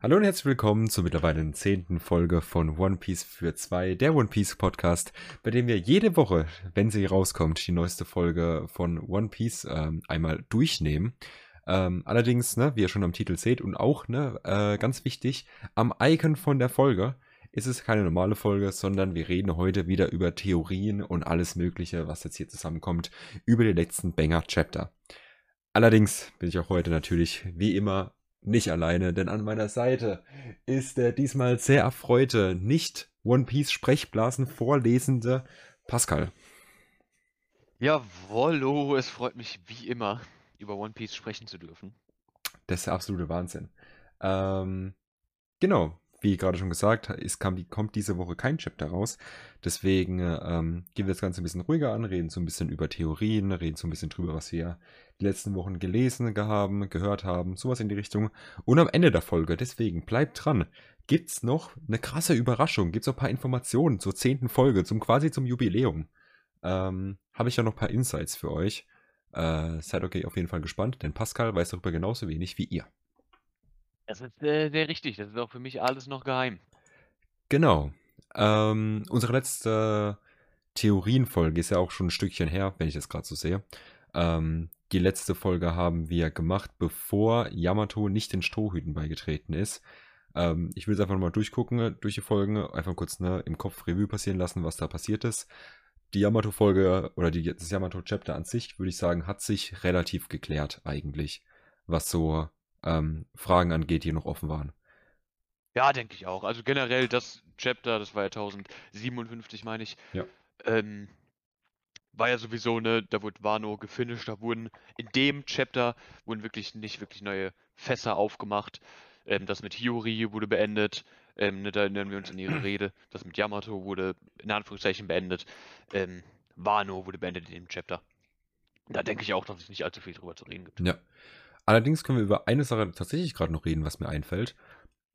Hallo und herzlich willkommen zur mittlerweile zehnten Folge von One Piece für zwei, der One Piece Podcast, bei dem wir jede Woche, wenn sie rauskommt, die neueste Folge von One Piece ähm, einmal durchnehmen. Ähm, allerdings, ne, wie ihr schon am Titel seht und auch, ne, äh, ganz wichtig, am Icon von der Folge ist es keine normale Folge, sondern wir reden heute wieder über Theorien und alles Mögliche, was jetzt hier zusammenkommt, über die letzten Banger-Chapter. Allerdings bin ich auch heute natürlich, wie immer, nicht alleine, denn an meiner Seite ist der diesmal sehr erfreute, nicht One Piece Sprechblasen vorlesende Pascal. Jawollo, es freut mich wie immer, über One Piece sprechen zu dürfen. Das ist der absolute Wahnsinn. Ähm, genau, wie gerade schon gesagt, es kam, kommt diese Woche kein Chapter raus. Deswegen ähm, gehen wir das Ganze ein bisschen ruhiger an, reden so ein bisschen über Theorien, reden so ein bisschen drüber, was wir die letzten Wochen gelesen haben, gehört haben, sowas in die Richtung. Und am Ende der Folge, deswegen bleibt dran, gibt's noch eine krasse Überraschung, gibt's noch ein paar Informationen zur zehnten Folge, zum quasi zum Jubiläum. Ähm, Habe ich ja noch ein paar Insights für euch. Äh, seid okay auf jeden Fall gespannt, denn Pascal weiß darüber genauso wenig wie ihr. Das ist äh, sehr richtig, das ist auch für mich alles noch geheim. Genau. Ähm, unsere letzte Theorienfolge ist ja auch schon ein Stückchen her, wenn ich das gerade so sehe. Ähm, die letzte Folge haben wir gemacht, bevor Yamato nicht den Strohhüten beigetreten ist. Ähm, ich will es einfach nochmal durchgucken, durch die Folgen, einfach kurz ne, im Kopf Revue passieren lassen, was da passiert ist. Die Yamato-Folge oder die, das Yamato-Chapter an sich, würde ich sagen, hat sich relativ geklärt eigentlich, was so ähm, Fragen angeht, die noch offen waren. Ja, denke ich auch. Also generell das Chapter, das war ja 1057, meine ich. Ja. Ähm, war ja sowieso, ne, da wurde Wano gefinisht, da wurden in dem Chapter wurden wirklich nicht wirklich neue Fässer aufgemacht. Ähm, das mit Hiyori wurde beendet, ähm, ne, da erinnern wir uns an ihre Rede. Das mit Yamato wurde in Anführungszeichen beendet. Ähm, Wano wurde beendet in dem Chapter. Da denke ich auch, dass es nicht allzu viel drüber zu reden gibt. Ja. Allerdings können wir über eine Sache tatsächlich gerade noch reden, was mir einfällt.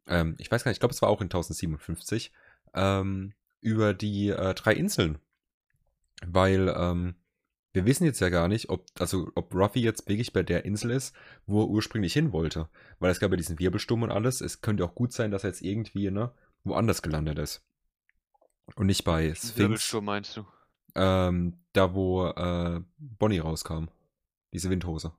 Ähm, ich weiß gar nicht, ich glaube, es war auch in 1057. Ähm, über die äh, drei Inseln, weil ähm, wir wissen jetzt ja gar nicht, ob, also ob Ruffy jetzt wirklich bei der Insel ist, wo er ursprünglich hin wollte. Weil es gab ja diesen Wirbelsturm und alles. Es könnte auch gut sein, dass er jetzt irgendwie, ne, woanders gelandet ist. Und nicht bei Sphinx. Wirbelsturm meinst du? Ähm, da wo äh, Bonnie rauskam. Diese Windhose.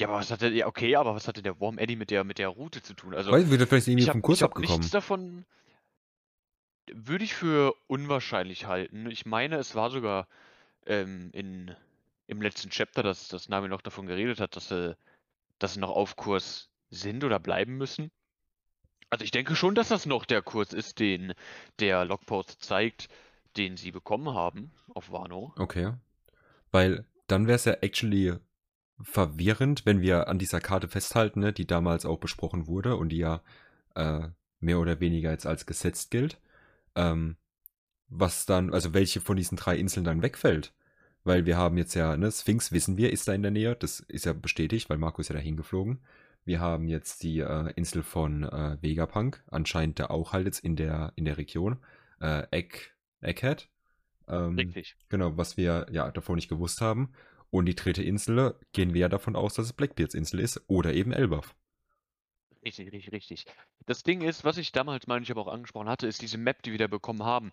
Ja, aber was hatte, ja, okay, aber was hatte der Warm Eddy mit der, mit der Route zu tun? Also, Weiß ich, wird er vielleicht irgendwie ich vom habe Kurs ich hab abgekommen. nichts davon, würde ich für unwahrscheinlich halten. Ich meine, es war sogar ähm, in, im letzten Chapter, dass, dass Nami noch davon geredet hat, dass sie, dass sie noch auf Kurs sind oder bleiben müssen. Also ich denke schon, dass das noch der Kurs ist, den der Logpost zeigt, den sie bekommen haben auf Wano. Okay. Weil dann wäre es ja actually verwirrend, wenn wir an dieser Karte festhalten, ne, die damals auch besprochen wurde und die ja äh, mehr oder weniger jetzt als gesetzt gilt. Ähm, was dann, also welche von diesen drei Inseln dann wegfällt. Weil wir haben jetzt ja, ne, Sphinx wissen wir, ist da in der Nähe. Das ist ja bestätigt, weil Marco ist ja da hingeflogen. Wir haben jetzt die äh, Insel von äh, Vegapunk, anscheinend da auch halt jetzt in der, in der Region. Äh, Egg, Egghead. Ähm, Richtig. Genau, was wir ja davor nicht gewusst haben. Und die dritte Insel gehen wir ja davon aus, dass es Blackbeards Insel ist oder eben Elbaf. Richtig, richtig, richtig. Das Ding ist, was ich damals, meine ich, aber auch angesprochen hatte, ist diese Map, die wir da bekommen haben.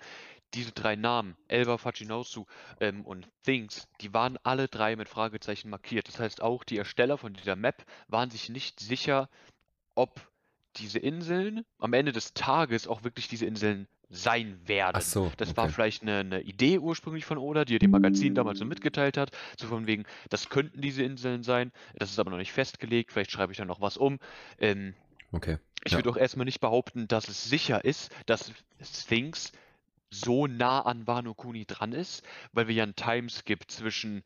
Diese drei Namen, Elba, Fachinosu ähm, und Things, die waren alle drei mit Fragezeichen markiert. Das heißt, auch die Ersteller von dieser Map waren sich nicht sicher, ob diese Inseln am Ende des Tages auch wirklich diese Inseln sein werden. Ach so, Das war okay. vielleicht eine, eine Idee ursprünglich von Oda, die er dem Magazin damals so mitgeteilt hat. So von wegen, das könnten diese Inseln sein. Das ist aber noch nicht festgelegt. Vielleicht schreibe ich da noch was um. Ähm, Okay. ich Ja. würde auch erstmal nicht behaupten, dass es sicher ist, dass Sphinx so nah an Wano Kuni dran ist, weil wir ja einen Timeskip zwischen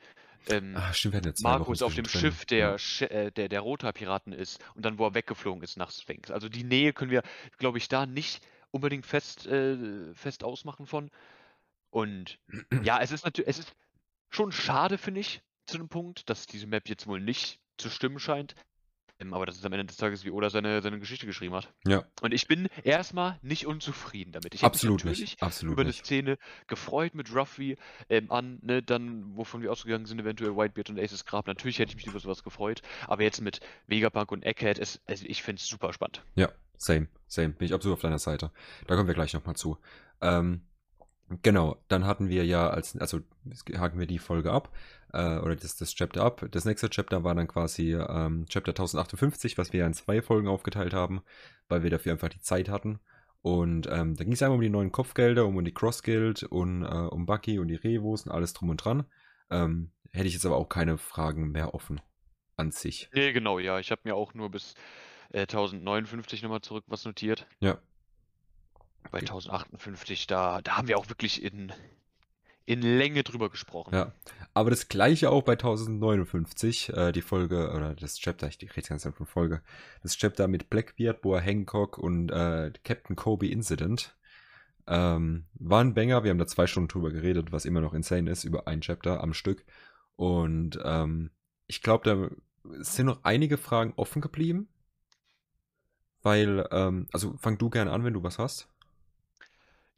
ähm, Ah, stimmt, Markus auf dem zwischendrin. Schiff der, Ja. Äh, der, der Rota-Piraten ist und dann, wo er weggeflogen ist nach Sphinx. Also die Nähe können wir, glaube ich, da nicht unbedingt fest, äh, fest ausmachen von. Und ja, es ist natürlich, es ist schon schade, finde ich, zu einem Punkt, dass diese Map jetzt wohl nicht zu stimmen scheint. Ähm, aber das ist am Ende des Tages, wie Oda seine, seine Geschichte geschrieben hat. Ja. Und ich bin erstmal nicht unzufrieden damit. Ich Absolut nicht. Absolut über eine nicht. Szene gefreut mit Ruffy ähm, an, ne, dann, wovon wir ausgegangen sind, eventuell Whitebeard und Aces Grab. Natürlich hätte ich mich über sowas gefreut. Aber jetzt mit Vegapunk und Egghead, ist, also ich finde es super spannend. Ja, same, same. Bin ich absolut auf deiner Seite. Da kommen wir gleich nochmal zu. Ähm, genau, dann hatten wir ja als, also haken wir die Folge ab, äh, oder das, das Chapter ab. Das nächste Chapter war dann quasi ähm, Chapter 1058, was wir ja in zwei Folgen aufgeteilt haben, weil wir dafür einfach die Zeit hatten. Und ähm, da ging es einmal um die neuen Kopfgelder, um die Cross Guild und äh, um Bucky und die Revos und alles drum und dran. Ähm, hätte ich jetzt aber auch keine Fragen mehr offen an sich. Nee, genau, ja. Ich habe mir auch nur bis äh, 1059 nochmal zurück was notiert. Ja. Bei 1058, da, da haben wir auch wirklich in, in Länge drüber gesprochen. Ja, aber das gleiche auch bei 1059, äh, die Folge, oder das Chapter, ich rede ganz von Folge, das Chapter mit Blackbeard, Boa Hancock und äh, Captain Kobe Incident. Ähm, war ein Banger, wir haben da zwei Stunden drüber geredet, was immer noch insane ist, über ein Chapter am Stück. Und ähm, ich glaube, da sind noch einige Fragen offen geblieben. Weil, ähm, also fang du gerne an, wenn du was hast.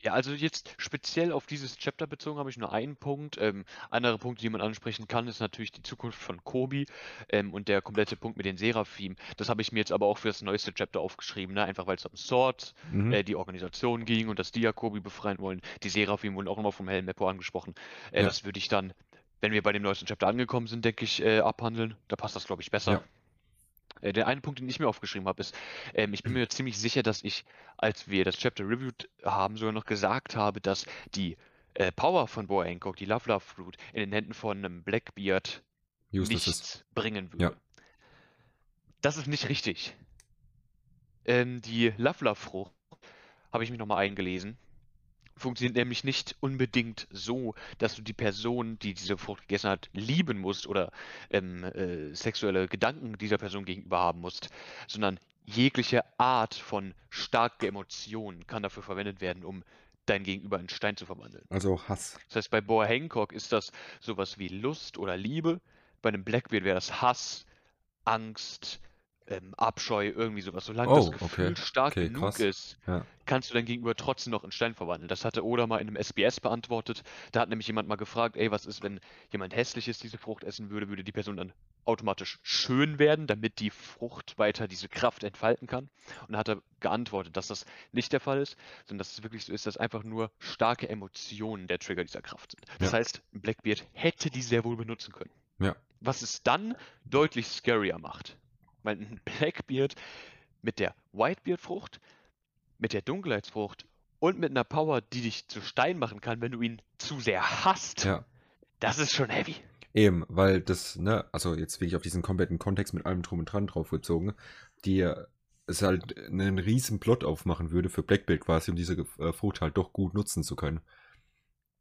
Ja, also jetzt speziell auf dieses Chapter bezogen habe ich nur einen Punkt. Ähm, andere Punkte, die man ansprechen kann, ist natürlich die Zukunft von Kobi ähm, und der komplette Punkt mit den Seraphim. Das habe ich mir jetzt aber auch für das neueste Chapter aufgeschrieben, ne? einfach weil es um Sword, Mhm. äh, die Organisation ging und dass die ja Kobi befreien wollen. Die Seraphim wurden auch nochmal vom Helen Meppo angesprochen. Äh, Ja. Das würde ich dann, wenn wir bei dem neuesten Chapter angekommen sind, denke ich, äh, abhandeln. Da passt das, glaube ich, besser. Ja. Äh, Der eine Punkt, den ich mir aufgeschrieben habe, ist, ähm, ich bin mir ziemlich sicher, dass ich, als wir das Chapter reviewed haben, sogar noch gesagt habe, dass die äh, Power von Boa Hancock, die Love Love Fruit, in den Händen von einem Blackbeard Useless ist. nichts bringen Ja. würde. Das ist nicht richtig. Ähm, die Love Love Frucht, habe ich mich nochmal eingelesen, funktioniert nämlich nicht unbedingt so, dass du die Person, die diese Frucht gegessen hat, lieben musst oder ähm, äh, sexuelle Gedanken dieser Person gegenüber haben musst, sondern jegliche Art von starke Emotionen kann dafür verwendet werden, um dein Gegenüber in Stein zu verwandeln. Also Hass. Das heißt, bei Boa Hancock ist das sowas wie Lust oder Liebe. Bei einem Blackbeard wäre das Hass, Angst, ähm, Abscheu, irgendwie sowas. Solange Oh, das okay. Gefühl stark Okay, genug krass. ist, Ja. kannst du dein Gegenüber trotzdem noch in Stein verwandeln. Das hatte Oda mal in einem SBS beantwortet. Da hat nämlich jemand mal gefragt, ey, was ist, wenn jemand hässliches diese Frucht essen würde, würde die Person dann automatisch schön werden, damit die Frucht weiter diese Kraft entfalten kann? Und da hat er geantwortet, dass das nicht der Fall ist, sondern dass es wirklich so ist, dass einfach nur starke Emotionen der Trigger dieser Kraft sind. Das Ja. heißt, Blackbeard hätte die sehr wohl benutzen können. Ja. Was es dann deutlich scarier macht. Weil ein Blackbeard mit der Whitebeard-Frucht, mit der Dunkelheitsfrucht und mit einer Power, die dich zu Stein machen kann, wenn du ihn zu sehr hasst, Ja. das ist schon heavy. Eben, weil das, ne, also jetzt wirklich auf diesen kompletten Kontext mit allem drum und dran draufgezogen, die äh, es halt einen riesen Plot aufmachen würde für Blackbeard quasi, um diese äh, Frucht halt doch gut nutzen zu können.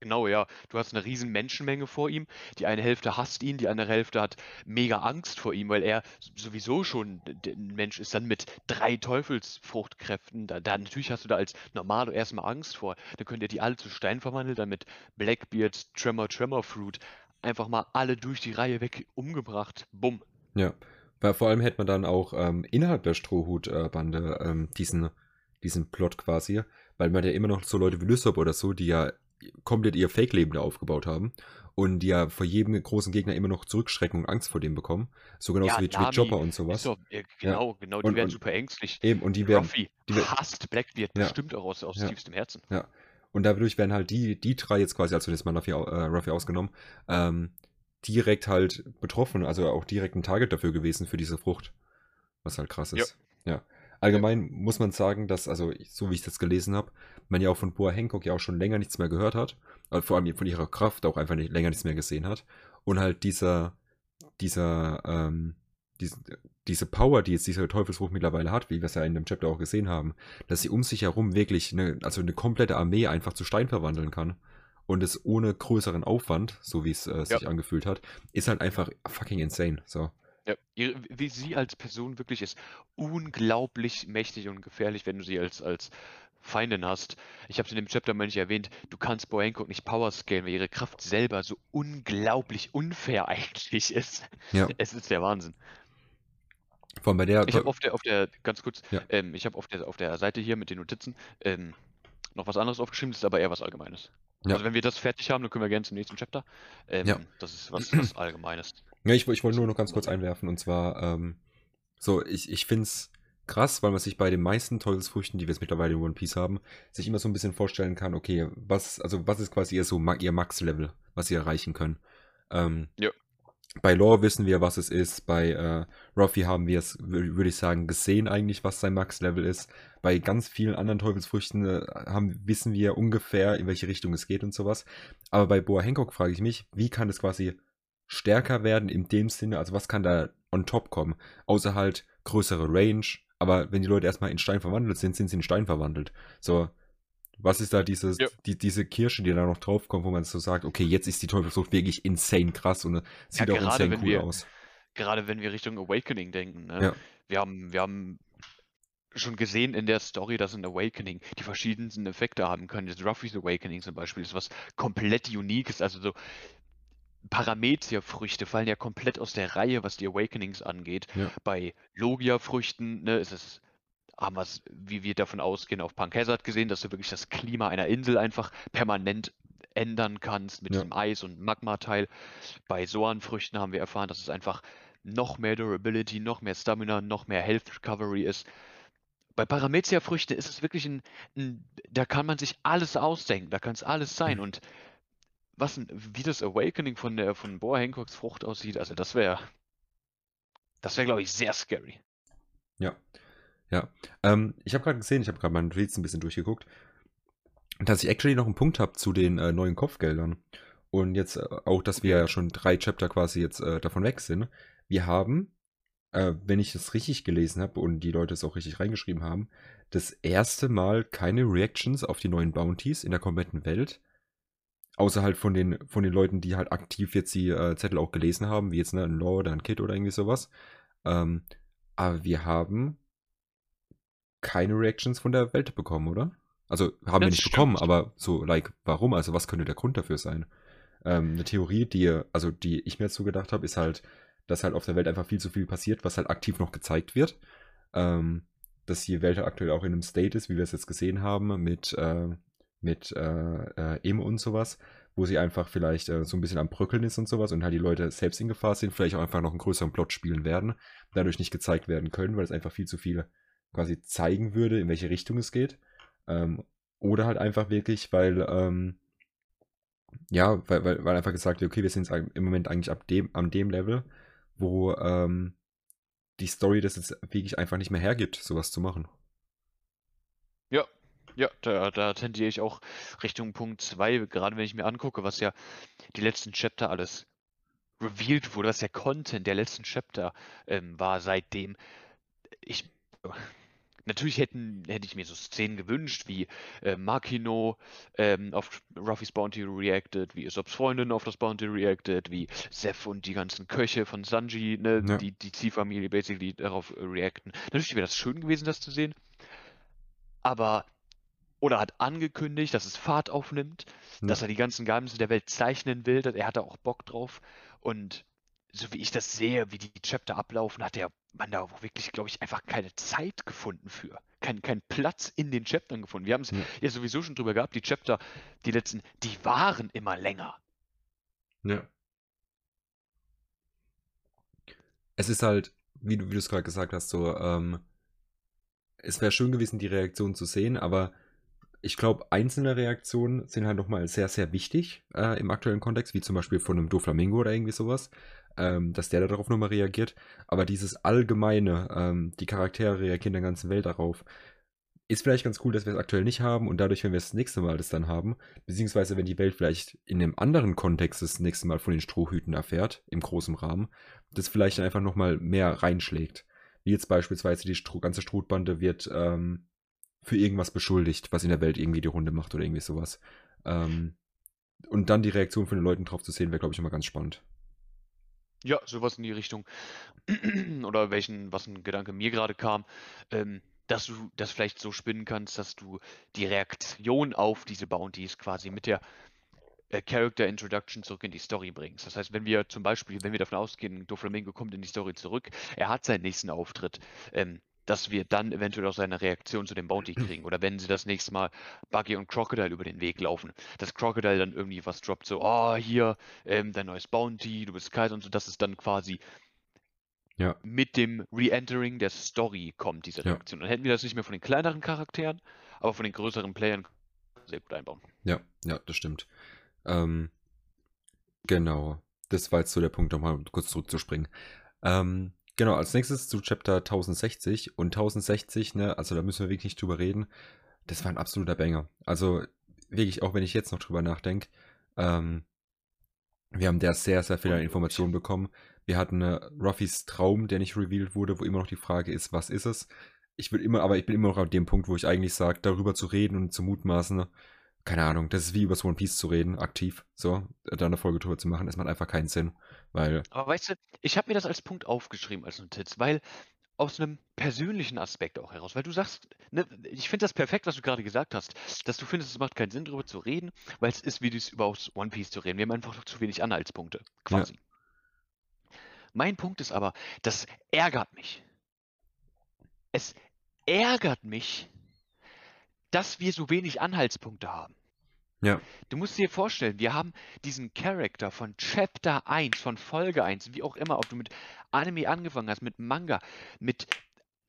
Genau, ja. Du hast eine riesen Menschenmenge vor ihm. Die eine Hälfte hasst ihn, die andere Hälfte hat mega Angst vor ihm, weil er sowieso schon ein Mensch ist dann mit drei Teufelsfruchtkräften. Da, da natürlich hast du da als Normalo erstmal Angst vor. Dann könnt ihr die alle zu Stein verwandeln, dann mit Blackbeard, Tremor, Tremor Fruit einfach mal alle durch die Reihe weg umgebracht. Bumm. Ja, weil vor allem hätte man dann auch ähm, innerhalb der Strohhut-Bande ähm, diesen, diesen Plot quasi, weil man ja immer noch so Leute wie Lysop oder so, die ja komplett ihr Fake-Leben da aufgebaut haben und die ja vor jedem großen Gegner immer noch Zurückschrecken und Angst vor dem bekommen. So genauso Ja, wie, Nami Chopper und sowas. doch, äh, genau, genau, die Und- werden und- super ängstlich. Eben, und die werden, Ruffy die hasst Blackbeard Ja. bestimmt auch aus, aus Ja. tiefstem Herzen. Und dadurch werden halt die, die drei jetzt quasi, also jetzt mal Ruffy, äh, Ruffy ausgenommen, ähm, direkt halt betroffen, also auch direkt ein Target dafür gewesen für diese Frucht. Was halt krass ist. Ja. Allgemein muss man sagen, dass, also so wie ich das gelesen habe, man ja auch von Boa Hancock ja auch schon länger nichts mehr gehört hat. Also vor allem von ihrer Kraft auch einfach nicht, länger nichts mehr gesehen hat. Und halt dieser, dieser, ähm, diese, diese Power, die jetzt diese Teufelsfrucht mittlerweile hat, wie wir es ja in dem Chapter auch gesehen haben, dass sie um sich herum wirklich eine, also eine komplette Armee einfach zu Stein verwandeln kann. Und es ohne größeren Aufwand, so wie es äh, sich angefühlt hat, ist halt einfach fucking insane. So. Ja, ihre, wie sie als Person wirklich ist unglaublich mächtig und gefährlich, wenn du sie als, als Feindin hast. Ich habe es in dem Chapter mal nicht erwähnt, du kannst Boa Hancock nicht power scalen, weil ihre Kraft selber so unglaublich unfair eigentlich ist. Ja. Es ist der Wahnsinn. Vor allem bei der. Ich habe auf der, auf der, ganz kurz, Ja. ähm, ich habe auf der, auf der Seite hier mit den Notizen ähm, noch was anderes aufgeschrieben, das ist aber eher was Allgemeines. Ja. Also wenn wir das fertig haben, dann können wir gerne zum nächsten Chapter. Ähm, Ja. Das ist was, was Allgemeines. Ja, ich, ich wollte nur noch ganz kurz einwerfen und zwar, ähm, so, ich, ich finde es krass, weil man sich bei den meisten Teufelsfrüchten, die wir jetzt mittlerweile in One Piece haben, sich immer so ein bisschen vorstellen kann, okay, was, also was ist quasi ihr so ihr Max-Level, was sie erreichen können. Ähm, Ja. Bei Lore wissen wir, was es ist. Bei äh, Ruffy haben wir es, wür- würde ich sagen, gesehen eigentlich, was sein Max-Level ist. Bei ganz vielen anderen Teufelsfrüchten äh, haben, wissen wir ungefähr, in welche Richtung es geht und sowas. Aber bei Boa Hancock frage ich mich, wie kann es quasi stärker werden in dem Sinne, also was kann da on top kommen? Außer halt größere Range, aber wenn die Leute erstmal in Stein verwandelt sind, sind sie in Stein verwandelt. So, was ist da dieses, Ja. die, diese Kirsche, die da noch draufkommt, wo man so sagt, okay, jetzt ist die Teufelsfrucht wirklich insane krass und äh, sieht Ja, auch gerade insane cool wir- aus. Gerade wenn wir Richtung Awakening denken. Ne? Ja. Wir, haben, wir haben schon gesehen in der Story, dass ein Awakening die verschiedensten Effekte haben können. Das Ruffy's Awakening zum Beispiel ist was komplett Uniques. Also so Paramecia-Früchte fallen ja komplett aus der Reihe, was die Awakenings angeht. Ja. Bei Logia-Früchten ne, ist es, haben wir es, wie wir davon ausgehen, auf Punk Hazard gesehen, dass du wirklich das Klima einer Insel einfach permanent ändern kannst mit Ja. diesem Eis- und Magma-Teil. Bei Soan-Früchten haben wir erfahren, dass es einfach noch mehr Durability, noch mehr Stamina, noch mehr Health Recovery ist. Bei Paramecia-Früchten ist es wirklich ein, ein, da kann man sich alles ausdenken, da kann es alles sein. Und was wie das Awakening von der von Boa Hancocks Frucht aussieht, also das wäre, das wäre, glaube ich, sehr scary. Ja. Ja. Ähm, ich habe gerade gesehen, ich habe gerade meine Notizen ein bisschen durchgeguckt, dass ich actually noch einen Punkt habe zu den äh, neuen Kopfgeldern. Und jetzt äh, auch, dass wir ja schon drei Chapter quasi jetzt äh, davon weg sind. Wir haben, äh, wenn ich es richtig gelesen habe und die Leute es auch richtig reingeschrieben haben, das erste Mal keine Reactions auf die neuen Bounties in der kompletten Welt. Außer halt von den, von den Leuten, die halt aktiv jetzt die äh, Zettel auch gelesen haben, wie jetzt ne, ein Law oder ein Kid oder irgendwie sowas. Ähm, aber wir haben keine Reactions von der Welt bekommen, oder? Also haben wir Das nicht bekommen, stimmt. aber so, like, warum? Also was könnte der Grund dafür sein? Ähm, eine Theorie, die, also die ich mir jetzt so gedacht habe, ist halt, dass halt auf der Welt einfach viel zu viel passiert, was halt aktiv noch gezeigt wird. Ähm, dass die Welt halt aktuell auch in einem State ist, wie wir es jetzt gesehen haben, mit, äh, mit äh, äh, Emo und sowas, wo sie einfach vielleicht äh, so ein bisschen am Bröckeln ist und sowas und halt die Leute selbst in Gefahr sind, vielleicht auch einfach noch einen größeren Plot spielen werden, dadurch nicht gezeigt werden können, weil es einfach viel zu viel quasi zeigen würde, in welche Richtung es geht. Ähm, oder halt einfach wirklich, weil, ähm, ja, weil, weil, weil einfach gesagt wird, okay, wir sind im Moment eigentlich ab dem, an dem Level, wo ähm, die Story das jetzt wirklich einfach nicht mehr hergibt, sowas zu machen. Ja, ja, da, da tendiere ich auch Richtung Punkt 2, gerade wenn ich mir angucke, was ja die letzten Chapter alles revealed wurde, was der Content der letzten Chapter ähm, war seitdem. Ich natürlich hätten, hätte ich mir so Szenen gewünscht, wie äh, Makino ähm, auf Ruffys Bounty reacted, wie Usops Freundin auf das Bounty reacted, wie Seth und die ganzen Köche von Sanji, ne, Ja. die, die Ziehfamilie basically darauf äh, reacten. Natürlich wäre das schön gewesen, das zu sehen. Aber oder hat angekündigt, dass es Fahrt aufnimmt, Ja. dass er die ganzen Geheimnisse der Welt zeichnen will, dass er hat da auch Bock drauf. Und so wie ich das sehe, wie die Chapter ablaufen, hat der man da wirklich, glaube ich, einfach keine Zeit gefunden für. Kein, kein Platz in den Chaptern gefunden. Wir haben es Ja. ja sowieso schon drüber gehabt, die Chapter, die letzten, die waren immer länger. Ja. Es ist halt, wie du, wie du es gerade gesagt hast, so, ähm, es wäre schön gewesen, die Reaktion zu sehen, aber ich glaube, einzelne Reaktionen sind halt nochmal sehr, sehr wichtig äh, im aktuellen Kontext, wie zum Beispiel von einem Doflamingo oder irgendwie sowas, ähm, dass der da darauf nochmal reagiert. Aber dieses allgemeine, ähm, die Charaktere reagieren der ganzen Welt darauf, ist vielleicht ganz cool, dass wir es aktuell nicht haben und dadurch, wenn wir das nächste Mal das dann haben, beziehungsweise wenn die Welt vielleicht in einem anderen Kontext das nächste Mal von den Strohhüten erfährt, im großen Rahmen, das vielleicht einfach nochmal mehr reinschlägt. Wie jetzt beispielsweise die Stroh ganze Strohbande wird ähm, für irgendwas beschuldigt, was in der Welt irgendwie die Runde macht oder irgendwie sowas. Ähm, und dann die Reaktion von den Leuten drauf zu sehen, wäre, glaube ich, immer ganz spannend. Ja, sowas in die Richtung. Oder welchen, was ein Gedanke mir gerade kam, ähm, dass du das vielleicht so spinnen kannst, dass du die Reaktion auf diese Bounties quasi mit der äh, Character Introduction zurück in die Story bringst. Das heißt, wenn wir zum Beispiel, wenn wir davon ausgehen, Doflamingo kommt in die Story zurück, er hat seinen nächsten Auftritt, ähm, dass wir dann eventuell auch seine Reaktion zu dem Bounty kriegen. Oder wenn sie das nächste Mal Buggy und Crocodile über den Weg laufen, dass Crocodile dann irgendwie was droppt, so, oh, hier, ähm, dein neues Bounty, du bist Kaiser und so, dass es dann quasi Ja. mit dem Re-Entering der Story kommt, diese Ja. Reaktion. Dann hätten wir das nicht mehr von den kleineren Charakteren, aber von den größeren Playern sehr gut einbauen. Ja, ja, das stimmt. Ähm, genau. Das war jetzt so der Punkt, nochmal kurz zurückzuspringen. Ähm, genau, als nächstes zu Chapter 1060 und 1060, ne, also da müssen wir wirklich nicht drüber reden. Das war ein absoluter Banger. Also wirklich, auch wenn ich jetzt noch drüber nachdenke, ähm, wir haben da sehr, sehr viele. Informationen bekommen. Wir hatten äh, Ruffys Traum, der nicht revealed wurde, wo immer noch die Frage ist, was ist es? Ich will immer, aber ich bin immer noch an dem Punkt, wo ich eigentlich sage, darüber zu reden und zu mutmaßen, keine Ahnung, das ist wie über One Piece zu reden, aktiv, so, da eine Folge drüber zu machen, das macht einfach keinen Sinn, weil, Aber weißt du, ich habe mir das als Punkt aufgeschrieben, als Notiz, weil aus einem persönlichen Aspekt auch heraus, weil du sagst, ne, ich finde das perfekt, was du gerade gesagt hast, dass du findest, es macht keinen Sinn, darüber zu reden, weil es ist, wie es über One Piece zu reden. Wir haben einfach noch zu wenig Anhaltspunkte, quasi. Mein Punkt ist aber, das ärgert mich. Es ärgert mich, dass wir so wenig Anhaltspunkte haben. ja, Du musst dir vorstellen, wir haben diesen Charakter von Chapter 1, von Folge 1, wie auch immer, ob du mit Anime angefangen hast, mit Manga, mit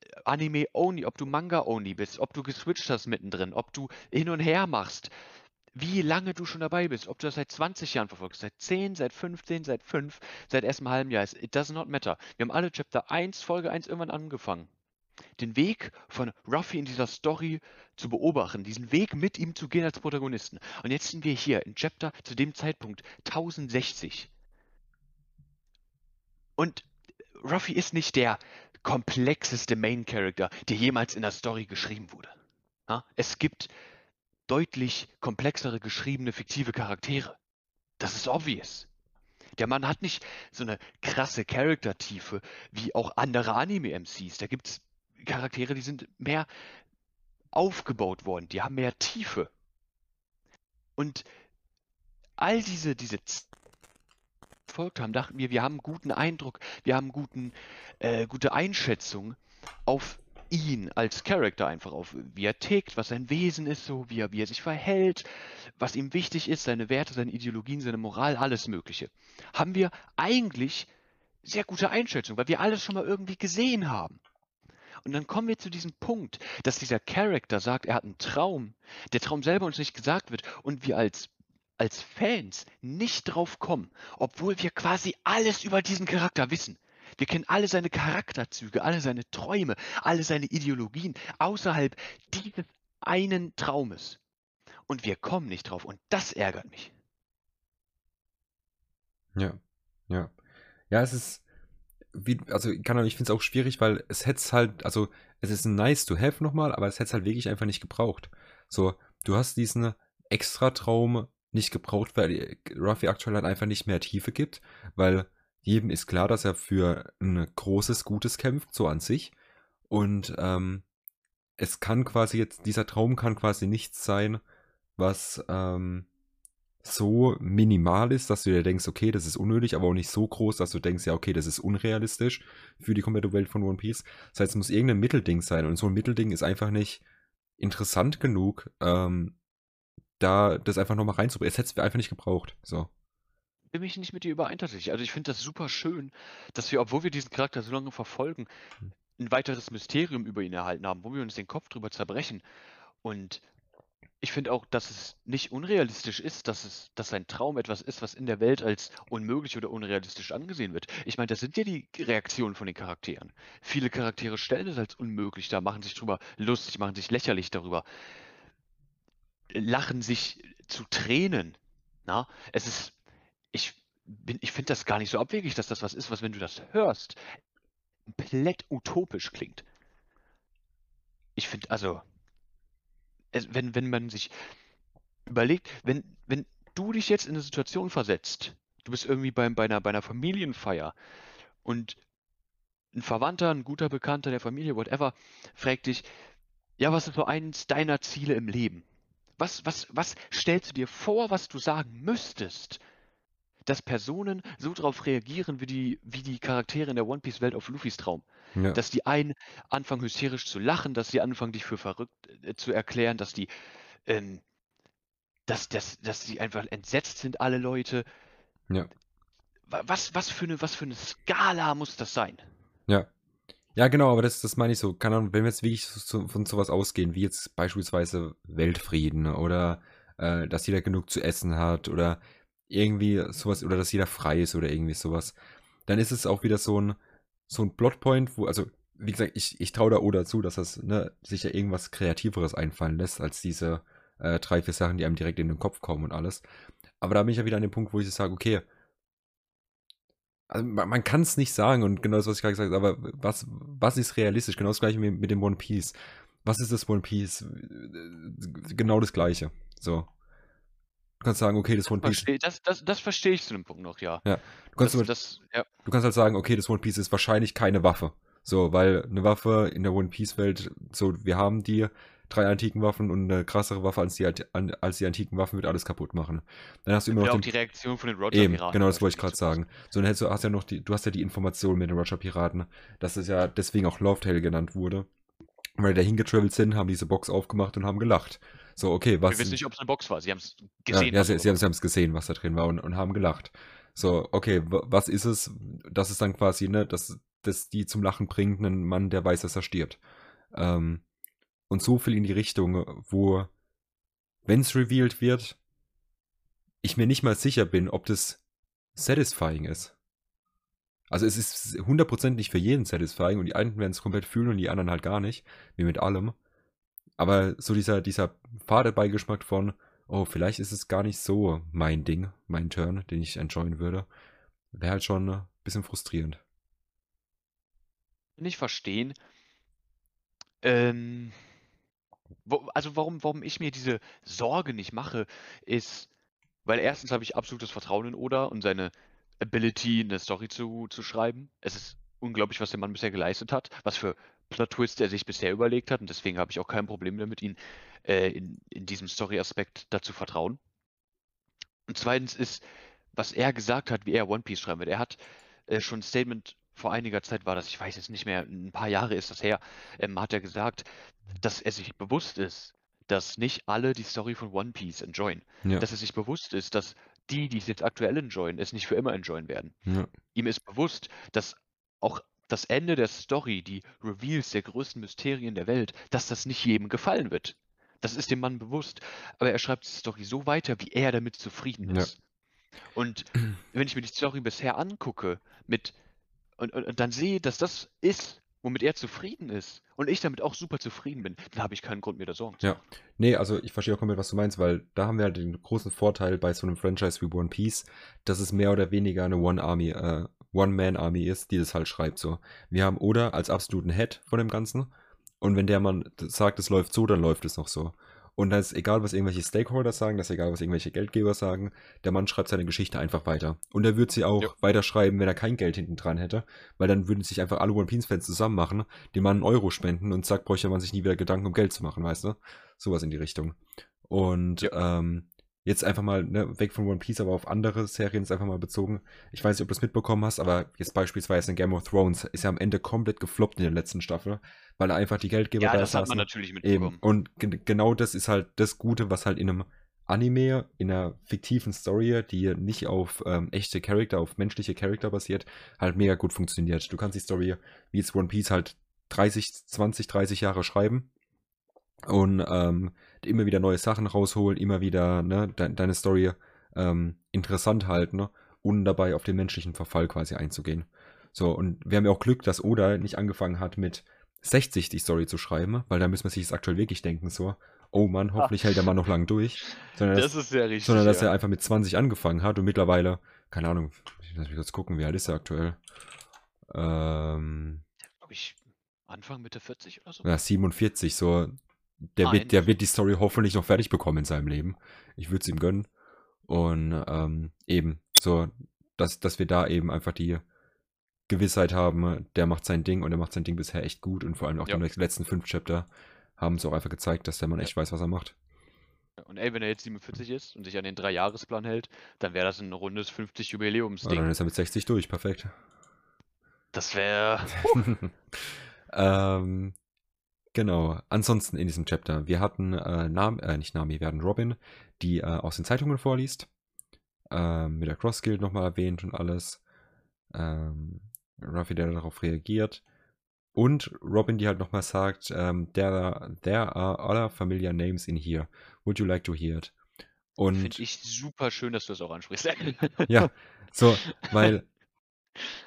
äh, Anime only, ob du Manga only bist, ob du geswitcht hast mittendrin, ob du hin und her machst, wie lange du schon dabei bist, ob du das seit 20 Jahren verfolgst, seit 10, seit 15, seit 5, seit erst einem halben Jahr, it does not matter. Wir haben alle Chapter 1, Folge 1 irgendwann angefangen. Den Weg von Ruffy in dieser Story zu beobachten, diesen Weg mit ihm zu gehen als Protagonisten. Und jetzt sind wir hier in Chapter zu dem Zeitpunkt 1060. Und Ruffy ist nicht der komplexeste Main Character, der jemals in der Story geschrieben wurde. Es gibt deutlich komplexere geschriebene fiktive Charaktere. Das ist obvious. Der Mann hat nicht so eine krasse Charaktertiefe wie auch andere Anime-MCs. Da gibt es Charaktere, die sind mehr aufgebaut worden, die haben mehr Tiefe. Und all diese, diese folgt haben, dachten wir, wir haben guten Eindruck, wir haben guten, äh, gute Einschätzung auf ihn als Charakter einfach, auf wie er tickt, was sein Wesen ist, so wie er, wie er sich verhält, was ihm wichtig ist, seine Werte, seine Ideologien, seine Moral, alles Mögliche. Haben wir eigentlich sehr gute Einschätzung, weil wir alles schon mal irgendwie gesehen haben. Und dann kommen wir zu diesem Punkt, dass dieser Charakter sagt, er hat einen Traum, der Traum selber uns nicht gesagt wird und wir als, als Fans nicht drauf kommen, obwohl wir quasi alles über diesen Charakter wissen. Wir kennen alle seine Charakterzüge, alle seine Träume, alle seine Ideologien außerhalb dieses einen Traumes. Und wir kommen nicht drauf und das ärgert mich. ja, ja. Ja, es ist, wie, also, kann ich finde es auch schwierig, weil es hätte halt, also, es ist ein nice to have nochmal, aber es hätte es halt wirklich einfach nicht gebraucht. So, du hast diesen Extra-Traum nicht gebraucht, weil Ruffy aktuell halt einfach nicht mehr Tiefe gibt, weil jedem ist klar, dass er für ein großes Gutes kämpft, so an sich. Und ähm, es kann quasi jetzt, dieser Traum kann quasi nichts sein, was ähm, so minimal ist, dass du dir denkst, okay, das ist unnötig, aber auch nicht so groß, dass du denkst, ja, okay, das ist unrealistisch für die komplette Welt von One Piece. Das heißt, es muss irgendein Mittelding sein und so ein Mittelding ist einfach nicht interessant genug, ähm, da das einfach nochmal reinzubringen. Es hätte es einfach nicht gebraucht. So. bin mich nicht mit dir überein tatsächlich. Also ich finde das super schön, dass wir, obwohl wir diesen Charakter so lange verfolgen, Hm. ein weiteres Mysterium über ihn erhalten haben, wo wir uns den Kopf drüber zerbrechen. Und ich finde auch, dass es nicht unrealistisch ist, dass es, dass sein Traum etwas ist, was in der Welt als unmöglich oder unrealistisch angesehen wird. Ich meine, das sind ja die Reaktionen von den Charakteren. Viele Charaktere stellen es als unmöglich dar, machen sich drüber lustig, machen sich lächerlich darüber, lachen sich zu Tränen. Na, es ist, ich bin, ich finde das gar nicht so abwegig, dass das was ist, was, wenn du das hörst, komplett utopisch klingt. Ich finde, also, wenn, wenn man sich überlegt, wenn, wenn du dich jetzt in eine Situation versetzt, du bist irgendwie beim, bei, einer, bei einer Familienfeier und ein Verwandter, ein guter Bekannter der Familie, whatever, fragt dich, ja, was ist so eins deiner Ziele im Leben? Was, was, was stellst du dir vor, was du sagen müsstest? Dass Personen so darauf reagieren, wie die, wie die Charaktere in der One Piece-Welt auf Luffys Traum. Ja. Dass die einen anfangen hysterisch zu lachen, dass sie anfangen, dich für verrückt äh, zu erklären, dass die, ähm, dass, dass, dass sie einfach entsetzt sind, alle Leute. Ja. Wa- Was, was, für eine, was für eine Skala muss das sein? Ja. Ja, genau, aber das, das meine ich so. Keine Ahnung, wenn wir jetzt wirklich so, von sowas ausgehen, wie jetzt beispielsweise Weltfrieden oder äh, dass jeder genug zu essen hat oder irgendwie sowas, oder dass jeder frei ist oder irgendwie sowas, dann ist es auch wieder so ein, so ein Plotpoint, wo, also, wie gesagt, ich, ich traue da Oda zu, dass das, ne, sich ja irgendwas Kreativeres einfallen lässt, als diese äh, drei, vier Sachen, die einem direkt in den Kopf kommen und alles. Aber da bin ich ja wieder an dem Punkt, wo ich sage, okay, also man, man kann es nicht sagen und genau das, was ich gerade gesagt habe, aber was, was ist realistisch? Genau das gleiche mit, mit dem One Piece. Was ist das One Piece? Genau das gleiche. So. Du kannst sagen, okay, das One Piece. Das, das, das verstehe ich zu einem Punkt noch, ja. Ja. Du kannst, Das, das, ja. du kannst halt sagen, okay, das One Piece ist wahrscheinlich keine Waffe. So, weil eine Waffe in der One Piece Welt, so, wir haben die drei antiken Waffen und eine krassere Waffe als die, als die antiken Waffen wird alles kaputt machen. Dann hast du immer noch auch den, die Reaktion von den Roger Eben, Piraten. genau das wollte ich gerade sagen. So, dann hättest du, hast ja noch die, du hast ja die Information mit den Roger Piraten, dass es ja deswegen auch Lovetail genannt wurde. Weil die da hingetravelt sind, haben diese Box aufgemacht und haben gelacht. So, okay, was. Wir wissen nicht, ob es eine Box war. Sie haben es ja, gesehen. ja, was sie, sie, haben- es gesehen, was da drin war und, und haben gelacht. So, okay, wa- was ist es? Das ist dann quasi, ne, dass das die zum Lachen bringt, einen Mann, der weiß, dass er stirbt. Ähm, und so viel in die Richtung, wo, wenn es revealed wird, ich mir nicht mal sicher bin, ob das satisfying ist. Also es ist 100% nicht für jeden satisfying und die einen werden es komplett fühlen und die anderen halt gar nicht, wie mit allem. Aber so dieser, dieser fade Beigeschmack von, oh, vielleicht ist es gar nicht so mein Ding, mein Turn, den ich enjoyen würde, wäre halt schon ein bisschen frustrierend. nicht verstehen. Ähm, wo, also warum, warum ich mir diese Sorge nicht mache, ist, weil erstens habe ich absolutes Vertrauen in Oda und seine Ability, eine Story zu, zu schreiben. Es ist unglaublich, was der Mann bisher geleistet hat, was für Plot-Twist er sich bisher überlegt hat und deswegen habe ich auch kein Problem damit, ihn äh, in, in diesem Story-Aspekt dazu vertrauen. Und zweitens ist, was er gesagt hat, wie er One Piece schreiben wird. Er hat äh, schon ein Statement vor einiger Zeit war das, ich weiß jetzt nicht mehr, ein paar Jahre ist das her, ähm, hat er gesagt, dass er sich bewusst ist, dass nicht alle die Story von One Piece enjoyen. Ja, Dass er sich bewusst ist, dass die, die es jetzt aktuell enjoyen, es nicht für immer enjoyen werden. ja, Ihm ist bewusst, dass auch das Ende der Story, die Reveals der größten Mysterien der Welt, dass das nicht jedem gefallen wird. Das ist dem Mann bewusst. Aber er schreibt die Story so weiter, wie er damit zufrieden Ja. ist. Und wenn ich mir die Story bisher angucke, mit und, und, und dann sehe, dass das ist, womit er zufrieden ist, und ich damit auch super zufrieden bin, dann habe ich keinen Grund, mir da Sorgen zu Ja. machen. Nee, also ich verstehe auch komplett, was du meinst, weil da haben wir halt den großen Vorteil bei so einem Franchise wie One Piece, dass es mehr oder weniger eine One-Army, äh, One-Man-Army ist, die das halt schreibt so. Wir haben Oda als absoluten Head von dem Ganzen und wenn der Mann sagt, es läuft so, dann läuft es noch so. Und da ist egal, was irgendwelche Stakeholder sagen, das ist egal, was irgendwelche Geldgeber sagen, der Mann schreibt seine Geschichte einfach weiter. Und er würde sie auch Ja. weiterschreiben, wenn er kein Geld hinten dran hätte, weil dann würden sich einfach alle One Piece-Fans zusammen machen, dem Mann einen Euro spenden und zack, bräuchte man sich nie wieder Gedanken um Geld zu machen, weißt du? Sowas in die Richtung. Und ähm, jetzt einfach mal ne, weg von One Piece, aber auf andere Serien ist einfach mal bezogen. Ich weiß nicht, ob du es mitbekommen hast, aber jetzt beispielsweise in Game of Thrones ist ja am Ende komplett gefloppt in der letzten Staffel, weil da einfach die Geldgeber Ja, da das hat man saßen. natürlich Eben. mitbekommen. Und ge genau das ist halt das Gute, was halt in einem Anime, in einer fiktiven Story, die nicht auf ähm, echte Charakter, auf menschliche Charakter basiert, halt mega gut funktioniert. Du kannst die Story wie jetzt One Piece halt 30, 20, 30 Jahre schreiben und ähm, immer wieder neue Sachen rausholen, immer wieder ne, de deine Story ähm, interessant halten ne, und dabei auf den menschlichen Verfall quasi einzugehen. So, und wir haben ja auch Glück, dass Oda nicht angefangen hat mit 60 die Story zu schreiben, weil da müssen wir sich das aktuell wirklich denken, so, oh Mann, hoffentlich hält der Mann noch lang durch. Sondern, Das dass, ist sehr richtig. sondern dass ja. er einfach mit 20 angefangen hat und mittlerweile, keine Ahnung, lass mich kurz gucken, wie alt ist er aktuell? Ähm, Glaub ich, Anfang, Mitte 40 oder so? ja, 47, so, der wird, der wird die Story hoffentlich noch fertig bekommen in seinem Leben. Ich würde es ihm gönnen. Und ähm, eben, so, dass, dass wir da eben einfach die Gewissheit haben, der macht sein Ding und er macht sein Ding bisher echt gut und vor allem auch Ja. die letzten fünf Chapter haben es auch einfach gezeigt, dass der Mann Ja. echt weiß, was er macht. Und ey, wenn er jetzt 47 ist und sich an den Drei-Jahres-Plan hält, dann wäre das ein rundes 50 Ja, Jubiläumsding. dann ist er mit 60 durch, perfekt. Das wäre. ähm, genau. Ansonsten in diesem Chapter, wir hatten äh, Nami, äh, nicht Nami, wir hatten Robin, die äh, aus den Zeitungen vorliest. Ähm, mit der Cross Guild nochmal erwähnt und alles. Ähm, Ruffy, der darauf reagiert. Und Robin, die halt nochmal sagt, ähm, there, there are other familiar names in here. Would you like to hear it? Und Finde ich super schön, dass du das auch ansprichst. ja, so, weil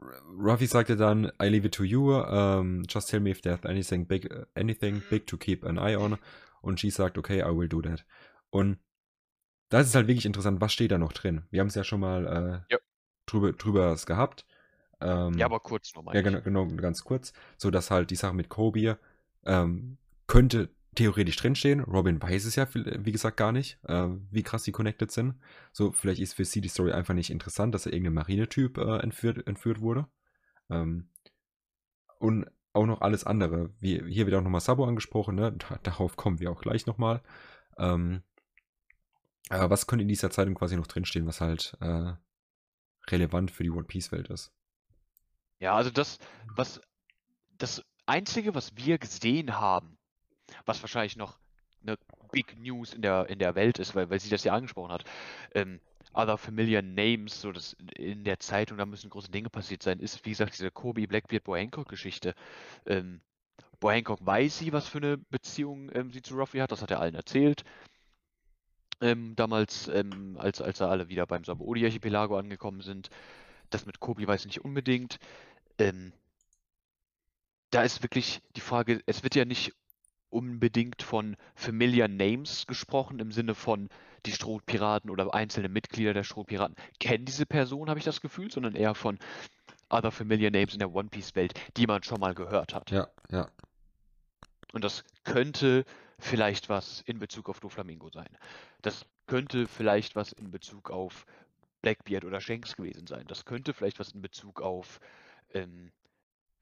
Ruffy sagte dann, I leave it to you, um, just tell me if there's anything big, anything big to keep an eye on. Und she sagt, okay, I will do that. Und das ist halt wirklich interessant, was steht da noch drin? Wir haben es ja schon mal äh, Ja. drüber, drüber gehabt. Ähm, ja, aber kurz nochmal. ja, genau, genau, ganz kurz. So dass halt die Sache mit Kobe ähm, könnte theoretisch drinstehen. Robin weiß es ja, viel- wie gesagt, gar nicht, äh, wie krass die connected sind. So, vielleicht ist für sie die Story einfach nicht interessant, dass er irgendein Marinetyp äh, entführt, entführt wurde. Ähm, und auch noch alles andere. Wie, hier wird auch nochmal Sabo angesprochen, ne? Da, darauf kommen wir auch gleich nochmal. Ähm, aber was könnte in dieser Zeitung quasi noch drinstehen, was halt äh, relevant für die One Piece Welt ist? Ja, also das, was das Einzige, was wir gesehen haben, was wahrscheinlich noch eine Big News in der, in der Welt ist, weil, weil sie das ja angesprochen hat, ähm, Other Familiar Names, so das in der Zeitung, da müssen große Dinge passiert sein, ist, wie gesagt, diese Kobe Blackbeard Boy Hancock Geschichte. Ähm, Boy Hancock weiß sie, was für eine Beziehung ähm, sie zu Ruffy hat, das hat er allen erzählt. Ähm, damals, ähm, als, als da alle wieder beim Sabaody-Archipelago angekommen sind. Das mit Kobe weiß ich nicht unbedingt. Ähm, da ist wirklich die Frage, es wird ja nicht unbedingt von Familiar Names gesprochen, im Sinne von die Strohpiraten oder einzelne Mitglieder der Strohpiraten kennen diese Person, habe ich das Gefühl, sondern eher von Other Familiar Names in der One Piece Welt, die man schon mal gehört hat. Ja, ja. Und das könnte vielleicht was in Bezug auf Doflamingo sein. Das könnte vielleicht was in Bezug auf Blackbeard oder Shanks gewesen sein. Das könnte vielleicht was in Bezug auf ähm,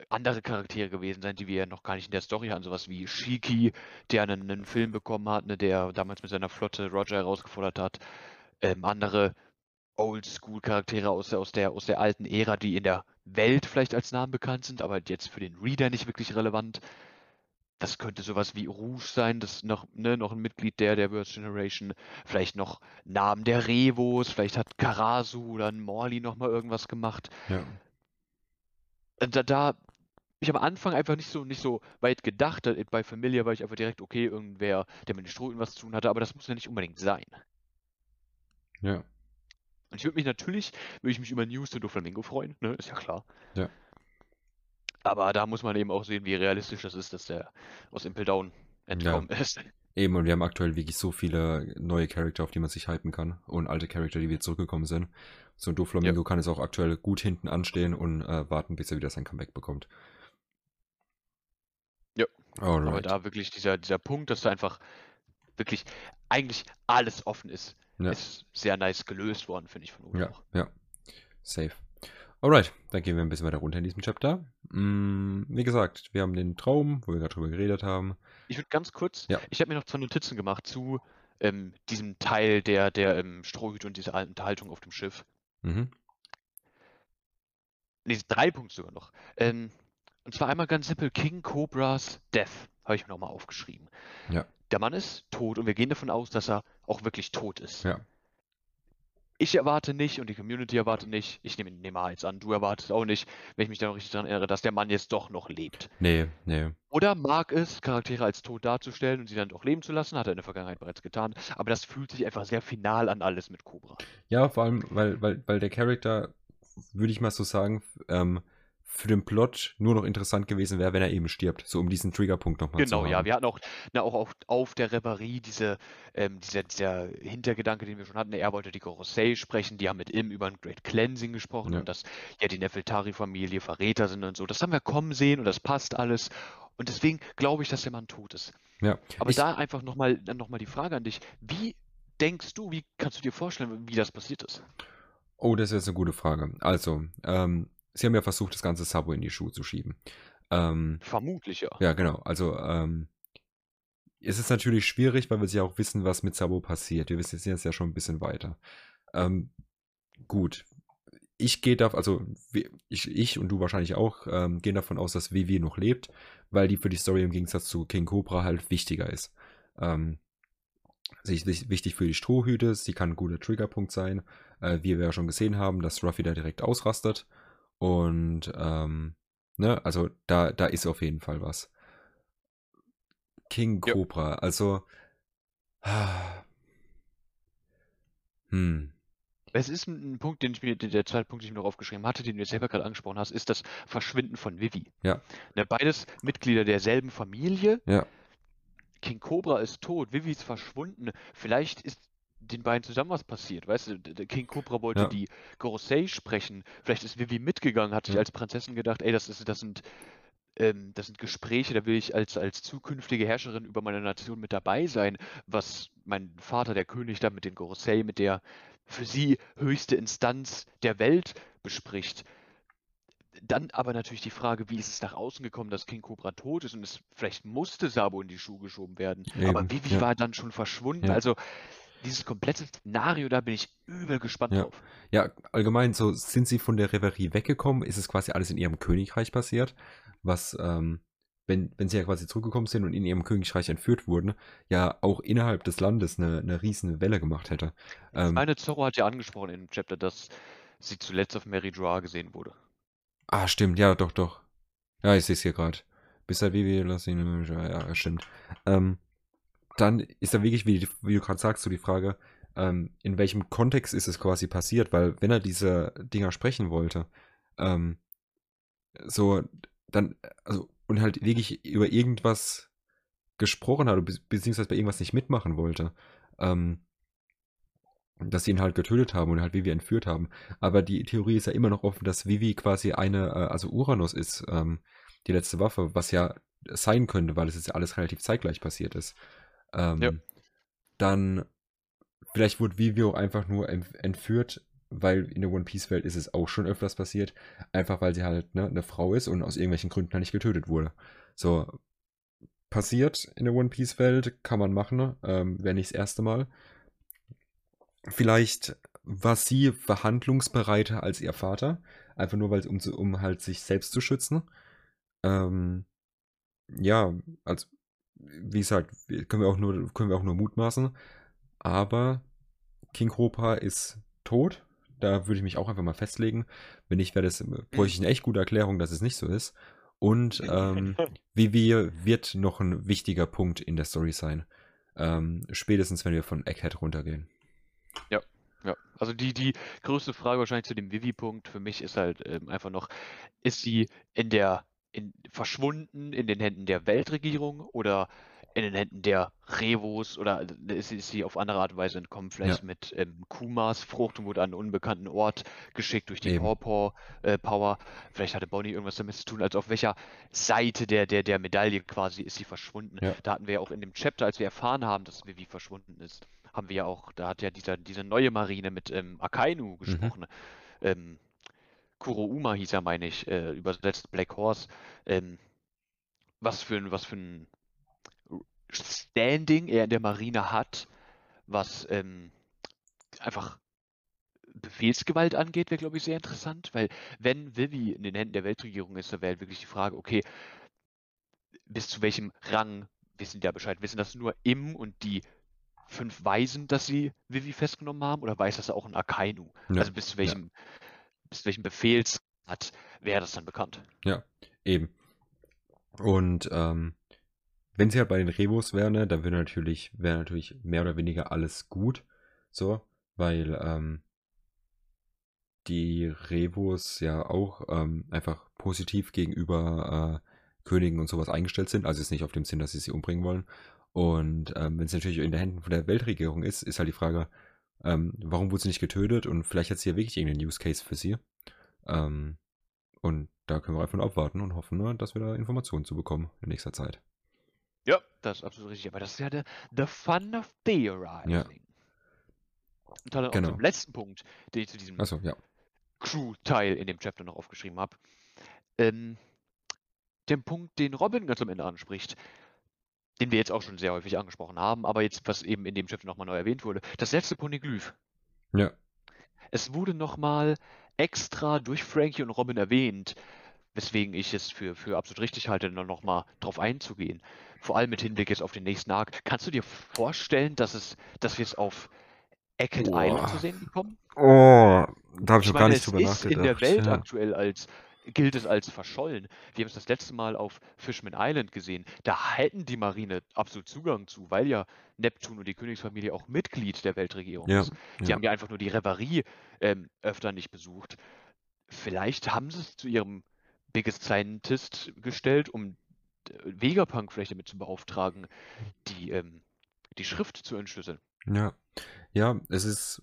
andere Charaktere gewesen sein, die wir ja noch gar nicht in der Story hatten. Sowas wie Shiki, der einen, einen Film bekommen hat, ne, der damals mit seiner Flotte Roger herausgefordert hat. Ähm, andere Oldschool-Charaktere aus, der- aus, der, aus der alten Ära, die in der Welt vielleicht als Namen bekannt sind, aber jetzt für den Reader nicht wirklich relevant. Das könnte sowas wie Rouge sein, das noch, ne, noch ein Mitglied der, der Worst Generation. Vielleicht noch Namen der Revos, vielleicht hat Karasu oder ein Morley nochmal irgendwas gemacht. ja. Da, da ich am Anfang einfach nicht so, nicht so weit gedacht. Da- Bei Familia war ich einfach direkt, okay, irgendwer, der mit den Strohhüten was zu tun hatte, aber das muss ja nicht unbedingt sein. Ja. Und ich würde mich natürlich, würde ich mich über News zu Doflamingo freuen, ne, ist ja klar. Ja. Aber da muss man eben auch sehen, wie realistisch das ist, dass der aus Impel Down entkommen ist. Eben, und wir haben aktuell wirklich so viele neue Charakter, auf die man sich hypen kann. Und alte Charakter, die wieder zurückgekommen sind. So ein Doflamingo kann jetzt auch aktuell gut hinten anstehen und äh, warten, bis er wieder sein Comeback bekommt. Ja. Aber Alright. da wirklich dieser, dieser Punkt, dass da einfach wirklich eigentlich alles offen ist, Ja. ist sehr nice gelöst worden, finde ich von Udo Ja, ja. Safe. Alright, dann gehen wir ein bisschen weiter runter in diesem Chapter. Mm, wie gesagt, wir haben den Traum, wo wir gerade drüber geredet haben. Ich würde ganz kurz, Ja. ich habe mir noch zwei Notizen gemacht zu ähm, diesem Teil der, der ähm, Strohhüte und dieser Unterhaltung auf dem Schiff. Mhm. Ne, drei Punkte sogar noch. Ähm, und zwar einmal ganz simpel, King Cobras Death, habe ich mir nochmal aufgeschrieben. Ja. Der Mann ist tot und wir gehen davon aus, dass er auch wirklich tot ist. Ja. Ich erwarte nicht und die Community erwartet nicht, ich nehme, nehme mal jetzt an, du erwartest auch nicht, wenn ich mich da noch richtig daran erinnere, dass der Mann jetzt doch noch lebt. Nee, nee. Oder mag es, Charaktere als tot darzustellen und sie dann doch leben zu lassen, hat er in der Vergangenheit bereits getan, aber das fühlt sich einfach sehr final an alles mit Cobra. Ja, vor allem, weil, weil, weil der Charakter, würde ich mal so sagen, ähm, für den Plot nur noch interessant gewesen wäre, wenn er eben stirbt. So um diesen Triggerpunkt nochmal zu Genau, ja, wir hatten auch, na, auch auf, auf der Reverie diese, ähm, dieser, dieser Hintergedanke, den wir schon hatten, er wollte die Gorosei sprechen, die haben mit ihm über ein Great Cleansing gesprochen Ja. und dass ja die Nefeltari-Familie Verräter sind und so. Das haben wir kommen sehen und das passt alles. Und deswegen glaube ich, dass der Mann tot ist. Ja. Aber Ich- da einfach nochmal noch mal die Frage an dich. Wie denkst du, wie kannst du dir vorstellen, wie das passiert ist? Oh, das ist jetzt eine gute Frage. Also, ähm, sie haben ja versucht, das ganze Sabo in die Schuhe zu schieben. Ähm, Vermutlich ja. ja, genau. Also, ähm, es ist natürlich schwierig, weil wir ja auch wissen, was mit Sabo passiert. Wir wissen jetzt ja schon ein bisschen weiter. Ähm, gut. Ich gehe davon, also ich, ich und du wahrscheinlich auch, ähm, gehen davon aus, dass Vivi noch lebt, weil die für die Story im Gegensatz zu King Cobra halt wichtiger ist. Ähm, sie ist wichtig für die Strohhüte, sie kann ein guter Triggerpunkt sein, äh, wie wir ja schon gesehen haben, dass Ruffy da direkt ausrastet. Und ähm, ne, also da, da ist auf jeden Fall was. King Cobra, ja. also. Hm. Es ist ein Punkt, den ich mir, der zweite Punkt, den ich mir noch aufgeschrieben hatte, den du selber gerade angesprochen hast, ist das Verschwinden von Vivi. Ja. Ne, beides Mitglieder derselben Familie. Ja. King Cobra ist tot, Vivi ist verschwunden. Vielleicht ist den beiden zusammen was passiert. Weißt du, King Cobra wollte ja. die Gorosei sprechen. Vielleicht ist Vivi mitgegangen, hat sich ja. als Prinzessin gedacht, ey, das, ist, das, sind, ähm, das sind Gespräche, da will ich als, als zukünftige Herrscherin über meine Nation mit dabei sein, was mein Vater, der König, da mit den Gorosei, mit der für sie höchste Instanz der Welt bespricht. Dann aber natürlich die Frage, wie ist es nach außen gekommen, dass King Cobra tot ist und es vielleicht musste Sabo in die Schuhe geschoben werden. Eben, aber Vivi ja. war dann schon verschwunden. Ja. Also dieses komplette Szenario, da bin ich übel gespannt ja. drauf. Ja, allgemein, so sind sie von der Reverie weggekommen, ist es quasi alles in ihrem Königreich passiert, was, ähm, wenn, wenn sie ja quasi zurückgekommen sind und in ihrem Königreich entführt wurden, ja auch innerhalb des Landes eine, eine riesen Welle gemacht hätte. Ähm, meine Zorro hat ja angesprochen in dem Chapter, dass sie zuletzt auf Mary Joa gesehen wurde. Ah, stimmt, ja, doch, doch. Ja, ich sehe es hier gerade. Bis er wie wir lassen, ja, stimmt. Ähm, dann ist da wirklich, wie, wie du gerade sagst, so die Frage, ähm, in welchem Kontext ist es quasi passiert, weil wenn er diese Dinger sprechen wollte, ähm, so, dann, also, und halt wirklich über irgendwas gesprochen hat, beziehungsweise bei irgendwas nicht mitmachen wollte, ähm, dass sie ihn halt getötet haben und halt Vivi entführt haben. Aber die Theorie ist ja immer noch offen, dass Vivi quasi eine, äh, also Uranus ist, ähm, die letzte Waffe, was ja sein könnte, weil es jetzt ja alles relativ zeitgleich passiert ist. Ähm, ja. Dann, vielleicht wurde Vivio einfach nur entführt, weil in der One Piece Welt ist es auch schon öfters passiert, einfach weil sie halt ne, eine Frau ist und aus irgendwelchen Gründen halt nicht getötet wurde. So, passiert in der One Piece Welt, kann man machen, ähm, wäre nicht das erste Mal. Vielleicht war sie verhandlungsbereiter als ihr Vater, einfach nur weil um, um halt sich selbst zu schützen. Ähm, ja, also wie gesagt, können wir auch nur, können wir auch nur mutmaßen. Aber King Cobra ist tot. Da würde ich mich auch einfach mal festlegen. Wenn nicht, wäre das, bräuchte ich eine echt gute Erklärung, dass es nicht so ist. Und ähm, Vivi wird noch ein wichtiger Punkt in der Story sein. Ähm, spätestens, wenn wir von Egghead runtergehen. Ja, ja. Also die, die größte Frage wahrscheinlich zu dem Vivi-Punkt für mich ist halt ähm, einfach noch, ist sie in der in, verschwunden in den Händen der Weltregierung oder in den Händen der Revos oder ist, ist sie auf andere Art und Weise entkommen, vielleicht ja. mit ähm, Kumas Frucht und wurde an einen unbekannten Ort geschickt durch die Paw äh, Power. Vielleicht hatte Bonnie irgendwas damit zu tun, also auf welcher Seite der, der, der Medaille quasi ist sie verschwunden. Ja. Da hatten wir ja auch in dem Chapter, als wir erfahren haben, dass Vivi verschwunden ist, haben wir ja auch, da hat ja dieser, diese neue Marine mit ähm, Akainu mhm. gesprochen. Mhm. Ähm, Kurouma hieß er, meine ich, äh, übersetzt Black Horse. Ähm, was für ein, was für ein Standing er in der Marine hat, was ähm, einfach Befehlsgewalt angeht, wäre, glaube ich, sehr interessant, weil wenn Vivi in den Händen der Weltregierung ist, dann wäre halt wirklich die Frage, okay, bis zu welchem Rang wissen die da Bescheid? Wissen das nur Im und die fünf Weisen, dass sie Vivi festgenommen haben, oder weiß das auch ein Akainu? Ja. Also bis zu welchem, ja bis welchen Befehls hat, wäre das dann bekannt. Ja, eben. Und ähm, wenn sie halt bei den Rebos wäre, ne, dann wäre natürlich, wäre natürlich mehr oder weniger alles gut. So, weil ähm, die Rebos ja auch ähm, einfach positiv gegenüber äh, Königen und sowas eingestellt sind. Also ist nicht auf dem Sinn, dass sie sie umbringen wollen. Und ähm, wenn es natürlich in den Händen von der Weltregierung ist, ist halt die Frage, ähm, warum wurde sie nicht getötet? Und vielleicht hat sie ja wirklich irgendeinen Use Case für sie. Ähm, und da können wir einfach nur abwarten und hoffen, ne, dass wir da Informationen zu bekommen in nächster Zeit. Ja, das ist absolut richtig. Aber das ist ja der the fun of theorizing. Ja. Und dann genau. auch zum letzten Punkt, den ich zu diesem so, ja. Crew-Teil in dem Chapter noch aufgeschrieben habe. Ähm, den Punkt, den Robin ganz am Ende anspricht. Den wir jetzt auch schon sehr häufig angesprochen haben, aber jetzt, was eben in dem Chapter nochmal neu erwähnt wurde, das letzte Poneglyph. Ja. Es wurde nochmal extra durch Frankie und Robin erwähnt, weswegen ich es für, für absolut richtig halte, dann nochmal drauf einzugehen. Vor allem mit Hinblick jetzt auf den nächsten Arc. Kannst du dir vorstellen, dass es, dass wir es auf Eckett Boah. Island zu sehen bekommen? Oh, da habe ich Ich noch gar meine, nicht es drüber ist nachgedacht. in der Welt ja. aktuell als gilt es als verschollen. Wir haben es das letzte Mal auf Fishman Island gesehen. Da hätten die Marine absolut Zugang zu, weil ja Neptun und die Königsfamilie auch Mitglied der Weltregierung Ja, ist. Die ja. haben ja einfach nur die Reverie ähm, öfter nicht besucht. Vielleicht haben sie es zu ihrem Biggest Scientist gestellt, um äh, Vegapunk vielleicht damit zu beauftragen, die, ähm, die Schrift zu entschlüsseln. Ja, ja, es ist,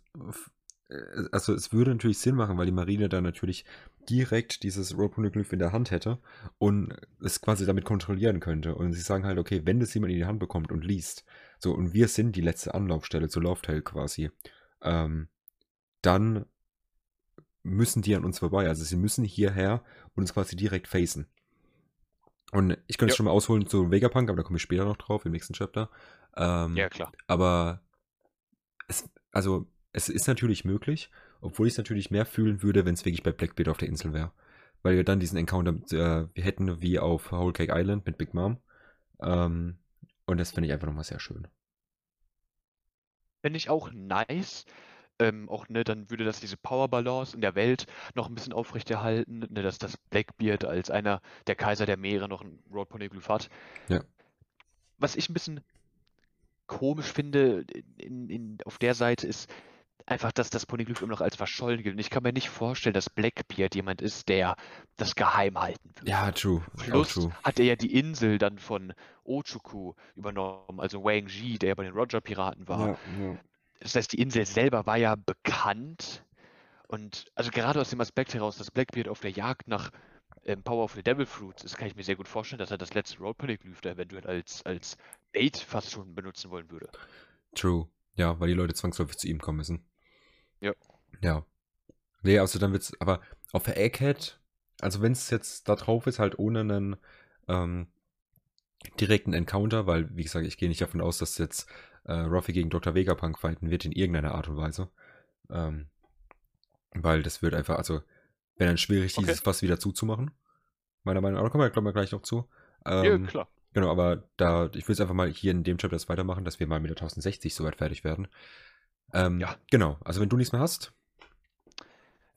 äh, also es würde natürlich Sinn machen, weil die Marine dann natürlich direkt dieses Road Poneglyph in der Hand hätte und es quasi damit kontrollieren könnte. Und sie sagen halt, okay, wenn das jemand in die Hand bekommt und liest, so, und wir sind die letzte Anlaufstelle zu Lauftail quasi, ähm, dann müssen die an uns vorbei. Also sie müssen hierher und uns quasi direkt facen. Und ich könnte es schon mal ausholen zu Vegapunk, aber da komme ich später noch drauf, im nächsten Chapter. Ähm, Ja, klar. aber es, also, es ist natürlich möglich, obwohl ich es natürlich mehr fühlen würde, wenn es wirklich bei Blackbeard auf der Insel wäre. Weil wir dann diesen Encounter äh, wir hätten wie auf Whole Cake Island mit Big Mom. Ähm, und das finde ich einfach nochmal sehr schön. Fände ich auch nice. Ähm, auch, ne, dann würde das diese Power Balance in der Welt noch ein bisschen aufrechterhalten, ne, dass das Blackbeard als einer der Kaiser der Meere noch ein Road Poneglyph hat. Ja. Was ich ein bisschen komisch finde in, in, auf der Seite ist einfach, dass das Poneglyph immer noch als verschollen gilt. Und ich kann mir nicht vorstellen, dass Blackbeard jemand ist, der das geheim halten würde. Ja, true. Plus true. hat er ja die Insel dann von Ochuku übernommen, also Wang Ji, der ja bei den Roger-Piraten war. Ja, ja. Das heißt, die Insel selber war ja bekannt. Und also gerade aus dem Aspekt heraus, dass Blackbeard auf der Jagd nach ähm, Powerful Devil Fruits ist, kann ich mir sehr gut vorstellen, dass er das letzte Road Poneglyph da eventuell als, als Bait fast schon benutzen wollen würde. True. Ja, weil die Leute zwangsläufig zu ihm kommen müssen. Ja. Ja. Nee, also dann wird's, aber auf der Egghead, also wenn es jetzt da drauf ist, halt ohne einen ähm, direkten Encounter, weil, wie gesagt, ich gehe nicht davon aus, dass jetzt äh, Ruffy gegen Dr. Vegapunk fighten wird in irgendeiner Art und Weise. Ähm, weil das wird einfach, also, wäre dann schwierig, Okay. dieses Fass wieder zuzumachen. Meiner Meinung nach. Aber da kommen wir, glaube ich, gleich noch zu. ja, Ähm, klar. Genau, aber da, ich will es einfach mal hier in dem Chapter das weitermachen, dass wir mal mit der 1060 soweit fertig werden. Ähm, Ja. Genau, also wenn du nichts mehr hast,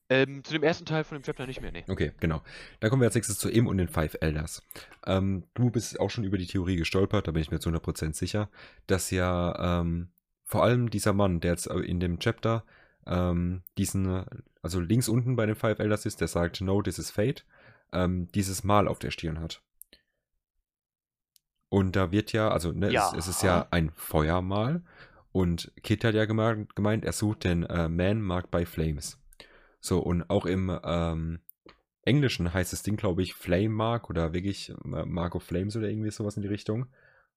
Ähm, zu dem ersten Teil von dem Chapter nicht mehr, nee. okay, genau. Dann kommen wir als nächstes zu Im und den Five Elders. Ähm, du bist auch schon über die Theorie gestolpert, da bin ich mir zu 100% sicher, dass ja ähm, vor allem dieser Mann, der jetzt in dem Chapter ähm, diesen, also links unten bei den Five Elders ist, der sagt, no, this is fate, ähm, dieses Mal auf der Stirn hat. Und da wird ja, also ne, Ja. es, es ist ja ein Feuermal und Kit hat ja gemeint, er sucht den äh, Man marked by Flames. So, und auch im ähm, Englischen heißt das Ding, glaube ich, Flame Mark oder wirklich äh, Mark of Flames oder irgendwie sowas in die Richtung.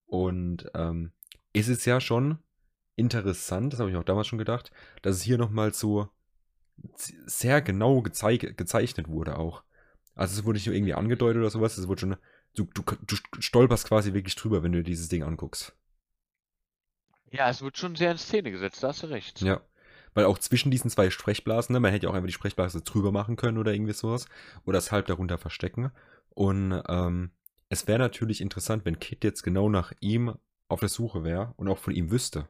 Und ähm, ist es ja schon interessant, das habe ich auch damals schon gedacht, dass es hier nochmal so sehr genau gezeig gezeichnet wurde auch. Also es wurde nicht nur irgendwie angedeutet oder sowas, es wurde schon, du, du, du stolperst quasi wirklich drüber, wenn du dieses Ding anguckst. Ja, es wird schon sehr in Szene gesetzt, da hast du recht. Ja. Weil auch zwischen diesen zwei Sprechblasen, ne, man hätte ja auch einfach die Sprechblase drüber machen können oder irgendwie sowas. Oder es halb darunter verstecken. Und ähm, es wäre natürlich interessant, wenn Kit jetzt genau nach ihm auf der Suche wäre und auch von ihm wüsste.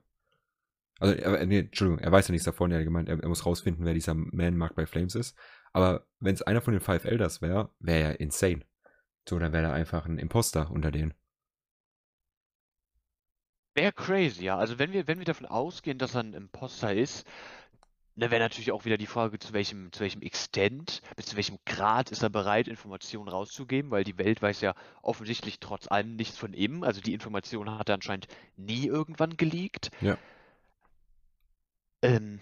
Also, er, nee, Entschuldigung, er weiß ja nichts davon, er hat gemeint, er, er muss rausfinden, wer dieser Man Marked by Flames ist. Aber wenn es einer von den Five Elders wäre, wäre er insane. So, dann wäre er einfach ein Imposter unter denen. Wäre crazy, ja. Also wenn wir, wenn wir davon ausgehen, dass er ein Imposter ist, dann wäre natürlich auch wieder die Frage, zu welchem, zu welchem Extent, bis zu welchem Grad ist er bereit, Informationen rauszugeben, weil die Welt weiß ja offensichtlich trotz allem nichts von ihm. Also die Information hat er anscheinend nie irgendwann geleakt. Ja. Ähm,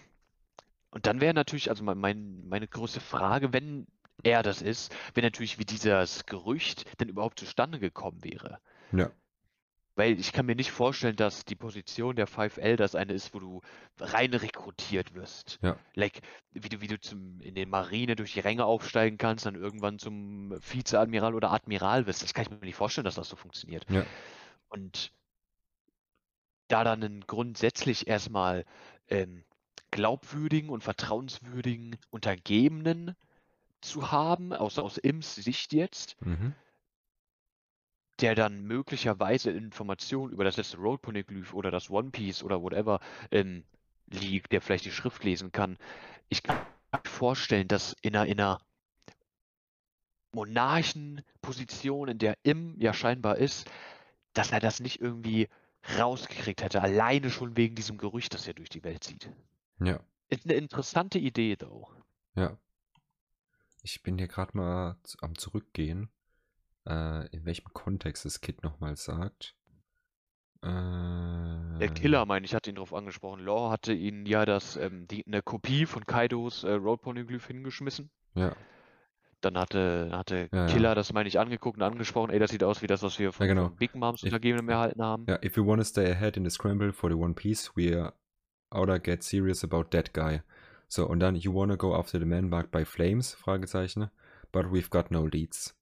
und dann wäre natürlich, also mein, mein, meine größte Frage, wenn er das ist, wäre natürlich, wie dieses Gerücht denn überhaupt zustande gekommen wäre. Ja. Weil ich kann mir nicht vorstellen, dass die Position der Five Elders eine ist, wo du rein rekrutiert wirst. Ja. Like, wie du, wie du zum, in den Marine durch die Ränge aufsteigen kannst, dann irgendwann zum Vizeadmiral oder Admiral wirst. Das kann ich mir nicht vorstellen, dass das so funktioniert. Ja. Und da dann einen grundsätzlich erstmal ähm, glaubwürdigen und vertrauenswürdigen Untergebenen zu haben, aus, aus Ims Sicht jetzt, Mhm. Der dann möglicherweise Informationen über das letzte Road Poneglyph oder das One Piece oder whatever ähm, liegt, der vielleicht die Schrift lesen kann. Ich kann mir vorstellen, dass in einer, in einer Monarchenposition, in der Im ja scheinbar ist, dass er das nicht irgendwie rausgekriegt hätte, alleine schon wegen diesem Gerücht, das er durch die Welt zieht. Ja, Ist eine interessante Idee, though. ja. Ich bin hier gerade mal am Zurückgehen, äh, in welchem Kontext das Kid nochmal sagt. Der Äh, Killer, meine ich, hatte ihn darauf angesprochen. Law hatte ihn ja das, ähm, die, eine Kopie von Kaidos äh, Road Poneglyph hingeschmissen. Ja, Dann hatte, hatte Ja, ja. Killer das, meine ich, angeguckt und angesprochen. Ey, das sieht aus wie das, was wir von, genau. von Big Moms Untergebenen erhalten haben. ja. If you want to stay ahead in the scramble for the One Piece, we oughta get serious about that guy. So, und dann, you wanna go after the man marked by flames? Fragezeichen. But we've got no leads.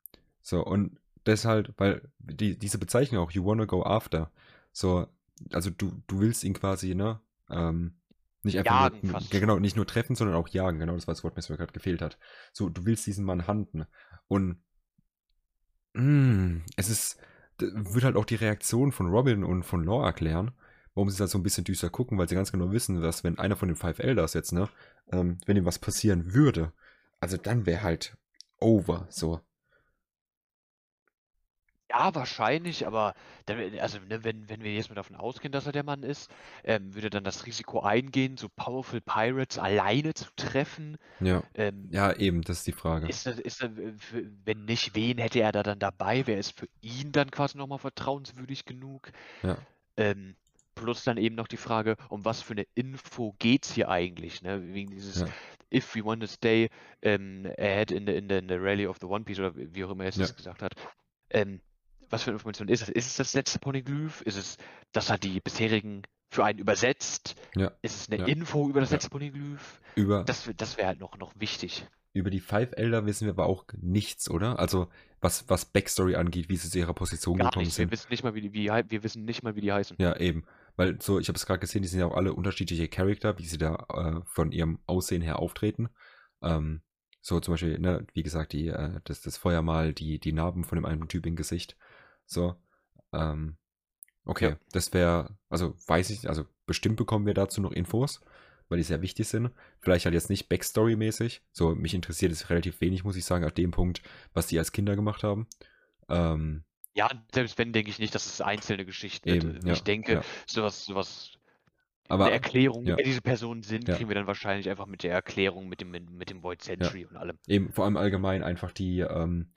So, und deshalb, weil die, diese Bezeichnung auch, you wanna go after. So, also du, du willst ihn quasi, ne? Ähm, nicht einfach Jagen nur, genau, nicht nur treffen, sondern auch jagen. Genau, das war das Wort, was mir gerade gefehlt hat. So, du willst diesen Mann handen. Und mm, es ist, wird halt auch die Reaktion von Robin und von Law erklären, warum sie da so ein bisschen düster gucken, weil sie ganz genau wissen, dass wenn einer von den Five Elders jetzt, ne, ähm, wenn ihm was passieren würde, also dann wäre halt over, so. Ja, wahrscheinlich, aber dann, also, ne, wenn, wenn wir jetzt mal davon ausgehen, dass er der Mann ist, ähm, würde er dann das Risiko eingehen, so Powerful Pirates alleine zu treffen. Ja. Ähm, Ja, eben, das ist die Frage. Ist er, ist er, äh, für- wenn nicht, wen hätte er da dann dabei? Wer ist für ihn dann quasi nochmal vertrauenswürdig genug? Ja. Ähm, plus dann eben noch die Frage, um was für eine Info geht's hier eigentlich? Ne? Wegen dieses Ja. If we want to stay ähm, ahead in the, in, the, in the Rally of the One Piece oder wie auch immer er es Ja. jetzt gesagt hat. Ähm, was für eine Information ist es? Ist es das letzte Poneglyph? Ist es, dass er die bisherigen für einen übersetzt? Ja. Ist es eine Ja. Info über das Ja. letzte Poneglyph? Über, Das, das wäre halt noch, noch wichtig. über die Five Elder wissen wir aber auch nichts, oder? Also, was, was Backstory angeht, wie sie zu ihrer Position Gar gekommen nichts. Wir sind. wissen nicht mal, wie die, wie, wir wissen nicht mal, wie die heißen. Ja, eben. Weil so, ich habe es gerade gesehen, die sind ja auch alle unterschiedliche Charakter, wie sie da äh, von ihrem Aussehen her auftreten. Ähm, so zum Beispiel, ne, wie gesagt, die, äh, das, das Feuermal, die, die Narben von dem einen Typ im Gesicht. So. Ähm, okay, Ja. das wäre, also weiß ich, also bestimmt bekommen wir dazu noch Infos, weil die sehr wichtig sind. Vielleicht halt jetzt nicht Backstory-mäßig. So, mich interessiert es relativ wenig, muss ich sagen, an dem Punkt, was die als Kinder gemacht haben. Ähm, Ja, selbst wenn, denke ich nicht, dass es einzelne Geschichten Eben, sind. ja, Ich denke, ja. sowas, sowas, aber eine Erklärung, ja. wer diese Personen sind, Ja. kriegen wir dann wahrscheinlich einfach mit der Erklärung, mit dem, mit dem Void Century und allem. Eben, vor allem allgemein einfach die, ähm,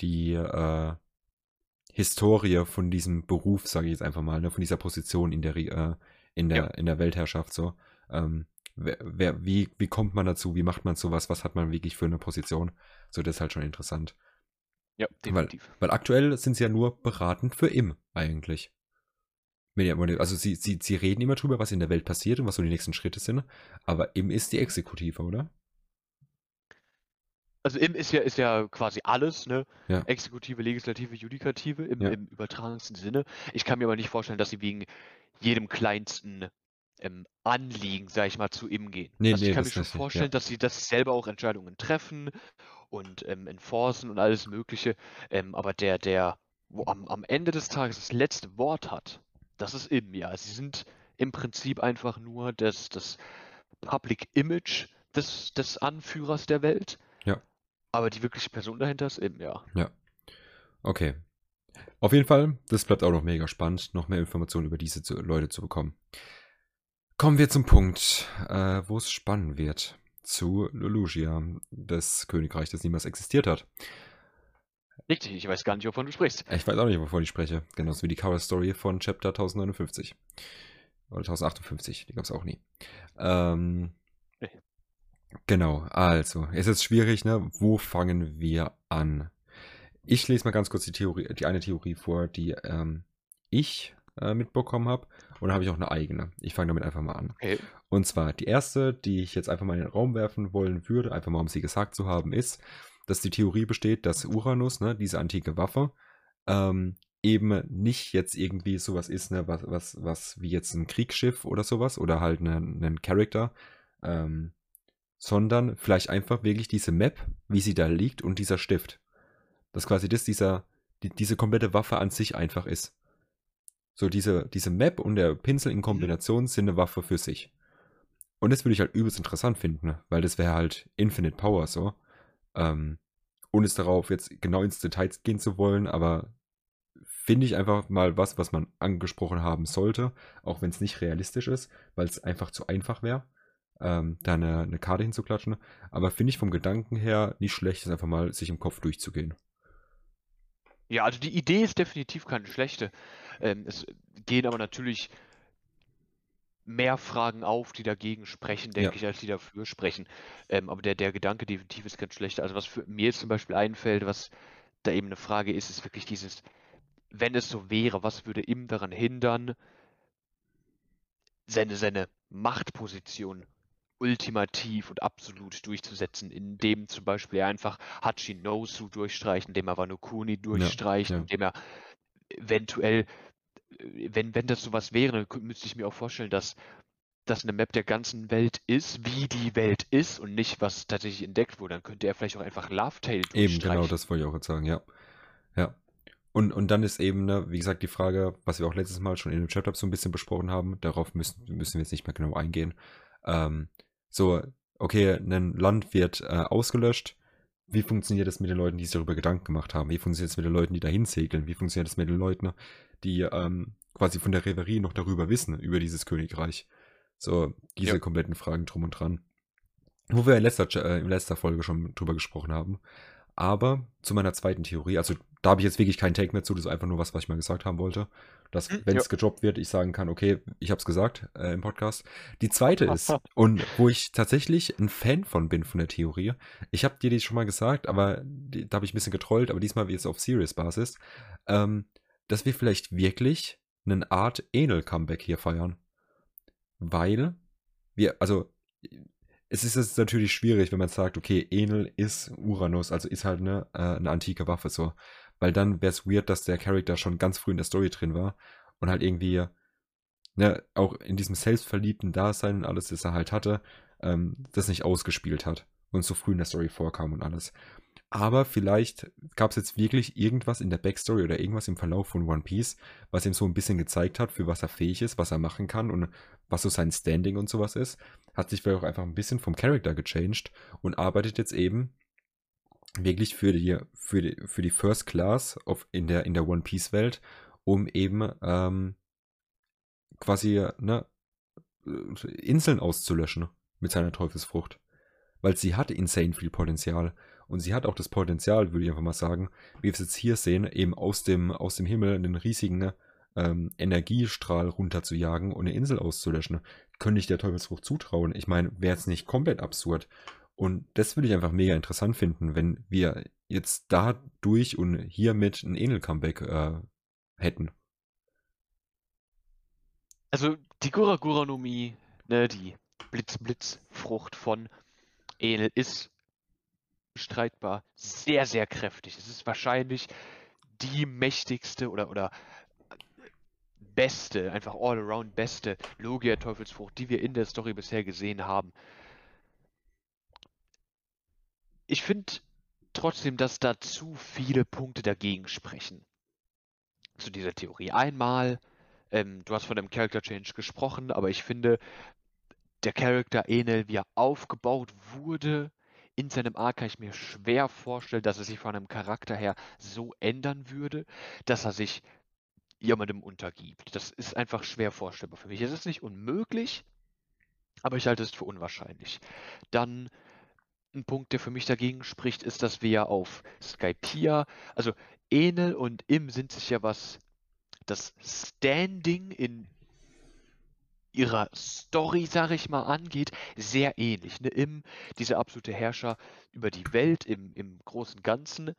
die äh, Historie von diesem Beruf, sage ich jetzt einfach mal, ne, von dieser Position in der, äh, in der, Ja. in der Weltherrschaft so. Ähm, wer, wer, wie, wie kommt man dazu? Wie macht man sowas? Was hat man wirklich für eine Position? So, das ist halt schon interessant. Ja, Weil- definitiv. Weil aktuell sind sie ja nur beratend für im, eigentlich. Also sie, sie, sie reden immer drüber, was in der Welt passiert und was so die nächsten Schritte sind, aber im ist die Exekutive, oder? Also im ist ja, ist ja quasi alles, ne? Ja. Exekutive, Legislative, Judikative im, Ja. im übertragensten Sinne. Ich kann mir aber nicht vorstellen, dass sie wegen jedem kleinsten ähm, Anliegen, sag ich mal, zu ihm gehen. Nee, also nee, ich kann das mir schon nicht, ja. vorstellen, dass sie, sie selber auch Entscheidungen treffen und ähm, enforcen und alles Mögliche. Ähm, aber der, der, wo am, am Ende des Tages das letzte Wort hat, das ist im, ja. Sie sind im Prinzip einfach nur das, das Public Image des, des Anführers der Welt. Ja. Aber die wirkliche Person dahinter ist im, ja. Okay. Auf jeden Fall, das bleibt auch noch mega spannend, noch mehr Informationen über diese zu, Leute zu bekommen. Kommen wir zum Punkt, äh, wo es spannend wird. Zu Lulugia, das Königreich, das niemals existiert hat. Richtig, ich weiß gar nicht, wovon du sprichst. Ich weiß auch nicht, wovon ich spreche. Genauso wie die Cover Story von Chapter 1059. Oder 1058, die gab es auch nie. Ähm. Genau, also, es ist schwierig, ne? Wo fangen wir an? Ich lese mal ganz kurz die Theorie, die eine Theorie vor, die ähm, ich äh, mitbekommen habe. Und dann habe ich auch eine eigene. Ich fange damit einfach mal an. Okay. Und zwar die erste, die ich jetzt einfach mal in den Raum werfen wollen würde, einfach mal um sie gesagt zu haben, ist, dass die Theorie besteht, dass Uranus, ne, diese antike Waffe, ähm, eben nicht jetzt irgendwie sowas ist, ne, was, was, was wie jetzt ein Kriegsschiff oder sowas oder halt einen ne, Charakter, ähm, sondern vielleicht einfach wirklich diese Map, wie sie da liegt und dieser Stift. Dass quasi das dieser, die, diese komplette Waffe an sich einfach ist. So diese, diese Map und der Pinsel in mhm. Kombination sind eine Waffe für sich. Und das würde ich halt übelst interessant finden, ne? weil das wäre halt Infinite Power so. Ähm, ohne es darauf jetzt genau ins Detail gehen zu wollen, aber finde ich einfach mal was, was man angesprochen haben sollte, auch wenn es nicht realistisch ist, weil es einfach zu einfach wäre, ähm, da eine, eine Karte hinzuklatschen. Aber finde ich vom Gedanken her nicht schlecht, es einfach mal sich im Kopf durchzugehen. Ja, also die Idee ist definitiv keine schlechte. Ähm, es gehen aber natürlich mehr Fragen auf, die dagegen sprechen, denke ja. ich, als die dafür sprechen. Ähm, aber der, der Gedanke definitiv ist kein schlechter. Also was für mir jetzt zum Beispiel einfällt, was da eben eine Frage ist, ist wirklich dieses, wenn es so wäre, was würde ihm daran hindern, seine, seine Machtposition ultimativ und absolut durchzusetzen, indem zum Beispiel er einfach Hachinosu durchstreicht, indem er Wano Kuni durchstreicht, ja, ja. indem er eventuell wenn, wenn das sowas wäre, müsste ich mir auch vorstellen, dass das eine Map der ganzen Welt ist, wie die Welt ist und nicht, was tatsächlich entdeckt wurde. Dann könnte er vielleicht auch einfach Love Tale Eben, genau, das wollte ich auch jetzt sagen, ja. Ja. Und, und dann ist eben, ne, wie gesagt, die Frage, was wir auch letztes Mal schon in dem Chat so ein bisschen besprochen haben, darauf müssen, müssen wir jetzt nicht mehr genau eingehen. Ähm, so, okay, ein Land wird äh, ausgelöscht. Wie funktioniert das mit den Leuten, die sich darüber Gedanken gemacht haben? Wie funktioniert es mit den Leuten, die dahin segeln? Wie funktioniert es mit den Leuten, die ähm, quasi von der Reverie noch darüber wissen, über dieses Königreich. So, diese ja. kompletten Fragen drum und dran. Wo wir in letzter, äh, in letzter Folge schon drüber gesprochen haben. Aber zu meiner zweiten Theorie, also da habe ich jetzt wirklich keinen Take mehr zu, das ist einfach nur was, was ich mal gesagt haben wollte. Dass, hm, wenn es gedroppt wird, ich sagen kann, okay, ich habe es gesagt äh, im Podcast. Die zweite ist, und wo ich tatsächlich ein Fan von bin von der Theorie, ich habe dir die schon mal gesagt, aber die, da habe ich ein bisschen getrollt, aber diesmal wie es auf Serious-Basis. Ähm, dass wir vielleicht wirklich eine Art Enel-Comeback hier feiern. Weil wir, also, es ist jetzt natürlich schwierig, wenn man sagt, okay, Enel ist Uranus, also ist halt eine, äh, eine antike Waffe so. Weil dann wäre es weird, dass der Charakter schon ganz früh in der Story drin war und halt irgendwie, ne, auch in diesem selbstverliebten Dasein und alles, das er halt hatte, ähm, das nicht ausgespielt hat und so früh in der Story vorkam und alles. Aber vielleicht gab es jetzt wirklich irgendwas in der Backstory oder irgendwas im Verlauf von One Piece, was ihm so ein bisschen gezeigt hat, für was er fähig ist, was er machen kann und was so sein Standing und sowas ist. Hat sich vielleicht auch einfach ein bisschen vom Charakter gechanged und arbeitet jetzt eben wirklich für die, für die, für die First Class auf, in, der, in der One Piece Welt, um eben ähm, quasi ne, Inseln auszulöschen mit seiner Teufelsfrucht. Weil sie hat insane viel Potenzial. Und sie hat auch das Potenzial, würde ich einfach mal sagen, wie wir es jetzt hier sehen, eben aus dem, aus dem Himmel einen riesigen ähm, Energiestrahl runterzujagen und eine Insel auszulöschen. Könnte ich der Teufelsfrucht zutrauen? Ich meine, wäre jetzt nicht komplett absurd. Und das würde ich einfach mega interessant finden, wenn wir jetzt dadurch und hiermit ein Enel-Comeback äh, hätten. Also die Gura-Guranomie, ne, die Blitz-Blitz-Frucht von Enel ist streitbar sehr, sehr kräftig. Es ist wahrscheinlich die mächtigste oder, oder beste, einfach all around beste Logia-Teufelsfrucht, die wir in der Story bisher gesehen haben. Ich finde trotzdem, dass da zu viele Punkte dagegen sprechen. Zu dieser Theorie. Einmal, ähm, du hast von dem Character Change gesprochen, aber ich finde, der Charakter Enel, wie er aufgebaut wurde, in seinem Arc kann ich mir schwer vorstellen, dass er sich von einem Charakter her so ändern würde, dass er sich jemandem untergibt. Das ist einfach schwer vorstellbar für mich. Es ist nicht unmöglich, aber ich halte es für unwahrscheinlich. Dann ein Punkt, der für mich dagegen spricht, ist, dass wir auf Skypia, also Enel und Im sind sich ja was das Standing in ihrer Story, sag ich mal, angeht, sehr ähnlich. Ne? Im, dieser absolute Herrscher über die Welt im, im großen Ganzen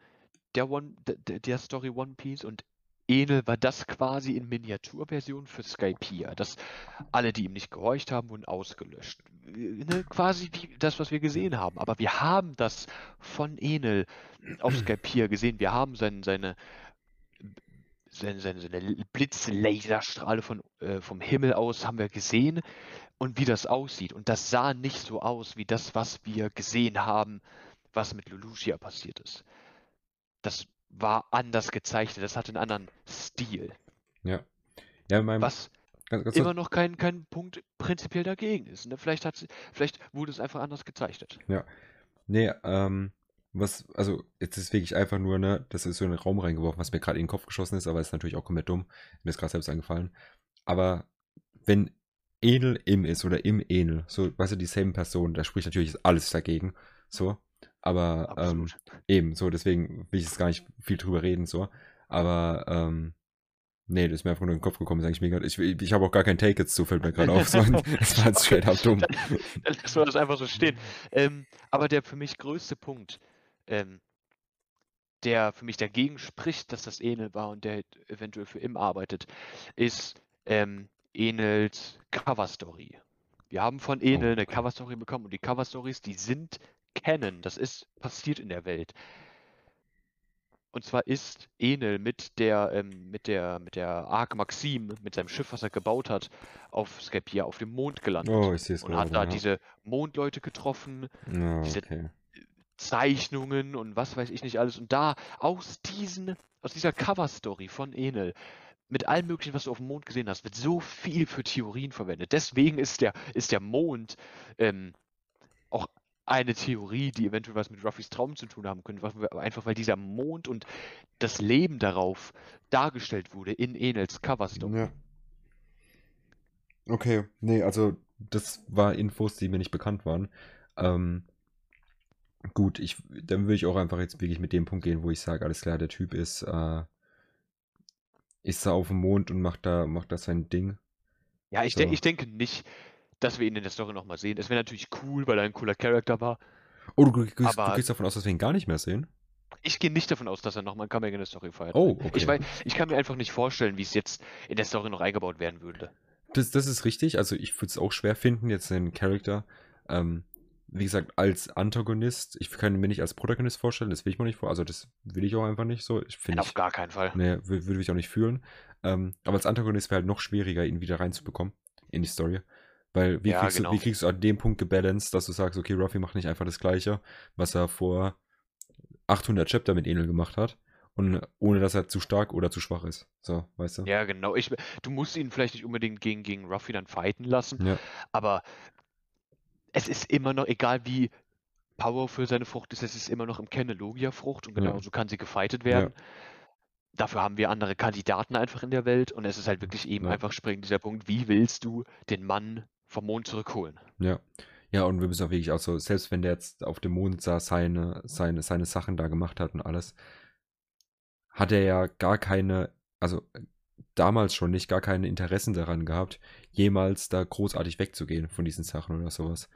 der, One, der, der Story One Piece und Enel war das quasi in Miniaturversion für Skypiea. Dass alle, die ihm nicht gehorcht haben, wurden ausgelöscht. Ne? Quasi wie das, was wir gesehen haben. Aber wir haben das von Enel auf Skypiea gesehen. Wir haben sein, seine so eine, so eine, so eine Blitzlaserstrahle von, äh, vom Himmel aus haben wir gesehen und wie das aussieht. Und das sah nicht so aus wie das, was wir gesehen haben, was mit Lelouchia passiert ist. Das war anders gezeichnet, das hatte einen anderen Stil. Ja. Ja, in meinem, Was ganz, ganz immer noch kein, kein Punkt prinzipiell dagegen ist. Ne? Vielleicht, hat, sie- vielleicht wurde es einfach anders gezeichnet. Nee, ähm, was, also, jetzt ist wirklich einfach nur, ne, das ist so in den Raum reingeworfen, was mir gerade in den Kopf geschossen ist, aber ist natürlich auch komplett dumm. Mir ist gerade selbst eingefallen. Aber wenn Enel im ist oder im Enel, so, weißt du, dieselben Person, da spricht natürlich alles dagegen, so. Aber, ähm, eben, so, deswegen will ich jetzt gar nicht viel drüber reden, so. Aber, ähm, nee, das ist mir einfach nur in den Kopf gekommen, ist eigentlich mega. Ich, ich habe auch gar keinen Take jetzt zu, fällt mir gerade auf. So, das war jetzt straight up dumm. Dann lassen wir das einfach so stehen. Ähm, aber der für mich größte Punkt, ähm, der für mich dagegen spricht, dass das Enel war und der eventuell für Im arbeitet, ist ähm, Enels Cover-Story. Wir haben von Enel eine. Cover-Story bekommen und die Cover-Stories, die sind Canon. Das ist passiert in der Welt. Und zwar ist Enel mit der, ähm, mit der, mit der Ark Maxim, mit seinem Schiff, was er gebaut hat, auf Skapia, auf dem Mond gelandet. Oh, ich sehe es und hat da ja. diese Mondleute getroffen, Ja, diese- okay. Zeichnungen und was weiß ich nicht alles. Und da aus diesen, aus dieser Cover-Story von Enel, mit allem möglichen, was du auf dem Mond gesehen hast, wird so viel für Theorien verwendet. Deswegen ist der, ist der Mond ähm, auch eine Theorie, die eventuell was mit Ruffys Traum zu tun haben könnte. Einfach weil dieser Mond und das Leben darauf dargestellt wurde in Enels Cover-Story. Ja. Okay, nee, also das war Infos, die mir nicht bekannt waren. Ähm, gut, ich, dann würde ich auch einfach jetzt wirklich mit dem Punkt gehen, wo ich sage, alles klar, der Typ ist, äh, ist da auf dem Mond und macht da, macht da sein Ding. Ja, ich, So. denk, ich denke nicht, dass wir ihn in der Story nochmal sehen. Es wäre natürlich cool, weil er ein cooler Charakter war. Oh, du, gehst, du Aber- gehst davon aus, dass wir ihn gar nicht mehr sehen? Ich gehe nicht davon aus, dass er nochmal ein Comeback in der Story feiert. Oh, okay. Ich, mein, ich kann mir einfach nicht vorstellen, wie es jetzt in der Story noch eingebaut werden würde. Das, das ist richtig. Also ich würde es auch schwer finden, jetzt einen Charakter, ähm, wie gesagt, als Antagonist. Ich kann ihn mir nicht als Protagonist vorstellen, das will ich mir nicht vor. Also das will ich auch einfach nicht so. Ich finde auf gar keinen Fall. Nee, wür- würde ich auch nicht fühlen. Ähm, aber als Antagonist wäre halt noch schwieriger, ihn wieder reinzubekommen in die Story. Weil wie, Ja, kriegst, genau. du, wie kriegst du an dem Punkt gebalanced, dass du sagst, okay, Ruffy macht nicht einfach das Gleiche, was er vor 800 Chapter mit Enel gemacht hat. Und ohne, dass er zu stark oder zu schwach ist. So, weißt du? Ja, genau. Ich, du musst ihn vielleicht nicht unbedingt gegen, gegen Ruffy dann fighten lassen, Ja. aber es ist immer noch, egal wie powerful seine Frucht ist, es ist immer noch im Kern eine Logia-Frucht und Ja. genauso kann sie gefightet werden. Dafür haben wir andere Kandidaten einfach in der Welt und es ist halt wirklich eben Ja. einfach springend dieser Punkt, wie willst du den Mann vom Mond zurückholen? Ja. Ja, und wir müssen auch wirklich auch so, selbst wenn der jetzt auf dem Mond saß, seine, seine, seine Sachen da gemacht hat und alles, hat er ja gar keine, also damals schon nicht, gar keine Interessen daran gehabt, jemals da großartig wegzugehen von diesen Sachen oder sowas.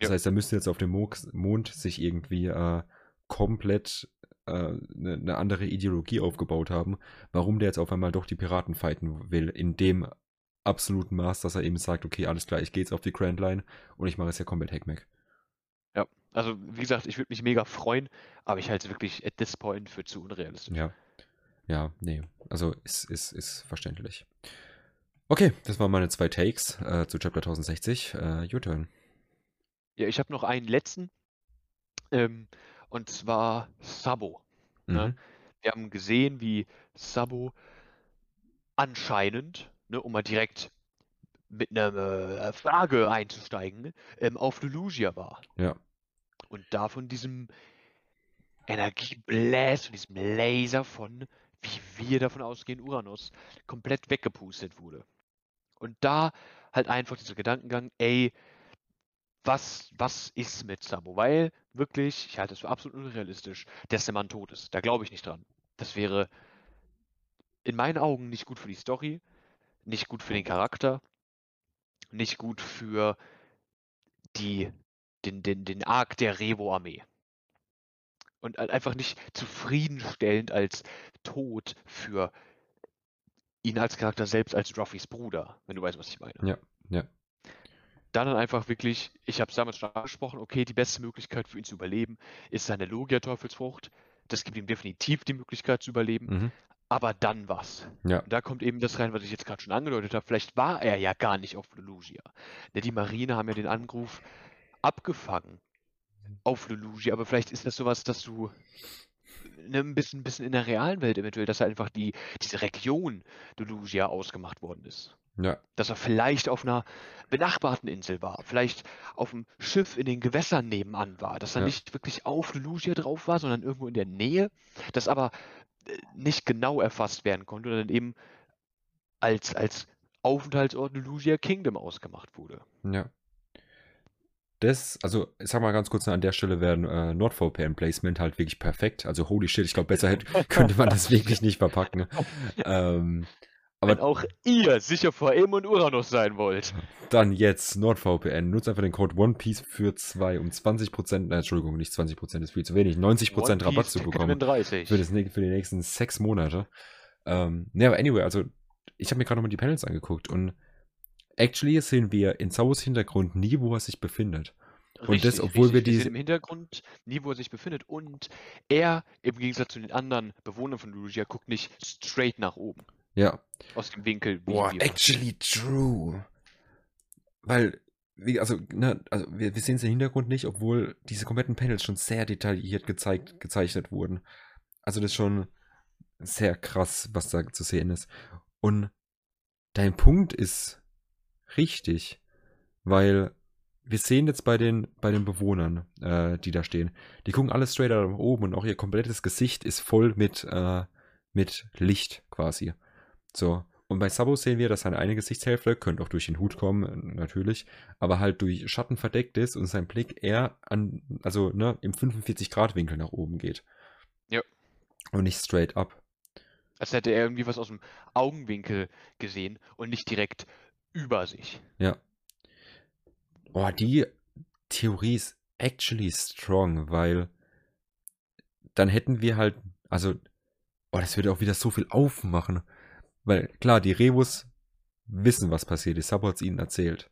Das Ja. heißt, er müsste jetzt auf dem Mo Mond sich irgendwie äh, komplett eine ne andere Ideologie aufgebaut haben, warum der jetzt auf einmal doch die Piraten fighten will, in dem absoluten Maß, dass er eben sagt, okay, alles klar, ich gehe jetzt auf die Grand Line und ich mache jetzt ja Combat Hackmack. Ja, also wie gesagt, ich würde mich mega freuen, aber ich halte es wirklich at this point für zu unrealistisch. Ja. Ja, nee. Also ist, ist, ist verständlich. Okay, das waren meine zwei Takes äh, zu Chapter 1060. Äh, your turn. Ja, ich habe noch einen letzten. Ähm, und zwar Sabo. Ne? Mhm. Wir haben gesehen, wie Sabo anscheinend, ne, um mal direkt mit einer äh, Frage einzusteigen, ähm, auf Lelougia war. Ja. Und da von diesem Energieblast, von diesem Laser von, wie wir davon ausgehen, Uranus, komplett weggepustet wurde. Und da halt einfach dieser Gedankengang, ey, was, was ist mit Sabo? Weil wirklich, ich halte es für absolut unrealistisch, dass der Mann tot ist. Da glaube ich nicht dran. Das wäre in meinen Augen nicht gut für die Story, nicht gut für den Charakter, nicht gut für die, den, den, den Arc der Revo-Armee. Und halt einfach nicht zufriedenstellend als Tod für ihn als Charakter selbst als Ruffys Bruder, wenn du weißt, was ich meine. Ja, ja. Dann dann einfach wirklich, ich habe es damals schon angesprochen, okay, die beste Möglichkeit für ihn zu überleben ist seine Logia-Teufelsfrucht. Das gibt ihm definitiv die Möglichkeit zu überleben. Mhm. aber dann was. Ja. Und da kommt eben das rein, was ich jetzt gerade schon angedeutet habe. Vielleicht war er ja gar nicht auf Lelugia. Denn die Marine haben ja den Anruf abgefangen auf Lelugia, aber vielleicht ist das sowas, dass du ne, ein bisschen, bisschen in der realen Welt eventuell, dass einfach die, diese Region Lelugia ausgemacht worden ist. Ja. Dass er vielleicht auf einer benachbarten Insel war, vielleicht auf einem Schiff in den Gewässern nebenan war, dass er Ja. nicht wirklich auf Lelugia drauf war, sondern irgendwo in der Nähe, das aber äh, nicht genau erfasst werden konnte und dann eben als, als Aufenthaltsort Lelugia Kingdom ausgemacht wurde. Ja. Das, also ich sag mal ganz kurz an der Stelle wäre äh, NordVPN-Placement halt wirklich perfekt. Also holy shit, ich glaube, besser hätte, könnte man das wirklich nicht verpacken. Ne? Ähm, Wenn aber auch ihr sicher vor Im und Uranus sein wollt. dann jetzt NordVPN. Nutzt einfach den Code OnePiece für 2, um 20%, nein, Entschuldigung, nicht 20%, ist viel zu wenig, 90% Rabatt zu bekommen. 35. Für, das, für die nächsten sechs Monate. Ähm, ne, aber anyway, also ich habe mir gerade nochmal die Panels angeguckt und actually sehen wir in Saus Hintergrund nie, wo er sich befindet. Und das, obwohl wir richtig. diese- sehen im Hintergrund nie, wo er sich befindet. Und er, im Gegensatz zu den anderen Bewohnern von Lugia, guckt nicht straight nach oben. Ja. Aus dem Winkel. Boah, wir- actually true. Weil, wie, also, ne, also wir, wir sehen es im Hintergrund nicht, obwohl diese kompletten Panels schon sehr detailliert gezeigt, gezeichnet wurden. Also das ist schon sehr krass, was da zu sehen ist. Und dein Punkt ist richtig, weil wir sehen jetzt bei den, bei den Bewohnern, äh, die da stehen, die gucken alle straight nach oben und auch ihr komplettes Gesicht ist voll mit, äh, mit Licht quasi. So. Und bei Sabo sehen wir, dass seine eine Gesichtshälfte, könnte auch durch den Hut kommen, natürlich, aber halt durch Schatten verdeckt ist und sein Blick eher an, also ne, im 45-Grad-Winkel nach oben geht. Ja. Und nicht straight up. Als hätte er irgendwie was aus dem Augenwinkel gesehen und nicht direkt über sich. Ja. Oh, die Theorie ist actually strong, weil dann hätten wir halt, also, oh, das würde auch wieder so viel aufmachen. Weil, klar, die Rebus wissen, was passiert ist. Sabo hat es ihnen erzählt.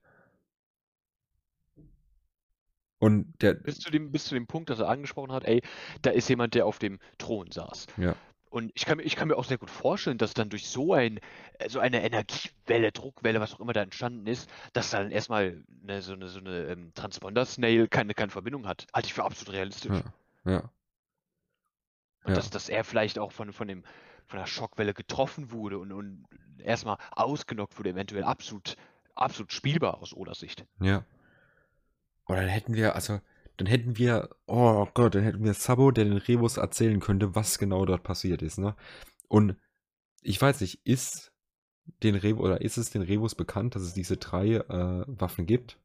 Und der, Bis zu, dem, bis zu dem Punkt, dass er angesprochen hat, ey, da ist jemand, der auf dem Thron saß. ja, Und ich kann, mir- ich kann mir auch sehr gut vorstellen, dass dann durch so ein, äh, so eine Energiewelle, Druckwelle, was auch immer da entstanden ist, dass dann erstmal eine, so eine, so eine ähm, Transponder-Snail keine, keine Verbindung hat. Halte ich für absolut realistisch. ja, ja, Und ja. dass, dass er vielleicht auch von, von, dem, von der Schockwelle getroffen wurde und, und erstmal ausgenockt wurde, eventuell absolut, absolut spielbar aus Odas Sicht. ja. Oder dann hätten wir, also, dann hätten wir, oh Gott, dann hätten wir Sabo, der den Rebus erzählen könnte, was genau dort passiert ist, ne? Und ich weiß nicht, ist den Rebus oder ist es den Rebus bekannt, dass es diese drei äh, Waffen gibt?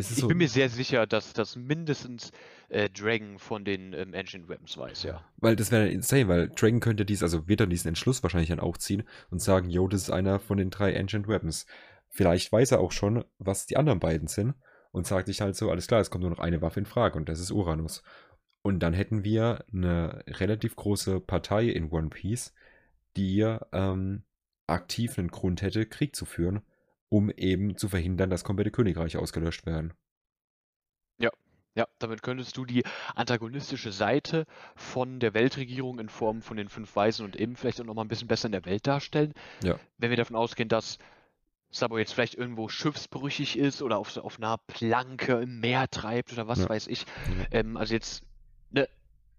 Ich so? bin mir sehr sicher, dass das mindestens äh, Dragon von den ähm, Ancient Weapons weiß, ja. Weil das wäre insane, weil Dragon könnte dies, also wird er diesen Entschluss wahrscheinlich dann auch ziehen und sagen, yo, das ist einer von den drei Ancient Weapons. Vielleicht weiß er auch schon, was die anderen beiden sind und sagt sich halt so, alles klar, es kommt nur noch eine Waffe in Frage und das ist Uranus. Und dann hätten wir eine relativ große Partei in One Piece, die ähm, aktiv einen Grund hätte, Krieg zu führen, um eben zu verhindern, dass komplette Königreiche ausgelöscht werden. Ja, damit könntest du die antagonistische Seite von der Weltregierung in Form von den fünf Weisen und eben vielleicht auch noch mal ein bisschen besser in der Welt darstellen. Ja. Wenn wir davon ausgehen, dass Sabo jetzt vielleicht irgendwo schiffsbrüchig ist oder auf, auf einer Planke im Meer treibt oder was Ja. weiß ich. Ähm, also jetzt ne,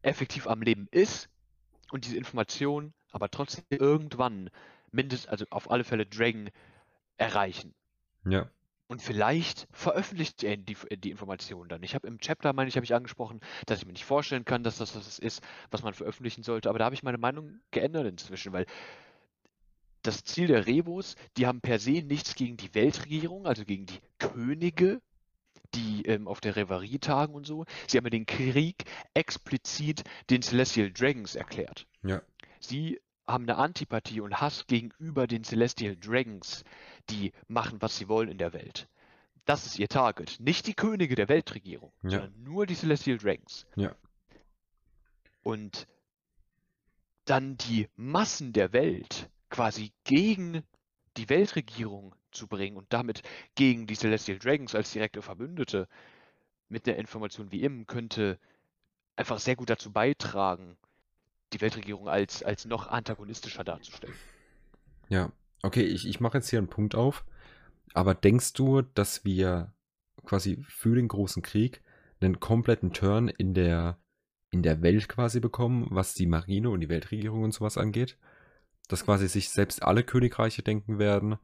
effektiv am Leben ist und diese Information aber trotzdem irgendwann mindestens, also auf alle Fälle Dragon erreichen. Ja, Und vielleicht veröffentlicht er die, die Informationen dann. Ich habe im Chapter, meine ich, habe ich angesprochen, dass ich mir nicht vorstellen kann, dass das das ist, was man veröffentlichen sollte. Aber da habe ich meine Meinung geändert inzwischen, weil das Ziel der Rebus, die haben per se nichts gegen die Weltregierung, also gegen die Könige, die ähm, auf der Reverie tagen und so. Sie haben ja den Krieg explizit den Celestial Dragons erklärt. ja, Sie haben eine Antipathie und Hass gegenüber den Celestial Dragons, die machen, was sie wollen in der Welt. Das ist ihr Target. Nicht die Könige der Weltregierung, Ja. sondern nur die Celestial Dragons. Ja. Und dann die Massen der Welt quasi gegen die Weltregierung zu bringen und damit gegen die Celestial Dragons als direkte Verbündete mit der Information wie ihm könnte einfach sehr gut dazu beitragen, die Weltregierung als, als noch antagonistischer darzustellen. Ja, okay, ich, ich mache jetzt hier einen Punkt auf. Aber denkst du, dass wir quasi für den großen Krieg einen kompletten Turn in der, in der Welt quasi bekommen, was die Marine und die Weltregierung und sowas angeht? Dass quasi sich selbst alle Königreiche denken werden,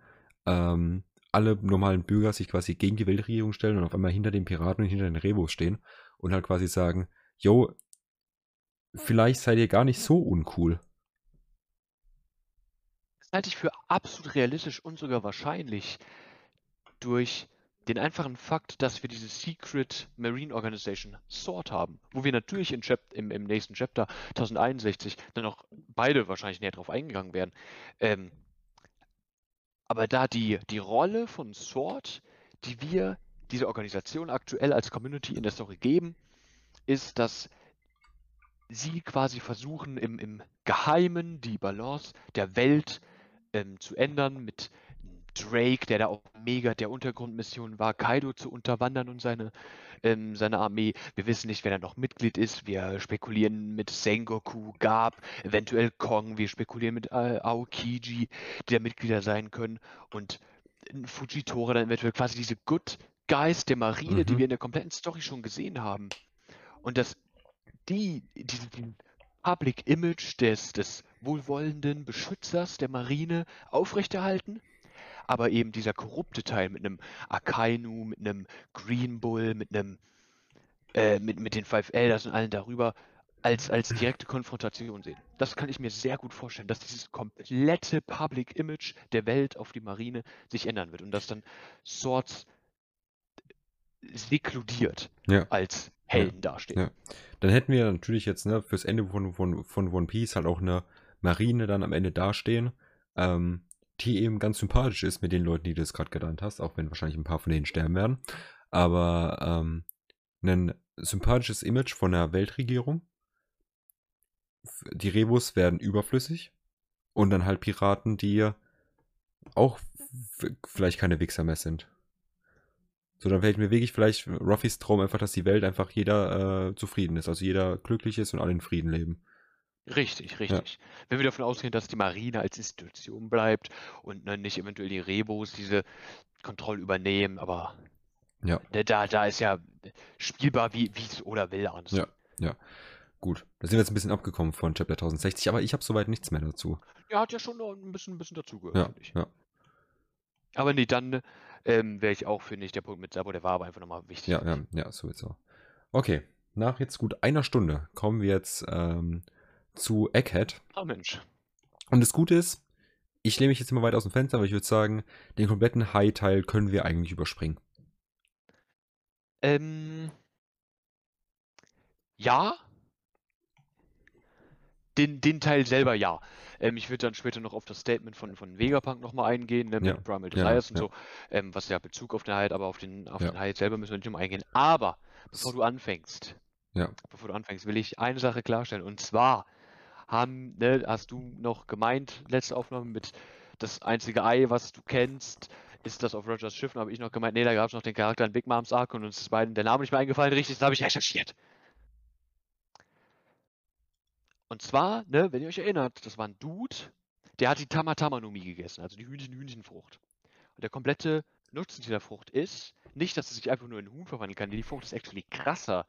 ähm, alle normalen Bürger sich quasi gegen die Weltregierung stellen und auf einmal hinter den Piraten und hinter den Rebos stehen und halt quasi sagen, yo, vielleicht seid ihr gar nicht so uncool. Das halte ich für absolut realistisch und sogar wahrscheinlich durch den einfachen Fakt, dass wir diese Secret Marine Organization SWORD haben, wo wir natürlich in Chap im, im, nächsten Chapter 1061 dann auch beide wahrscheinlich näher drauf eingegangen werden. Ähm, aber da die, die Rolle von SWORD, die wir dieser Organisation aktuell als Community in der Story geben, ist, dass sie quasi versuchen, im, im Geheimen die Balance der Welt ähm, zu ändern, mit Drake, der da auch mega der Untergrundmission war, Kaido zu unterwandern und seine, ähm, seine Armee. Wir wissen nicht, wer da noch Mitglied ist. Wir spekulieren mit Sengoku, Gab, eventuell Kong. Wir spekulieren mit äh, Aokiji, die da Mitglieder sein können. Und Fujitora dann eventuell quasi diese Good Guys der Marine, mhm. die wir in der kompletten Story schon gesehen haben. Und dass die, diese, die Public Image des, des wohlwollenden Beschützers der Marine aufrechterhalten aber eben dieser korrupte Teil mit einem Akainu, mit einem Green Bull, mit einem äh, mit, mit den Five Elders und allen darüber als, als direkte Konfrontation sehen. Das kann ich mir sehr gut vorstellen, dass dieses komplette Public Image der Welt auf die Marine sich ändern wird und dass dann Swords sekludiert ja. als Helden ja. dastehen. Ja. Dann hätten wir natürlich jetzt ne, fürs Ende von, von, von One Piece halt auch eine Marine dann am Ende dastehen. Ähm, die eben ganz sympathisch ist mit den Leuten, die du jetzt gerade genannt hast, auch wenn wahrscheinlich ein paar von denen sterben werden. Aber ähm, ein sympathisches Image von der Weltregierung. Die Rebus werden überflüssig. Und dann halt Piraten, die auch vielleicht keine Wichser mehr sind. So, dann fällt mir wirklich vielleicht Ruffys Traum einfach, dass die Welt einfach jeder äh, zufrieden ist. Also jeder glücklich ist und alle in Frieden leben. Richtig, richtig. Wenn wir davon ausgehen, dass die Marine als Institution bleibt und ne, nicht eventuell die Rebos diese Kontrolle übernehmen, aber Ja, da, da ist ja spielbar, wie es oder will ja, ja. Gut. Da sind wir jetzt ein bisschen abgekommen von Chapter 1060, aber ich habe soweit nichts mehr dazu. Ja, hat ja schon noch ein bisschen, ein bisschen dazugehört, Ja, finde ich. ja, Aber nee, dann ähm, wäre ich auch, finde ich, der Punkt mit Sabo, der war aber einfach nochmal wichtig ja, ja, ja, sowieso. Okay, nach jetzt gut einer Stunde kommen wir jetzt ähm, zu Egghead. Ah, Mensch. Und das Gute ist, ich lehne mich jetzt immer weit aus dem Fenster, aber ich würde sagen, den kompletten High-Teil können wir eigentlich überspringen. Ähm. Ja. Den, den Teil selber ja. Ähm, ich würde dann später noch auf das Statement von, von Vegapunk nochmal eingehen, ne, mit ja. Primal Desires ja, und ja. so, ähm, was ja Bezug auf den Hyde, aber auf den, auf den Hyde selber müssen wir nicht mehr eingehen. Aber bevor du anfängst, ja. bevor du anfängst, will ich eine Sache klarstellen. Und zwar, haben, ne, hast du noch gemeint, letzte Aufnahme mit das einzige Ei, was du kennst, ist das auf Rogers Schiff. habe ich noch gemeint, nee, da gab es noch den Charakter in Big Moms Arc und uns ist beiden der Name nicht mehr eingefallen. Richtig, das habe ich recherchiert. Und zwar, ne, wenn ihr euch erinnert, das war ein Dude, der hat die Tamatama-Nomi gegessen, also die Hühnchen-Hühnchenfrucht. Und der komplette Nutzen dieser Frucht ist, nicht, dass er sich einfach nur in Huhn verwandeln kann, die Frucht ist actually krasser,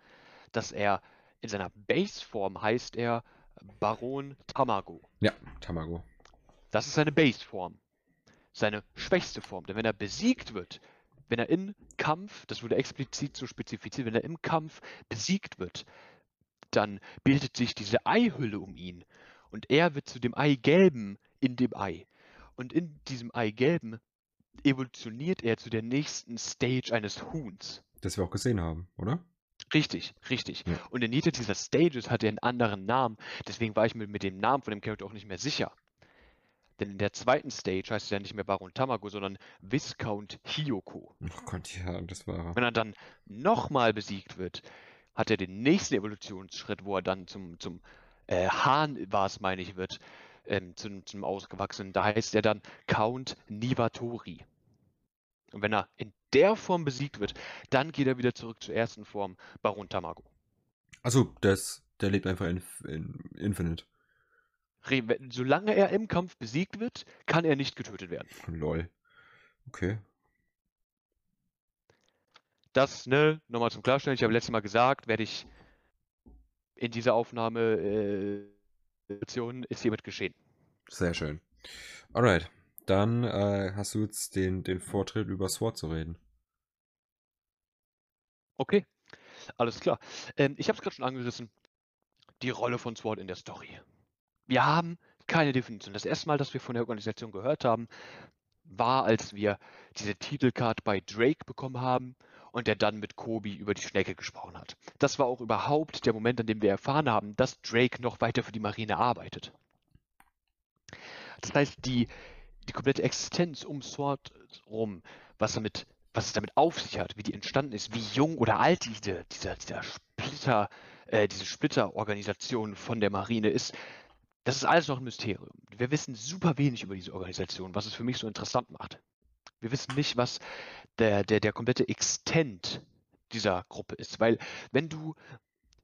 dass er in seiner Base-Form heißt er Baron Tamago. Ja, Tamago. Das ist seine Base-Form. Seine schwächste Form. Denn wenn er besiegt wird, wenn er im Kampf, das wurde explizit so spezifiziert, wenn er im Kampf besiegt wird, dann bildet sich diese Eihülle um ihn. Und er wird zu dem Eigelben in dem Ei. Und in diesem Eigelben evolutioniert er zu der nächsten Stage eines Huhns. Das wir auch gesehen haben, oder? Richtig, richtig. Ja. Und in jeder dieser Stages hat er einen anderen Namen. Deswegen war ich mir mit dem Namen von dem Charakter auch nicht mehr sicher. Denn in der zweiten Stage heißt er nicht mehr Baron Tamago, sondern Viscount Hiyoko. Oh Gott, ja, das war. Wenn er dann nochmal besiegt wird, hat er den nächsten Evolutionsschritt, wo er dann zum, zum äh, Hahn war es, meine ich, wird, ähm, zum, zum Ausgewachsenen. Da heißt er dann Count Nivatori. Und wenn er in der Form besiegt wird, dann geht er wieder zurück zur ersten Form, Baron Tamago. Achso, der, der lebt einfach in, in Infinite. Solange er im Kampf besiegt wird, kann er nicht getötet werden. Lol. Okay. Das, ne, nochmal zum Klarstellen, ich habe letztes Mal gesagt, werde ich in dieser Aufnahme äh, ist hiermit geschehen. Sehr schön. Alright. Dann äh, hast du jetzt den, den Vortritt über SWAT zu reden. Okay, alles klar. Ähm, ich habe es gerade schon angerissen. Die Rolle von SWAT in der Story. Wir haben keine Definition. Das erste Mal, dass wir von der Organisation gehört haben, war, als wir diese Titelcard bei Drake bekommen haben und der dann mit Kobe über die Schnecke gesprochen hat. Das war auch überhaupt der Moment, an dem wir erfahren haben, dass Drake noch weiter für die Marine arbeitet. Das heißt, die, die komplette Existenz um SWAT rum, was damit, was es damit auf sich hat, wie die entstanden ist, wie jung oder alt diese, dieser, dieser Splitter, äh, diese Splitterorganisation von der Marine ist, das ist alles noch ein Mysterium. Wir wissen super wenig über diese Organisation, was es für mich so interessant macht. Wir wissen nicht, was der, der, der komplette Extent dieser Gruppe ist. Weil wenn du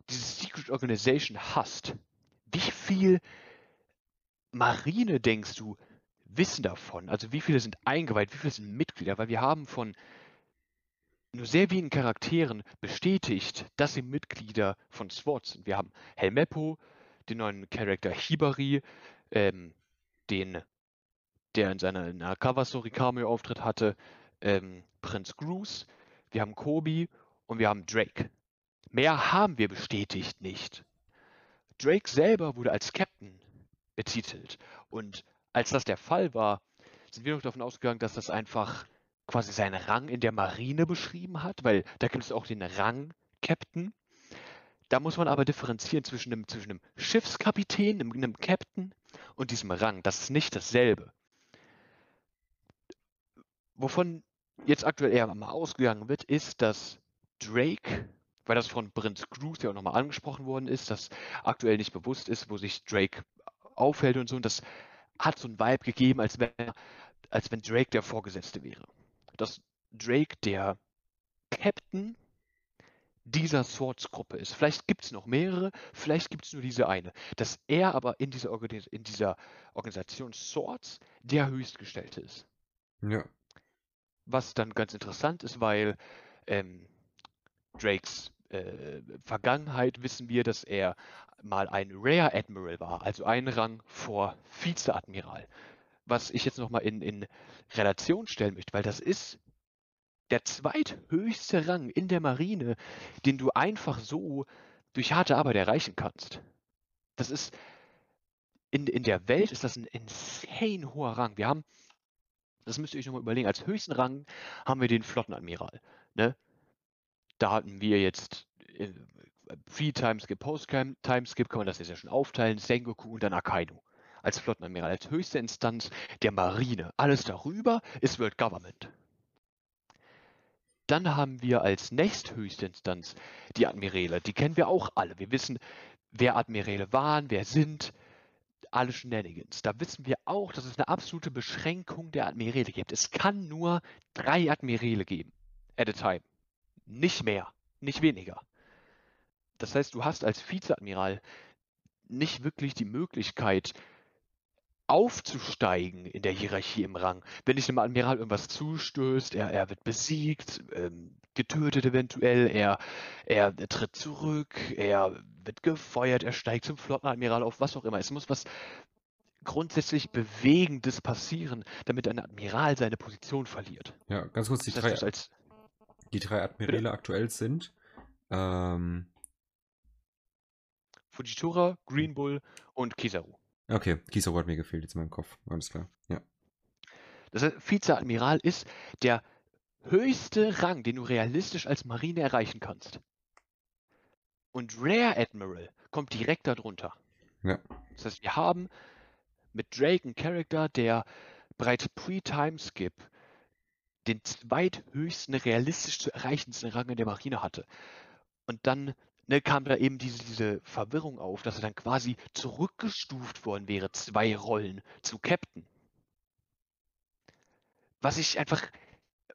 diese Secret Organization hast, wie viel Marine denkst du, wissen davon? Also wie viele sind eingeweiht, wie viele sind Mitglieder? Weil wir haben von nur sehr wenigen Charakteren bestätigt, dass sie Mitglieder von SWAT sind. Wir haben Helmeppo, den neuen Charakter Hibari, ähm, den, der in seiner, in einer Cover-Story Cameo-Auftritt hatte, ähm, Prinz Gruce, wir haben Kobe und wir haben Drake. Mehr haben wir bestätigt nicht. Drake selber wurde als Captain betitelt. Und als das der Fall war, sind wir noch davon ausgegangen, dass das einfach quasi seinen Rang in der Marine beschrieben hat, weil da gibt es auch den Rang Captain. Da muss man aber differenzieren zwischen einem, zwischen einem Schiffskapitän, einem, einem Captain und diesem Rang. Das ist nicht dasselbe. Wovon jetzt aktuell eher mal ausgegangen wird, ist, dass Drake, weil das von Prinz Cruz ja auch nochmal angesprochen worden ist, dass aktuell nicht bewusst ist, wo sich Drake aufhält und so, und das hat so ein Vibe gegeben, als wenn, als wenn Drake der Vorgesetzte wäre. Dass Drake der Captain dieser Swords-Gruppe ist. Vielleicht gibt es noch mehrere, vielleicht gibt es nur diese eine. Dass er aber in dieser, Organis in dieser Organisation Swords der Höchstgestellte ist. Ja. Was dann ganz interessant ist, weil ähm, Drakes äh, Vergangenheit wissen wir, dass er mal ein Rare Admiral war, also ein Rang vor Vizeadmiral. Was ich jetzt nochmal in, in Relation stellen möchte, weil das ist der zweithöchste Rang in der Marine, den du einfach so durch harte Arbeit erreichen kannst. Das ist in, in der Welt ist das ein insane hoher Rang. Wir haben, das müsst ihr euch nochmal überlegen, als höchsten Rang haben wir den Flottenadmiral. Ne? Da hatten wir jetzt äh, Pre-Timeskip, Post-Timeskip, kann man das jetzt ja schon aufteilen, Sengoku und dann Akainu. Als Flottenadmiral, als höchste Instanz der Marine. Alles darüber ist World Government. Dann haben wir als nächsthöchste Instanz die Admiräle. Die kennen wir auch alle. Wir wissen, wer Admiräle waren, wer sind, alle Shenanigans. Da wissen wir auch, dass es eine absolute Beschränkung der Admiräle gibt. Es kann nur drei Admiräle geben. At a time. Nicht mehr, nicht weniger. Das heißt, du hast als Vizeadmiral nicht wirklich die Möglichkeit, aufzusteigen in der Hierarchie im Rang. Wenn dich einem Admiral irgendwas zustößt, er, er wird besiegt, ähm, getötet eventuell, er, er, er tritt zurück, er wird gefeuert, er steigt zum Flottenadmiral auf, was auch immer. Es muss was grundsätzlich Bewegendes passieren, damit ein Admiral seine Position verliert. Ja, ganz kurz, die Das drei, heißt, als, die drei Admiräle aktuell sind. Ähm, Fujitora, Green Bull und Kizaru. okay, Kiso hat mir gefehlt jetzt in meinem Kopf. Alles klar. Ja. Das heißt, Vizeadmiral ist der höchste Rang, den du realistisch als Marine erreichen kannst. Und Rare Admiral kommt direkt darunter. Ja. Das heißt, wir haben mit Drake einen Charakter, der bereits pre-Timeskip den zweithöchsten realistisch zu erreichendsten Rang in der Marine hatte. Und dann ne, kam da eben diese, diese Verwirrung auf, dass er dann quasi zurückgestuft worden wäre, zwei Rollen zu Captain. Was ich einfach,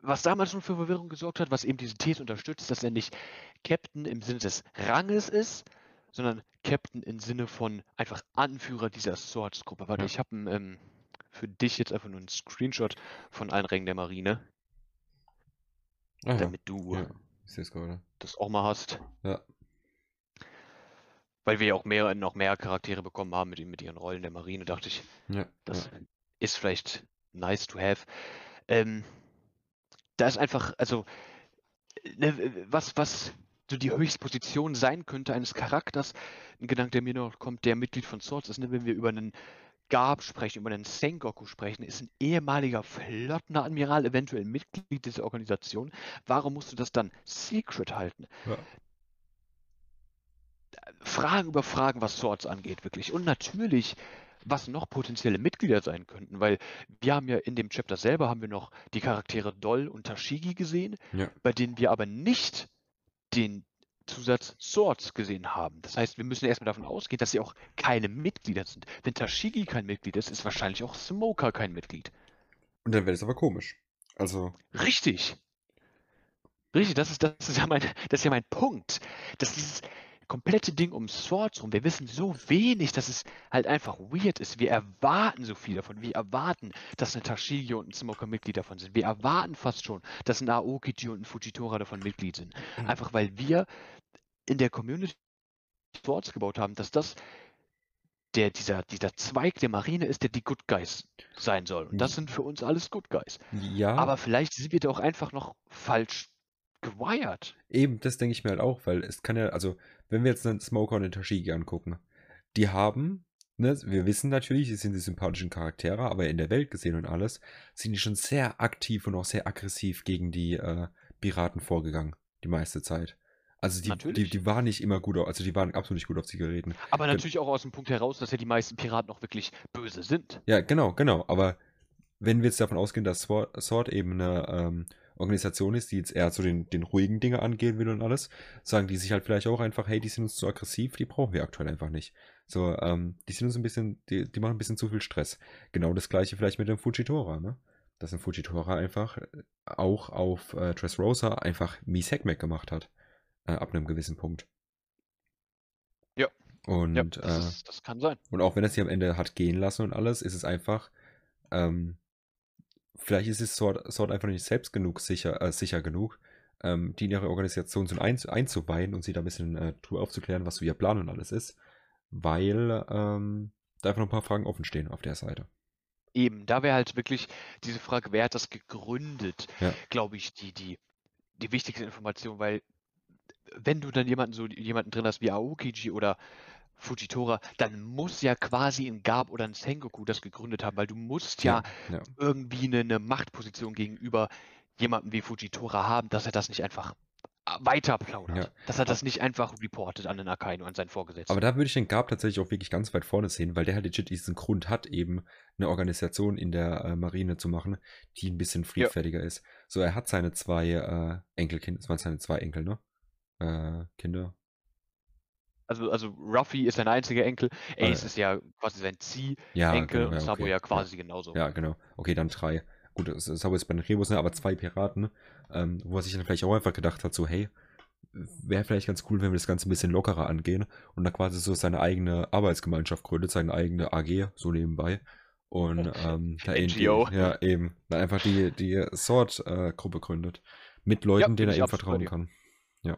was damals schon für Verwirrung gesorgt hat, was eben diese These unterstützt, dass er nicht Captain im Sinne des Ranges ist, sondern Captain im Sinne von einfach Anführer dieser Swords-Gruppe. Warte, ich habe ähm, für dich jetzt einfach nur einen Screenshot von allen Rängen der Marine, Ah, ja. damit du ja. Gerade. das auch mal hast. Ja. Weil wir ja auch mehr, noch mehr Charaktere bekommen haben mit, mit ihren Rollen der Marine, dachte ich, Ja. das ja. ist vielleicht nice to have. Ähm, da ist einfach, also, ne, was, was so die Höchstposition sein könnte eines Charakters, ein Gedanke, der mir noch kommt, der Mitglied von Swords ist, ne, wenn wir über einen Garb sprechen, über einen Sengoku sprechen, ist ein ehemaliger Flottenadmiral Admiral eventuell Mitglied dieser Organisation. Warum musst du das dann secret halten? Ja. Fragen über Fragen, was Swords angeht, wirklich. Und natürlich, was noch potenzielle Mitglieder sein könnten, weil wir haben ja in dem Chapter selber haben wir noch die Charaktere Doll und Tashigi gesehen, Ja. bei denen wir aber nicht den Zusatz Swords gesehen haben. Das heißt, wir müssen erstmal davon ausgehen, dass sie auch keine Mitglieder sind. Wenn Tashigi kein Mitglied ist, ist wahrscheinlich auch Smoker kein Mitglied. Und dann wäre es aber komisch. Also, Richtig. Richtig, das ist, das ist, ja, mein, das ist ja mein Punkt. Dass dieses komplette Ding um Swords rum, wir wissen so wenig, dass es halt einfach weird ist. Wir erwarten so viel davon. Wir erwarten, dass eine Tashigi und ein Smoker Mitglied davon sind. Wir erwarten fast schon, dass ein Aokiji und ein Fujitora davon Mitglied sind. Mhm. Einfach weil wir in der Community Swords gebaut haben, dass das der, dieser, dieser Zweig der Marine ist, der die Good Guys sein soll. Und das sind für uns alles Good Guys. ja. Aber vielleicht sind wir doch einfach noch falsch gewired. Eben, das denke ich mir halt auch, weil es kann ja, also, wenn wir jetzt einen Smoker und einen Tashigi angucken, die haben, ne, wir wissen natürlich, sie sind die sympathischen Charaktere, aber in der Welt gesehen und alles, sind die schon sehr aktiv und auch sehr aggressiv gegen die äh, Piraten vorgegangen, die meiste Zeit. Also die, die, die waren nicht immer gut, also die waren absolut nicht gut auf sie geredet. Aber natürlich auch aus dem Punkt heraus, dass ja die meisten Piraten auch wirklich böse sind. Ja, genau, genau. Aber wenn wir jetzt davon ausgehen, dass Sword, Sword eben eine ähm, Organisation ist, die jetzt eher zu den, den ruhigen Dinge angehen will und alles, sagen die sich halt vielleicht auch einfach, hey, die sind uns zu aggressiv, die brauchen wir aktuell einfach nicht. So, ähm, die sind uns ein bisschen, die, die machen ein bisschen zu viel Stress. Genau das gleiche vielleicht mit dem Fujitora, ne? Dass ein Fujitora einfach äh, auch auf äh, Dressrosa einfach mies Heckmeck gemacht hat. Äh, ab einem gewissen Punkt. Ja. Und Ja, äh, das, ist, das kann sein. und auch wenn er sie am Ende hat gehen lassen und alles, ist es einfach, ähm, vielleicht ist es Sword, Sword einfach nicht selbst genug sicher, äh, sicher genug, ähm, die in ihre Organisation so ein, einzuweihen und sie da ein bisschen äh, drüber aufzuklären, was so ihr Plan und alles ist, weil ähm, da einfach noch ein paar Fragen offen stehen auf der Seite. Eben, da wäre halt wirklich diese Frage, wer hat das gegründet, Ja. glaube ich, die, die, die wichtigste Information, weil wenn du dann jemanden so jemanden drin hast wie Aokiji oder Fujitora, dann muss ja quasi ein Garb oder ein Sengoku das gegründet haben, weil du musst ja, ja. irgendwie eine, eine Machtposition gegenüber jemandem wie Fujitora haben, dass er das nicht einfach weiter plaudert. Ja. Dass er das nicht einfach reportet an den Akainu, an seinen Vorgesetzten. Aber da würde ich den Gab tatsächlich auch wirklich ganz weit vorne sehen, weil der halt legit diesen Grund hat, eben eine Organisation in der äh, Marine zu machen, die ein bisschen friedfertiger ist. So, er hat seine zwei äh, Enkelkinder, es waren seine zwei Enkel, ne? Äh, Kinder. Also, also Ruffy ist sein einziger Enkel, Ace Äh, ist ja quasi sein Zieh-Enkel Ja, genau, und Sabo okay. ja quasi genauso. Ja, genau. Okay, dann drei. Gut, das ist bei den Rebus, ne? aber zwei Piraten, ähm, wo er sich dann vielleicht auch einfach gedacht hat, so, hey, wäre vielleicht ganz cool, wenn wir das Ganze ein bisschen lockerer angehen und dann quasi so seine eigene Arbeitsgemeinschaft gründet, seine eigene AG, so nebenbei. Und ähm, da eben, NGO. ja, eben, dann einfach die, die Sword-Gruppe gründet. Mit Leuten, Ja, denen er eben vertrauen kann. Ja.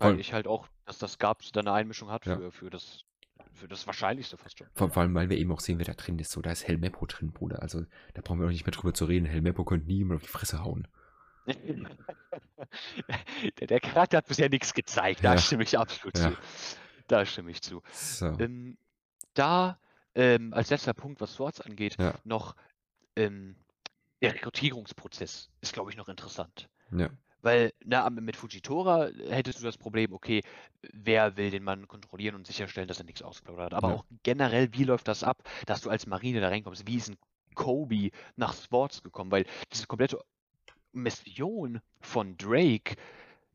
Weil ich halt auch, dass das Gab da eine Einmischung hat Ja. für, für, das, für das Wahrscheinlichste fast schon. vor, allem, weil wir eben auch sehen, wer da drin ist. So, da ist Helmeppo drin, Bruder. Also, da brauchen wir auch nicht mehr drüber zu reden. Helmeppo könnte nie jemand auf die Fresse hauen. der, der Charakter hat bisher nichts gezeigt, da Ja. stimme ich absolut Ja. zu. Da stimme ich zu. So. Ähm, da, ähm, als letzter Punkt, was Swords angeht, Ja. noch ähm, der Rekrutierungsprozess ist, glaube ich, noch interessant. Ja. Weil, na, mit Fujitora hättest du das Problem, okay, wer will den Mann kontrollieren und sicherstellen, dass er nichts ausplaudert. Aber Ja. auch generell, wie läuft das ab, dass du als Marine da reinkommst? Wie ist ein Kobe nach Swords gekommen? Weil diese komplette Mission von Drake,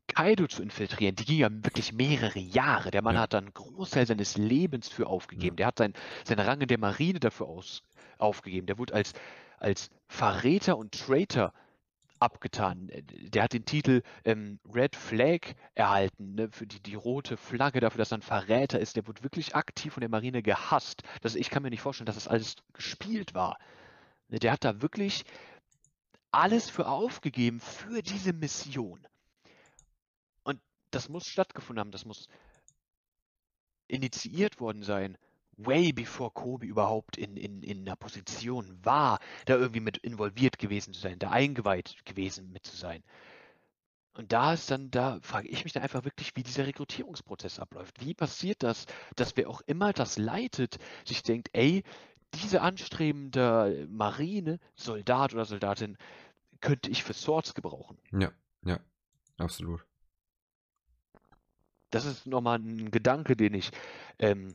Kaido zu infiltrieren, die ging ja wirklich mehrere Jahre. Der Mann Ja. hat dann einen Großteil seines Lebens für aufgegeben. Der hat sein, seine Rang in der Marine dafür aus, aufgegeben. Der wurde als, als Verräter und Traitor abgetan. Äh, der hat den Titel ähm, Red Flag erhalten, ne, für die, die rote Flagge dafür, dass er ein Verräter ist. Der wurde wirklich aktiv von der Marine gehasst. Das, ich kann mir nicht vorstellen, dass das alles gespielt war. Ne, der hat da wirklich alles für aufgegeben für diese Mission. Und das muss stattgefunden haben, das muss initiiert worden sein way before Kobe überhaupt in, in, in einer Position war, da irgendwie mit involviert gewesen zu sein, da eingeweiht gewesen mit zu sein. Und da ist dann, da frage ich mich dann einfach wirklich, wie dieser Rekrutierungsprozess abläuft. Wie passiert das, dass wer auch immer das leitet, sich denkt, ey, diese anstrebende Marine, Soldat oder Soldatin, könnte ich für Swords gebrauchen. Ja, ja, absolut. Das ist nochmal ein Gedanke, den ich ähm,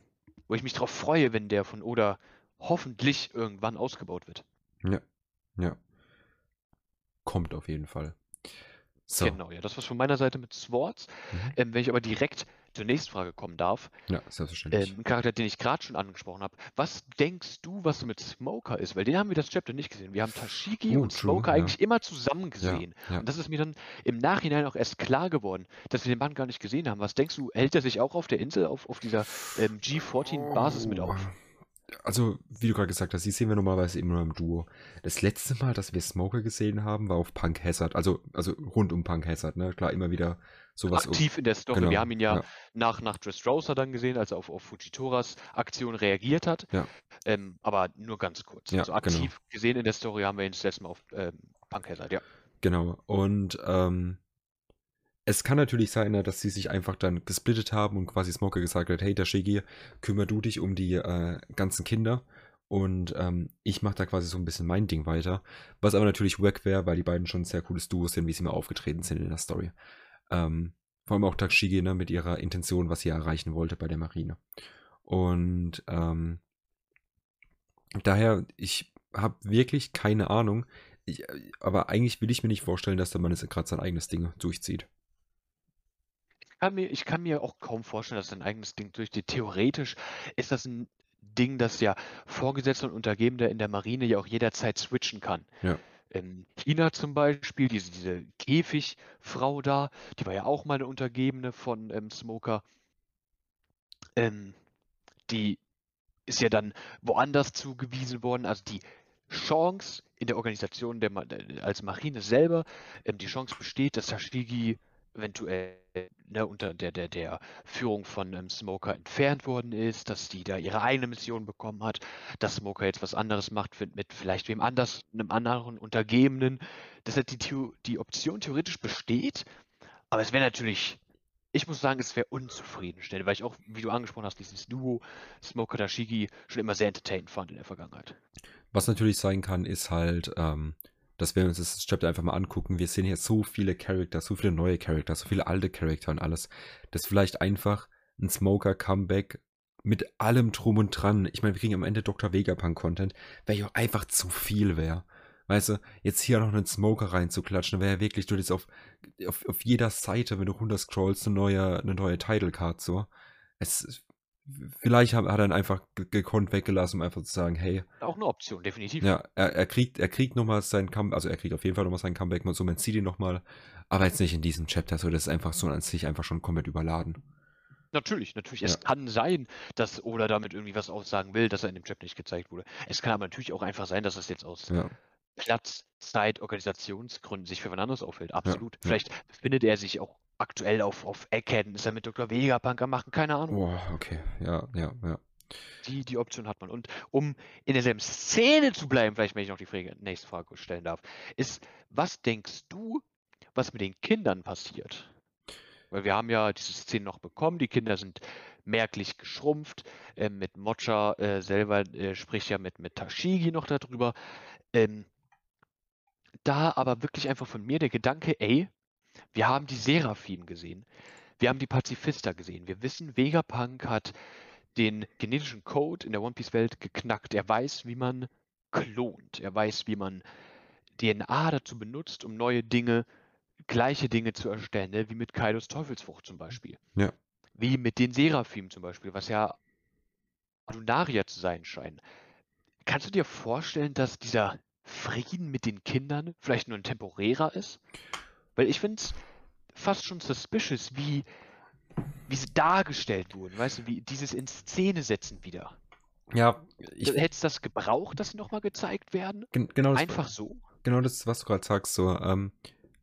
wo ich mich darauf freue, wenn der von Oda hoffentlich irgendwann ausgebaut wird. Ja, ja. Kommt auf jeden Fall. So. Genau, ja, das war's von meiner Seite mit Swords. Mhm. Ähm, wenn ich aber direkt zur nächsten Frage kommen darf. Ja, selbstverständlich. Ähm, ein Charakter, den ich gerade schon angesprochen habe. Was denkst du, was mit Smoker ist? Weil den haben wir das Chapter nicht gesehen. Wir haben Tashigi oh, und true, Smoker ja. eigentlich immer zusammen gesehen. Ja, ja. Und das ist mir dann im Nachhinein auch erst klar geworden, dass wir den Mann gar nicht gesehen haben. Was denkst du, hält er sich auch auf der Insel, auf, auf dieser ähm, G14-Basis oh. mit auf? Also, wie du gerade gesagt hast, die sehen wir normalerweise immer nur im Duo. Das letzte Mal, dass wir Smoker gesehen haben, war auf Punk Hazard, also, also rund um Punk Hazard, ne? Klar, immer wieder sowas. Aktiv in der Story. Genau, wir haben ihn ja, ja. nach, nach Dressrosa dann gesehen, als er auf, auf Fujitoras Aktion reagiert hat. Ja. Ähm, aber nur ganz kurz. Ja, also aktiv genau. gesehen in der Story haben wir ihn das letzte Mal auf ähm, Punk Hazard, ja. Genau. Und ähm, es kann natürlich sein, ne, dass sie sich einfach dann gesplittet haben und quasi Smoker gesagt hat, hey Dashigi, kümmer du dich um die äh, ganzen Kinder und ähm, ich mache da quasi so ein bisschen mein Ding weiter. Was aber natürlich wack wäre, weil die beiden schon ein sehr cooles Duo sind, wie sie mal aufgetreten sind in der Story. Ähm, vor allem auch Takshigi ne, mit ihrer Intention, was sie erreichen wollte bei der Marine. Und ähm, daher, ich habe wirklich keine Ahnung. Ich, aber eigentlich will ich mir nicht vorstellen, dass der Mann jetzt gerade sein eigenes Ding durchzieht kann mir, ich kann mir auch kaum vorstellen, dass ein eigenes Ding durchgeht. Theoretisch ist das ein Ding, das ja Vorgesetzter und Untergebene in der Marine ja auch jederzeit switchen kann. Ja. In China zum Beispiel, diese, diese Käfigfrau da, die war ja auch mal eine Untergebene von ähm, Smoker. Ähm, die ist ja dann woanders zugewiesen worden. Also die Chance in der Organisation der, als Marine selber, ähm, die Chance besteht, dass Tashigi eventuell ne, unter der, der, der Führung von ähm, Smoker entfernt worden ist, dass die da ihre eigene Mission bekommen hat, dass Smoker jetzt was anderes macht mit, mit vielleicht wem anders, einem anderen Untergebenen, dass halt die, die Option theoretisch besteht, aber es wäre natürlich, ich muss sagen, es wäre unzufriedenstellend, weil ich auch, wie du angesprochen hast, dieses Duo Smoker Tashigi schon immer sehr entertainend fand in der Vergangenheit. Was natürlich sein kann, ist halt, ähm, dass wir uns das Chapter einfach mal angucken. Wir sehen hier so viele Charakter, so viele neue Charakter, so viele alte Charakter und alles, dass vielleicht einfach ein Smoker-Comeback mit allem drum und dran, ich meine, wir kriegen am Ende Dr. Vegapunk-Content, wäre ja einfach zu viel wäre. Weißt du, jetzt hier noch einen Smoker reinzuklatschen, wäre ja wirklich, du jetzt auf, auf, auf jeder Seite, wenn du runter scrollst, eine neue, eine neue Title Card so. Es vielleicht hat, er dann einfach gekonnt weggelassen, um einfach zu sagen, hey. Auch eine Option, definitiv. Ja, er, er kriegt, er kriegt nochmal sein Comeback, also er kriegt auf jeden Fall nochmal sein Comeback, so man sieht ihn nochmal, aber jetzt nicht in diesem Chapter, so das ist einfach so an sich einfach schon komplett überladen. Natürlich, natürlich. Ja. Es kann sein, dass Oda damit irgendwie was aussagen will, dass er in dem Chapter nicht gezeigt wurde. Es kann aber natürlich auch einfach sein, dass es jetzt aus ja. Platz, Zeit, Organisationsgründen sich für was anderes aufhält. Absolut. Ja, Vielleicht befindet er sich auch aktuell auf, auf er mit Dr. Vegapunk machen, keine Ahnung. Boah, okay, ja, ja, ja. Die, die Option hat man. Und um in derselben Szene zu bleiben, vielleicht, wenn ich noch die Frage, nächste Frage stellen darf, ist, was denkst du, was mit den Kindern passiert? Weil wir haben ja diese Szene noch bekommen, die Kinder sind merklich geschrumpft. Äh, mit Mocha äh, selber äh, spricht ja mit, mit Tashigi noch darüber. Ähm, da aber wirklich einfach von mir der Gedanke, ey, wir haben die Seraphim gesehen. Wir haben die Pazifista gesehen. Wir wissen, Vegapunk hat den genetischen Code in der One Piece Welt geknackt. Er weiß, wie man klont. Er weiß, wie man DNA dazu benutzt, um neue Dinge, gleiche Dinge zu erstellen, ne? wie mit Kaidos Teufelsfrucht zum Beispiel. Ja. Wie mit den Seraphim zum Beispiel, was ja Lunaria zu sein scheinen. Kannst du dir vorstellen, dass dieser Frieden mit den Kindern vielleicht nur ein temporärer ist? Weil ich finde es fast schon suspicious, wie, wie sie dargestellt wurden, weißt du, wie dieses in Szene setzen wieder. Ja, ich, Hättest du das gebraucht, dass sie nochmal gezeigt werden? gen- genau das, Einfach so? genau das, was du gerade sagst, so, ähm,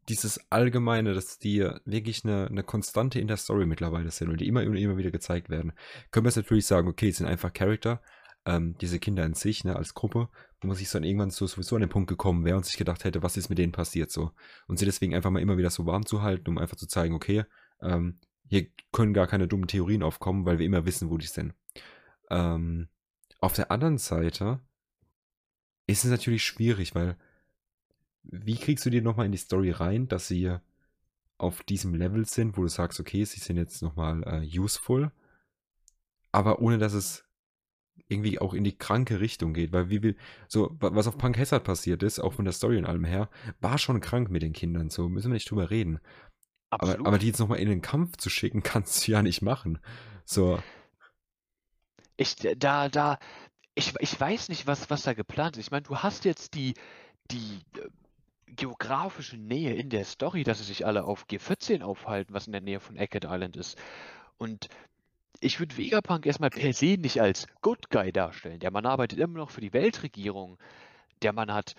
dieses Allgemeine, dass die wirklich eine, eine Konstante in der Story mittlerweile sind und die immer und immer wieder gezeigt werden. Können wir jetzt natürlich sagen, okay, es sind einfach Charakter, ähm, diese Kinder in sich, ne, als Gruppe, wo man sich dann irgendwann so sowieso an den Punkt gekommen wäre und sich gedacht hätte, was ist mit denen passiert so. Und sie deswegen einfach mal immer wieder so warm zu halten, um einfach zu zeigen, okay, ähm, hier können gar keine dummen Theorien aufkommen, weil wir immer wissen, wo die sind. Ähm, auf der anderen Seite ist es natürlich schwierig, weil wie kriegst du die nochmal in die Story rein, dass sie auf diesem Level sind, wo du sagst, okay, sie sind jetzt nochmal äh, useful, aber ohne dass es irgendwie auch in die kranke Richtung geht, weil wie will, so, wa- was auf Punk Hazard passiert ist, auch von der Story und allem her, war schon krank mit den Kindern, so müssen wir nicht drüber reden. Aber, Absolut. aber die jetzt nochmal in den Kampf zu schicken, kannst du ja nicht machen. So, Ich, da, da, ich, ich weiß nicht, was, was da geplant ist. Ich meine, du hast jetzt die, die äh, geografische Nähe in der Story, dass sie sich alle auf G14 aufhalten, was in der Nähe von Eckert Island ist. Und ich würde Vegapunk erstmal per se nicht als Good Guy darstellen. Der Mann arbeitet immer noch für die Weltregierung. Der Mann hat,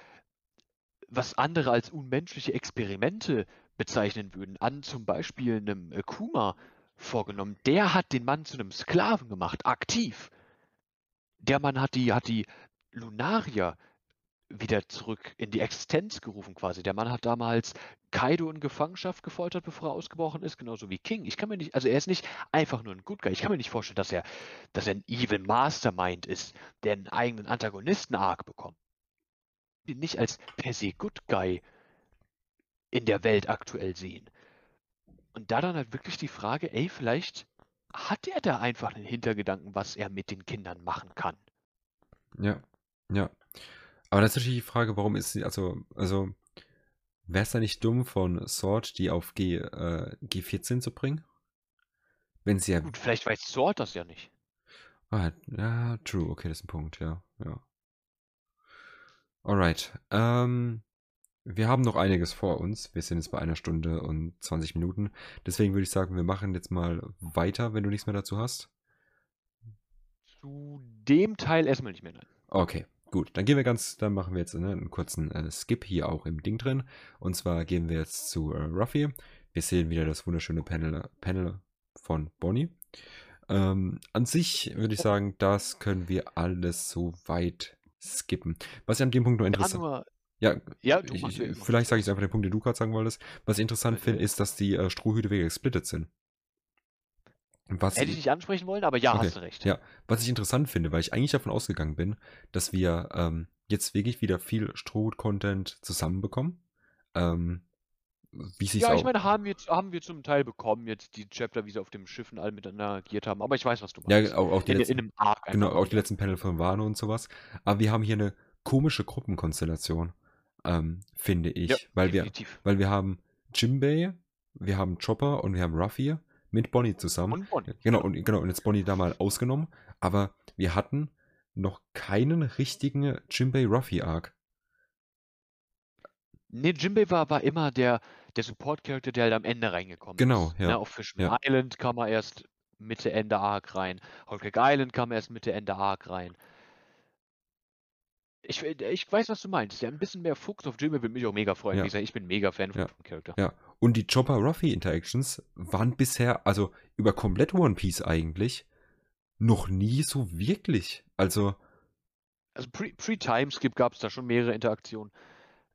was andere als unmenschliche Experimente bezeichnen würden, an zum Beispiel einem äh, Kuma vorgenommen. Der hat den Mann zu einem Sklaven gemacht, aktiv. Der Mann hat die, hat die Lunarier wieder zurück in die Existenz gerufen quasi. Der Mann hat damals Kaido in Gefangenschaft gefoltert, bevor er ausgebrochen ist, genauso wie King. Ich kann mir nicht, also er ist nicht einfach nur ein Good Guy. Ich kann mir nicht vorstellen, dass er, dass er ein Evil Mastermind ist, der einen eigenen Antagonisten-Arc bekommt. Den nicht als per se Good Guy in der Welt aktuell sehen. Und da dann halt wirklich die Frage, ey, vielleicht hat er da einfach einen Hintergedanken, was er mit den Kindern machen kann. ja, ja. Aber das ist natürlich die Frage, warum ist sie, also, also, wäre es da nicht dumm von Sword, die auf G, äh, G14 zu bringen? Wenn sie ja Gut, vielleicht weiß Sword das ja nicht. Ah, ja, true, okay, das ist ein Punkt, ja, ja. Alright, ähm, wir haben noch einiges vor uns. Wir sind jetzt bei einer Stunde und 20 Minuten. Deswegen würde ich sagen, wir machen jetzt mal weiter, wenn du nichts mehr dazu hast. Zu dem Teil erstmal nicht mehr, nein. Okay, gut. Dann gehen wir ganz, dann machen wir jetzt ne, einen kurzen äh, Skip hier auch im Ding drin. Und zwar gehen wir jetzt zu äh, Ruffy. Wir sehen wieder das wunderschöne Panel, Panel von Bonnie. Ähm, an sich würde ich sagen, das können wir alles so weit skippen. Was ich an dem Punkt noch Da interessant nur, ja, ja, du ich, ich, ja vielleicht sage ich einfach den Punkt, den du gerade sagen wolltest. Was ich interessant Okay. finde, ist, dass die äh, Strohhüte wieder gesplittet sind. Was Hätte ich nicht ansprechen wollen, aber ja, Okay, hast du recht. ja, was ich interessant finde, weil ich eigentlich davon ausgegangen bin, dass wir ähm, jetzt wirklich wieder viel Strohhut-Content zusammenbekommen. Ähm, wie sich Ja, ich meine, haben wir, haben wir zum Teil bekommen, jetzt die Chapter, wie sie auf dem Schiffen alle miteinander agiert haben. Aber ich weiß, was du ja, meinst. auch, auch die in, letzten, in einem Arc genau, auch die letzten Panel von Wano und sowas. Aber wir haben hier eine komische Gruppenkonstellation, ähm, finde ich, Ja, weil wir, definitiv. weil wir haben Jimbei, wir haben Chopper und wir haben Ruffy mit Bonnie zusammen. Und Bonnie. Genau, und genau, und jetzt Bonnie da mal ausgenommen, aber wir hatten noch keinen richtigen Jimbei Ruffy Arc. Nee, Jimbei war, war immer der, der Support-Character, der halt am Ende reingekommen Genau, ist. ja, Ne, auf Fishman ja. Island kam er erst Mitte, Ende Arc rein. Whole Cake Island kam erst Mitte, Ende Arc rein. Ich, ich weiß, was du meinst. Der ein bisschen mehr Fuchs auf Jimbei würde mich auch mega freuen. Ja. Wie gesagt, ich bin mega Fan von Ja. dem Charakter. Ja, und die Chopper Ruffy Interactions waren bisher, also über komplett One Piece eigentlich, noch nie so wirklich. Also, Also Pre- Pre-Timeskip gab es da schon mehrere Interaktionen.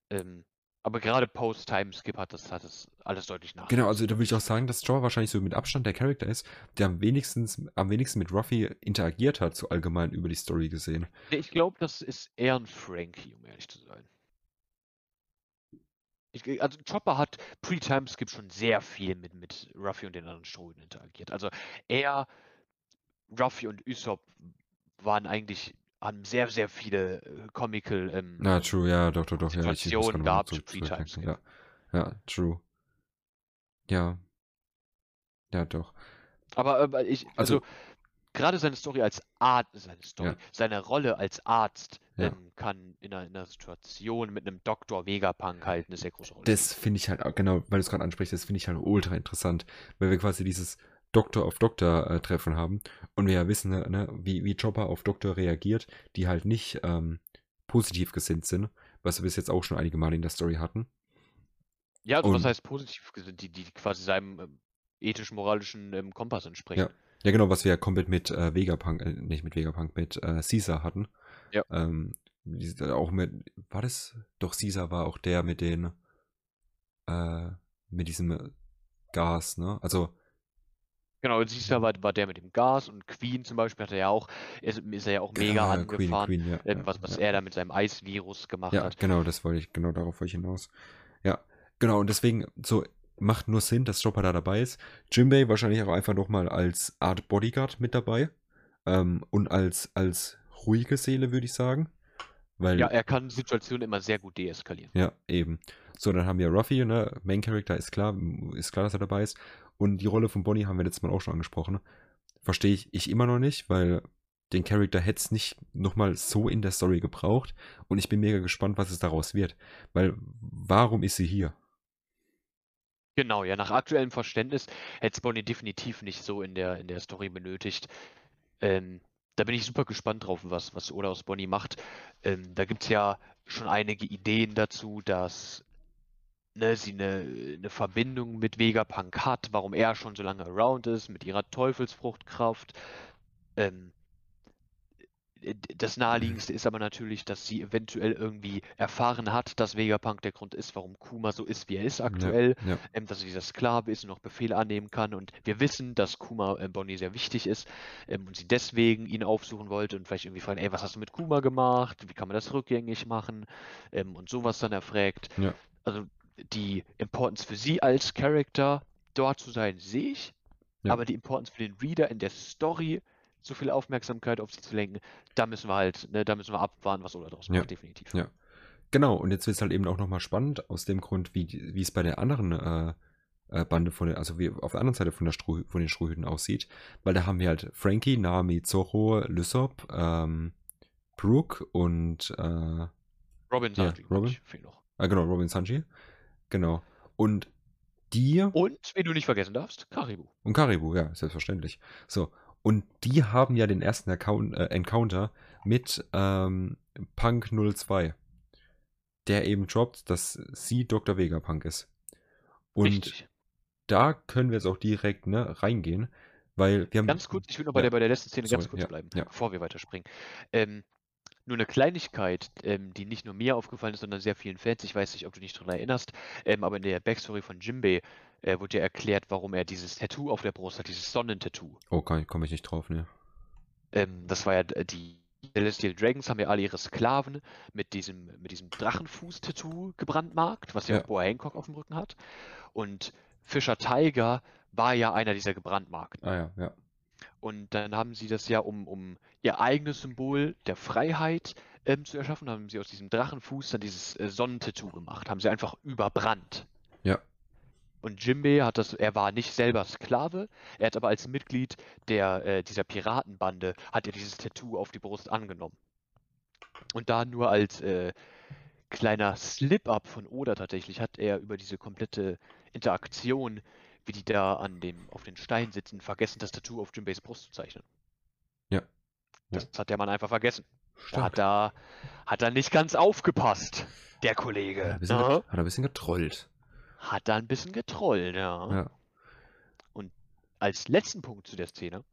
Ähm, aber gerade Post-Timeskip hat das, hat das alles deutlich nach. genau, also da würde ich auch sagen, dass Chopper wahrscheinlich so mit Abstand der Charakter ist, der am wenigsten, am wenigsten mit Ruffy interagiert hat, so allgemein über die Story gesehen. Ich glaube, das ist eher ein Frankie, um ehrlich zu sein. Ich, also Chopper hat Pre-Timeskip schon sehr viel mit, mit Ruffy und den anderen Strohhüten interagiert. Also er, Ruffy und Usopp waren eigentlich, haben sehr, sehr viele äh, Comical ähm, Na, true, ja, doch, doch, doch, ja, ich, ich gab zu Pre-Timeskip. ja. Ja, true. Ja. Ja, doch. Aber, aber ich, also, Also- gerade seine Story als Arzt, seine Story, Ja. seine Rolle als Arzt Ja. ähm, kann in einer, in einer Situation mit einem Dr. Vegapunk halt eine sehr große Rolle Das finde ich halt, genau, weil du es gerade ansprichst, das finde ich halt ultra interessant, weil wir quasi dieses Doktor auf Doktor äh, Treffen haben und wir ja wissen, ne, ne, wie, wie Chopper auf Doktor reagiert, die halt nicht ähm, positiv gesinnt sind, was wir bis jetzt auch schon einige Male in der Story hatten. Ja, also was Und- heißt positiv gesehen, die, die quasi seinem ähm, ethisch-moralischen ähm, Kompass entsprechen. Ja. Ja, genau, was wir ja komplett mit äh, Vegapunk, äh, nicht mit Vegapunk, mit äh, Caesar hatten. Ja. Ähm, auch mit, war das? Doch, Caesar war auch der mit den, äh, mit diesem Gas, ne? Also, Genau, Caesar war, war der mit dem Gas und Queen zum Beispiel hat er ja auch, ist, ist er ja auch mega Ah, Queen, angefahren, Queen, ja, ähm, ja, was, was ja. er da mit seinem Eisvirus gemacht Ja, hat. genau, das wollte ich, genau darauf wollte ich hinaus. Ja, genau, und deswegen, so, macht nur Sinn, dass Chopper da dabei ist. Jimbei wahrscheinlich auch einfach nochmal als Art Bodyguard mit dabei. Ähm, und als, als ruhige Seele, würde ich sagen. Weil, Ja, er kann Situationen immer sehr gut deeskalieren. Ja, eben. So, dann haben wir Ruffy, ne? Main Character ist klar, ist klar, dass er dabei ist. Und die Rolle von Bonnie haben wir letztes Mal auch schon angesprochen. Verstehe ich, ich immer noch nicht, weil den Charakter hätte es nicht nochmal so in der Story gebraucht. Und ich bin mega gespannt, was es daraus wird. Weil, warum ist sie hier? Genau, ja, nach aktuellem Verständnis hätte Bonnie definitiv nicht so in der, in der Story benötigt. Ähm, da bin ich super gespannt drauf, was, was Oda aus Bonnie macht. Ähm, da gibt es ja schon einige Ideen dazu, dass ne, sie eine, eine Verbindung mit Vegapunk hat, warum er schon so lange around ist, mit ihrer Teufelsfruchtkraft. Ähm, das Naheliegendste ist aber natürlich, dass sie eventuell irgendwie erfahren hat, dass Vegapunk der Grund ist, warum Kuma so ist, wie er ist aktuell Ja, ja, ähm, dass er dieser Sklave ist und auch Befehle annehmen kann. Und wir wissen, dass Kuma äh, Bonnie sehr wichtig ist ähm, und sie deswegen ihn aufsuchen wollte und vielleicht irgendwie fragen, ey, was hast du mit Kuma gemacht? Wie kann man das rückgängig machen? Ähm, und sowas dann erfragt. Ja. Also die Importance für sie als Charakter dort zu sein, sehe ich. Aber die Importance für den Reader in der Story, so viel Aufmerksamkeit auf sie zu lenken, da müssen wir halt, ne, da müssen wir abwarten, was Oda daraus Ja. macht, definitiv. Ja. Genau, und jetzt wird es halt eben auch nochmal spannend, aus dem Grund, wie, wie es bei der anderen äh, äh, Bande von der, also wie auf der anderen Seite von, der Stroh, von den Strohhüten aussieht. Weil da haben wir halt Frankie, Nami, Zorro, Lysop, ähm, Brooke und äh, Robin Ja, Sanji, Robin. fehlt noch. Ah, genau, Robin Sanji. Genau. Und die Und, wen du nicht vergessen darfst, Karibu. und Karibu, ja, selbstverständlich. So. Und die haben ja den ersten Account, äh, Encounter mit ähm, Punk 02. Der eben droppt, dass sie Dr. Vegapunk ist. Und Richtig. da können wir jetzt auch direkt ne, reingehen, weil wir haben. Ganz kurz, ich will noch bei, Ja. der, bei der letzten Szene ganz Sorry, kurz ja, bleiben, ja. bevor wir weiterspringen. Ähm, nur eine Kleinigkeit, ähm, die nicht nur mir aufgefallen ist, sondern sehr vielen Fans. Ich weiß nicht, ob du dich daran erinnerst, ähm, aber in der Backstory von Jimbei äh, wurde ja erklärt, warum er dieses Tattoo auf der Brust hat, dieses Sonnentattoo. Oh, komme ich nicht drauf, ne? Ähm, das war ja d- die Celestial Dragons haben ja alle ihre Sklaven mit diesem, mit diesem Drachenfuß-Tattoo gebrandmarkt, was ja, Ja. Boa Hancock auf dem Rücken hat. Und Fischer Tiger war ja einer dieser gebrandmarkten. Ah ja, ja. Und dann haben sie das ja, um, um ihr eigenes Symbol der Freiheit ähm, zu erschaffen, haben sie aus diesem Drachenfuß dann dieses äh, Sonnentattoo gemacht, haben sie einfach überbrannt. Und Jimbei hat das, er war nicht selber Sklave, er hat aber als Mitglied der, äh, dieser Piratenbande, hat er dieses Tattoo auf die Brust angenommen. Und da nur als äh, kleiner Slip-up von Oda tatsächlich hat er über diese komplette Interaktion, wie die da an dem, auf den Stein sitzen, vergessen, das Tattoo auf Jinbeis Brust zu zeichnen. Ja. Das hat der Mann einfach vergessen. Da Stark. hat er, hat er nicht ganz aufgepasst, der Kollege. Hat er ein bisschen, ne? hat er ein bisschen getrollt. Hat da ein bisschen getrollt, ja. Ja. Als letzten Punkt zu der Szene,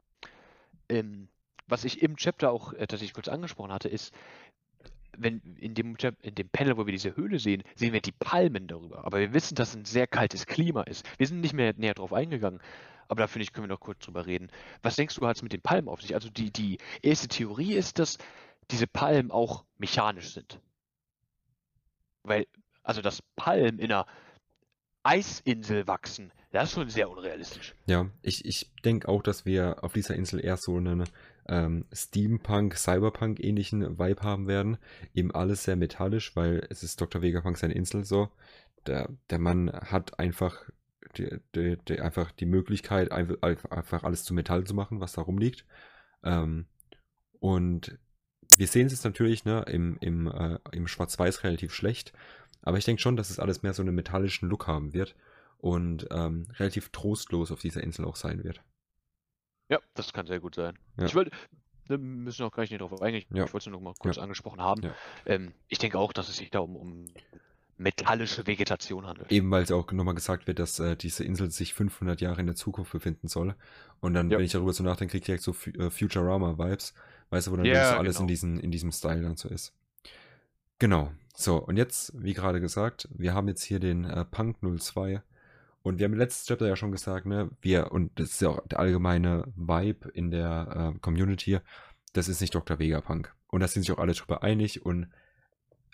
ähm, was ich im Chapter auch äh, tatsächlich kurz angesprochen hatte, ist, wenn in dem, in dem Panel, wo wir diese Höhle sehen, sehen wir die Palmen darüber. Aber wir wissen, dass es ein sehr kaltes Klima ist. Wir sind nicht mehr näher drauf eingegangen. Aber da finde ich, können wir noch kurz drüber reden. Was denkst du, hat es mit den Palmen auf sich? Also die, die erste Theorie ist, dass diese Palmen auch mechanisch sind. Weil, also dass Palmen in einer Eisinsel wachsen, das ist schon sehr unrealistisch. Ja, ich, ich denke auch, dass wir auf dieser Insel eher so einen ähm, Steampunk, Cyberpunk-ähnlichen Vibe haben werden. Eben alles sehr metallisch, weil es ist Dr. Vegapunk seine Insel so. Der, der Mann hat einfach die, die, die, einfach die Möglichkeit, einfach, einfach alles zu Metall zu machen, was da rumliegt. Ähm, und wir sehen es jetzt natürlich ne, im, im, äh, im Schwarz-Weiß relativ schlecht. Aber ich denke schon, dass es alles mehr so einen metallischen Look haben wird und ähm, relativ trostlos auf dieser Insel auch sein wird. Ja, das kann sehr gut sein. Ja. Ich wollte, da müssen wir auch gleich nicht drauf eingehen. Ja. Ich wollte es nur noch mal kurz Ja. angesprochen haben. Ähm, ich denke auch, dass es sich da um, um metallische Vegetation handelt. Eben weil es auch nochmal gesagt wird, dass äh, diese Insel sich 500 Jahre in der Zukunft befinden soll. Und dann, wenn ich darüber so nachdenke, kriege ich direkt so äh, Futurama-Vibes. Weißt du, wo dann so alles in, genau. diesen, in diesem Style dann so ist. Genau. So, und jetzt, wie gerade gesagt, wir haben jetzt hier den äh, Punk 02. Und wir haben im letzten Chapter ja schon gesagt, ne, wir, und das ist ja auch der allgemeine Vibe in der äh, Community, das ist nicht Dr. Vegapunk. Und da sind sich auch alle drüber einig und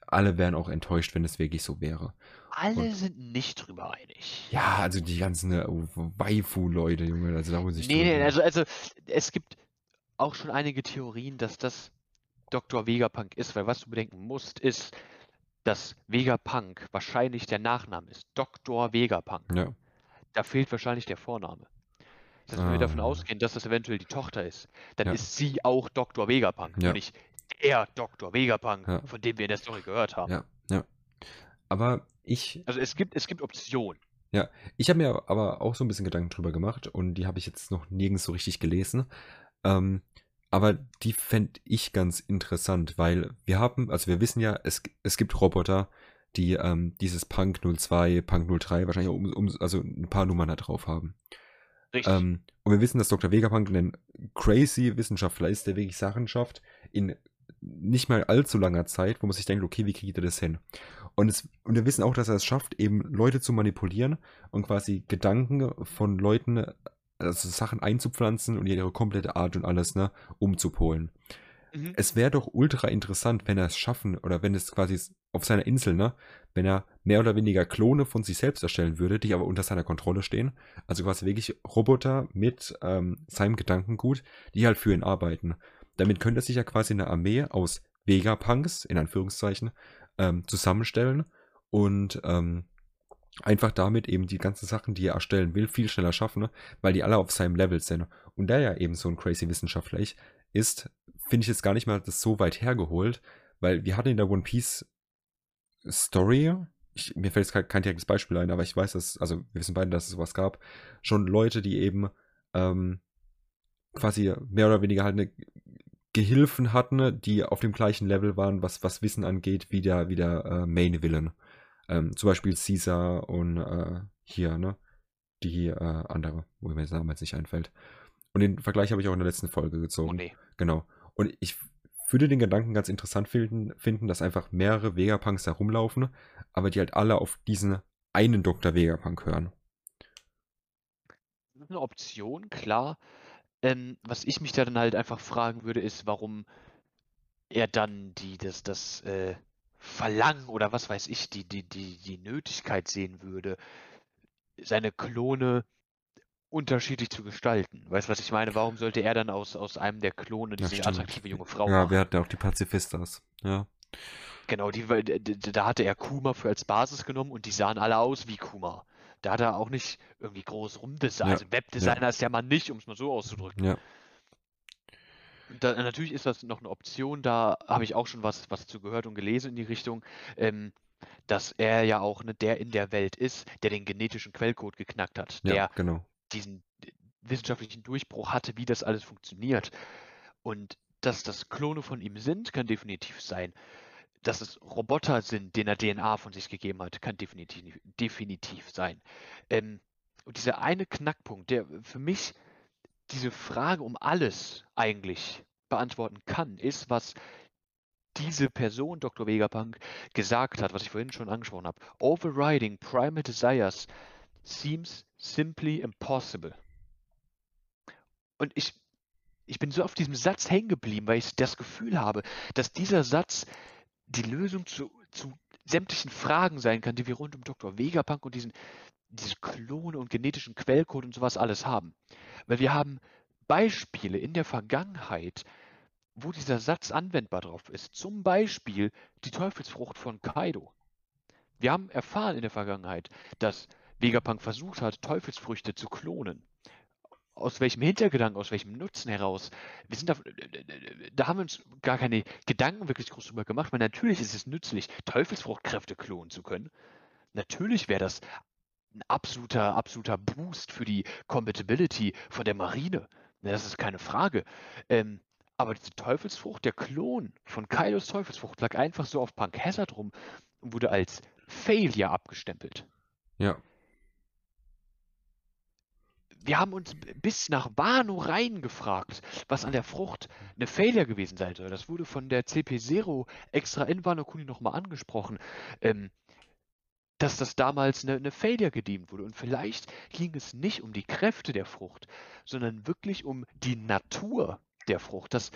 alle wären auch enttäuscht, wenn es wirklich so wäre. Alle Und- sind nicht drüber einig. Ja, also die ganzen äh, Waifu-Leute, Junge, also da muss ich Nee, nee, also, also es gibt auch schon einige Theorien, dass das Dr. Vegapunk ist, weil was du bedenken musst, ist, dass Vegapunk wahrscheinlich der Nachname ist. Dr. Vegapunk. Ja, Da fehlt wahrscheinlich der Vorname. Das heißt, wenn wir davon Ah. ausgehen, dass das eventuell die Tochter ist, dann Ja. ist sie auch Dr. Vegapunk Ja. und nicht der Dr. Vegapunk, Ja. von dem wir in der Story gehört haben. ja, ja. Aber ich, Also es gibt, es gibt Optionen. ich habe mir aber auch so ein bisschen Gedanken drüber gemacht und die habe ich jetzt noch nirgends so richtig gelesen. Ähm, aber die fände ich ganz interessant, weil wir haben, also wir wissen ja, es, es gibt Roboter, die ähm, dieses Punk 02, Punk 03 wahrscheinlich um, um, also ein paar Nummern da drauf haben. Richtig. Ähm, und wir wissen, dass Dr. Vegapunk ein crazy Wissenschaftler ist, der wirklich Sachen schafft in nicht mal allzu langer Zeit, wo man sich denkt, okay, wie kriegt er das hin? Und, es, und wir wissen auch, dass er es schafft, eben Leute zu manipulieren und quasi Gedanken von Leuten, also Sachen einzupflanzen und ihre komplette Art und alles, ne, umzupolen. Mhm. Es wäre doch ultra interessant, wenn er es schaffen oder wenn es quasi auf seiner Insel, ne, wenn er mehr oder weniger Klone von sich selbst erstellen würde, die aber unter seiner Kontrolle stehen. Also quasi wirklich Roboter mit ähm, seinem Gedankengut, die halt für ihn arbeiten. Damit könnte er sich ja quasi eine Armee aus Vegapunks, in Anführungszeichen, ähm, zusammenstellen und ähm, einfach damit eben die ganzen Sachen, die er erstellen will, viel schneller schaffen, ne? weil die alle auf seinem Level sind. Und der ja eben so ein crazy Wissenschaftler ist, finde ich jetzt gar nicht mal das so weit hergeholt, weil wir hatten in der One Piece Story, ich, mir fällt jetzt kein, direktes Beispiel ein, aber ich weiß, dass, also wir wissen beide, dass es sowas gab, schon Leute, die eben ähm, quasi mehr oder weniger halt eine Gehilfen hatten, die auf dem gleichen Level waren, was, was Wissen angeht, wie der, wie der äh, Main Villain. Ähm, zum Beispiel Caesar und äh, hier, ne? Die äh, andere, wo mir der Name jetzt nicht einfällt. Und den Vergleich habe ich auch in der letzten Folge gezogen. Oh nee. Genau. Und ich würde den Gedanken ganz interessant finden, finden, dass einfach mehrere Vegapunks da rumlaufen, aber die halt alle auf diesen einen Dr. Vegapunk hören. Das ist eine Option, klar. Ähm, was ich mich da dann halt einfach fragen würde, ist, warum er dann die, das, das äh, Verlangen oder was weiß ich, die, die, die, die Nötigkeit sehen würde, seine Klone unterschiedlich zu gestalten. Weißt du, was ich meine? Warum sollte er dann aus, aus einem der Klone Ja, diese stimmt. attraktive junge Frau ja, machen? wir hatten ja auch die Pazifistas. Ja. Genau, die, da hatte er Kuma für als Basis genommen und die sahen alle aus wie Kuma. Da hat er auch nicht irgendwie groß rumdesignt. Ja, Also Webdesigner ist der Mann nicht, um es mal so auszudrücken. Ja. Da, natürlich ist das noch eine Option, da habe ich auch schon was, was zu gehört und gelesen in die Richtung, ähm, dass er ja auch ne, der in der Welt ist, der den genetischen Quellcode geknackt hat, Ja, der genau. diesen äh, wissenschaftlichen Durchbruch hatte, wie das alles funktioniert. Und dass das Klone von ihm sind, kann definitiv sein. Dass es Roboter sind, denen er DNA von sich gegeben hat, kann definitiv, definitiv sein. Ähm, und dieser eine Knackpunkt, der für mich diese Frage um alles eigentlich beantworten kann, ist, was diese Person, Dr. Vegapunk, gesagt hat, was ich vorhin schon angesprochen habe. Overriding primal desires seems simply impossible. Und ich, ich bin so auf diesem Satz hängen geblieben, weil ich das Gefühl habe, dass dieser Satz die Lösung zu, zu sämtlichen Fragen sein kann, die wir rund um Dr. Vegapunk und diesen, diese Klone und genetischen Quellcode und sowas alles haben. Weil wir haben Beispiele in der Vergangenheit, wo dieser Satz anwendbar drauf ist. Zum Beispiel die Teufelsfrucht von Kaido. Wir haben erfahren in der Vergangenheit, dass Vegapunk versucht hat, Teufelsfrüchte zu klonen. aus welchem Hintergedanken, aus welchem Nutzen heraus. Wir sind da, da haben wir uns gar keine Gedanken wirklich groß drüber gemacht, weil natürlich ist es nützlich, Teufelsfruchtkräfte klonen zu können. Natürlich wäre das ein absoluter, absoluter Boost für die Compatibility von der Marine. Ne, das ist keine Frage. Ähm, aber diese Teufelsfrucht, der Klon von Kylos Teufelsfrucht, lag einfach so auf Punk Hazard rum und wurde als Failure abgestempelt. Ja. Wir haben uns bis nach Wano reingefragt, was an der Frucht eine Failure gewesen sein soll. Das wurde von der CP0 extra in Wano Kuni nochmal angesprochen. Ähm, dass das damals eine, eine Failure gedient wurde. Und vielleicht ging es nicht um die Kräfte der Frucht, sondern wirklich um die Natur der Frucht. Dass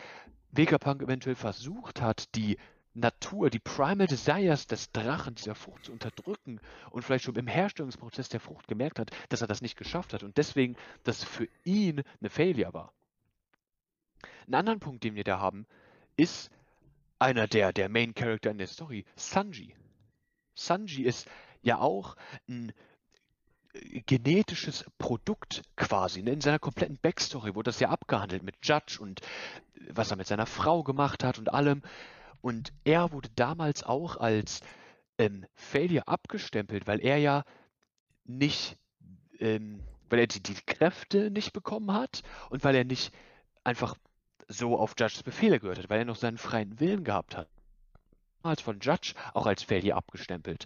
Vegapunk eventuell versucht hat, die Natur, die Primal Desires des Drachen, dieser Frucht zu unterdrücken und vielleicht schon im Herstellungsprozess der Frucht gemerkt hat, dass er das nicht geschafft hat und deswegen das für ihn eine Failure war. Einen anderen Punkt, den wir da haben, ist einer der, der Main Character in der Story, Sanji. Sanji ist ja auch ein äh, genetisches Produkt quasi. Ne? In seiner kompletten Backstory wurde das ja abgehandelt mit Judge und äh, was er mit seiner Frau gemacht hat und allem. Und er wurde damals auch als ähm, Failure abgestempelt, weil er ja nicht, ähm, weil er die, die Kräfte nicht bekommen hat und weil er nicht einfach so auf Judges Befehle gehört hat, weil er noch seinen freien Willen gehabt hat. Als von Judge auch als Failure abgestempelt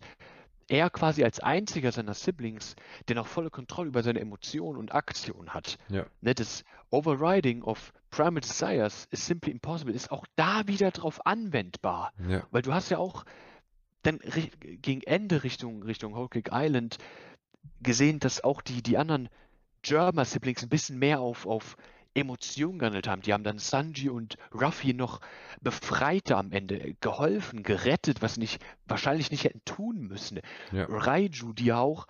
er quasi als einziger seiner Siblings, der noch volle Kontrolle über seine Emotionen und Aktionen hat. Ja. Ne, das Overriding of Primal Desires is simply impossible, ist auch da wieder drauf anwendbar. Ja. Weil du hast ja auch dann gegen Ende Richtung, Richtung Whole Cake Island gesehen, dass auch die, die anderen Germa-Siblings ein bisschen mehr auf, auf Emotionen gehandelt haben. Die haben dann Sanji und Ruffy noch befreit am Ende, geholfen, gerettet, was nicht wahrscheinlich nicht hätten tun müssen. Ja. Raiju, die auch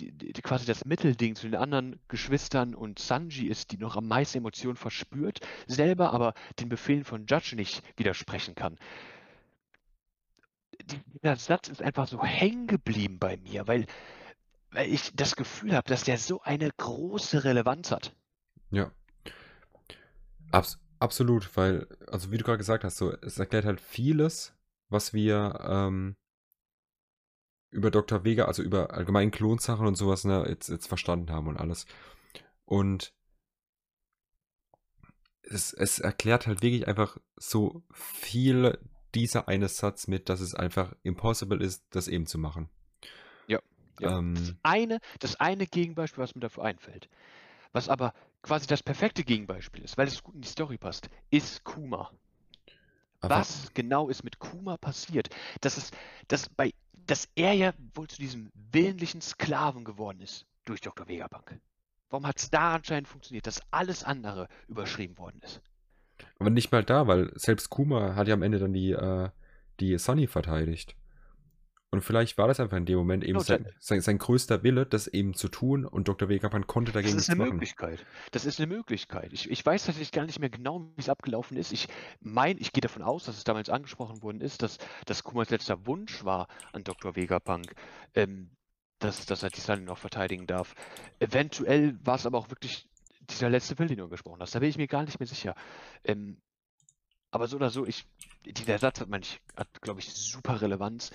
die, die, quasi das Mittelding zu den anderen Geschwistern und Sanji ist, die noch am meisten Emotionen verspürt, selber aber den Befehlen von Judge nicht widersprechen kann. Dieser Satz ist einfach so hängen geblieben bei mir, weil, weil ich das Gefühl habe, dass der so eine große Relevanz hat. Ja. Abs absolut, weil, also wie du gerade gesagt hast, so, es erklärt halt vieles, was wir ähm, über Dr. Vega, also über allgemein Klonsachen und sowas, ne, jetzt, jetzt verstanden haben und alles. Und es, es erklärt halt wirklich einfach so viel dieser eine Satz mit, dass es einfach impossible ist, das eben zu machen. Ja. ja. Ähm, das, eine, das eine Gegenbeispiel, was mir dafür einfällt, was aber quasi das perfekte Gegenbeispiel ist, weil es gut in die Story passt, ist Kuma. Aber was genau ist mit Kuma passiert? Das ist, dass bei, dass er ja wohl zu diesem willentlichen Sklaven geworden ist durch Dr. Vegapunk. Warum hat es da anscheinend funktioniert, dass alles andere überschrieben worden ist? Aber nicht mal da, weil selbst Kuma hat ja am Ende dann die, äh, die Sunny verteidigt. Und vielleicht war das einfach in dem Moment eben sein, sein, sein, größter Wille, das eben zu tun und Dr. Wegermann konnte dagegen nichts machen. Das ist eine Möglichkeit. Das ist eine Möglichkeit. Ich, ich weiß tatsächlich gar nicht mehr genau, wie es abgelaufen ist. Ich meine, ich gehe davon aus, dass es damals angesprochen worden ist, dass, dass Kumas letzter Wunsch war an Dr. Vegapunk, ähm, dass, dass er die Sunny noch verteidigen darf. Eventuell war es aber auch wirklich dieser letzte Will, den du gesprochen hast. Da bin ich mir gar nicht mehr sicher. Ähm, aber so oder so, ich, dieser Satz hat, hat glaube ich, super Relevanz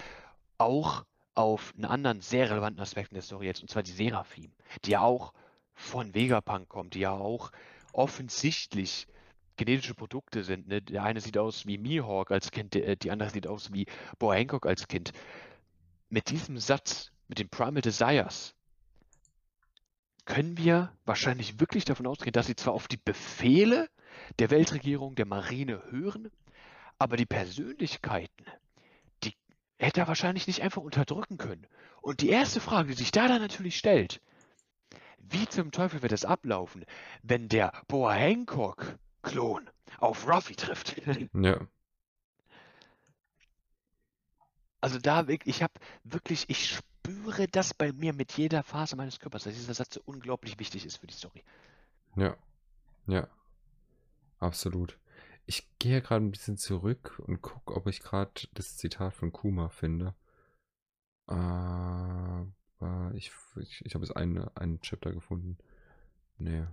auch auf einen anderen sehr relevanten Aspekt in der Story jetzt, und zwar die Seraphim, die ja auch von Vegapunk kommt, die ja auch offensichtlich genetische Produkte sind. Ne? Der eine sieht aus wie Mihawk als Kind, der, die andere sieht aus wie Boa Hancock als Kind. Mit diesem Satz, mit den Primal Desires, können wir wahrscheinlich wirklich davon ausgehen, dass sie zwar auf die Befehle der Weltregierung, der Marine hören, aber die Persönlichkeiten, hätte er wahrscheinlich nicht einfach unterdrücken können. Und die erste Frage, die sich da dann natürlich stellt, wie zum Teufel wird es ablaufen, wenn der Boa Hancock-Klon auf Ruffy trifft? Ja. Also da, ich habe wirklich, ich spüre das bei mir mit jeder Phase meines Körpers, dass dieser Satz so unglaublich wichtig ist für die Story. Ja, ja, absolut. Ich gehe gerade ein bisschen zurück und gucke, ob ich gerade das Zitat von Kuma finde. Aber ich, ich, ich habe jetzt einen, einen Chapter gefunden. Nee.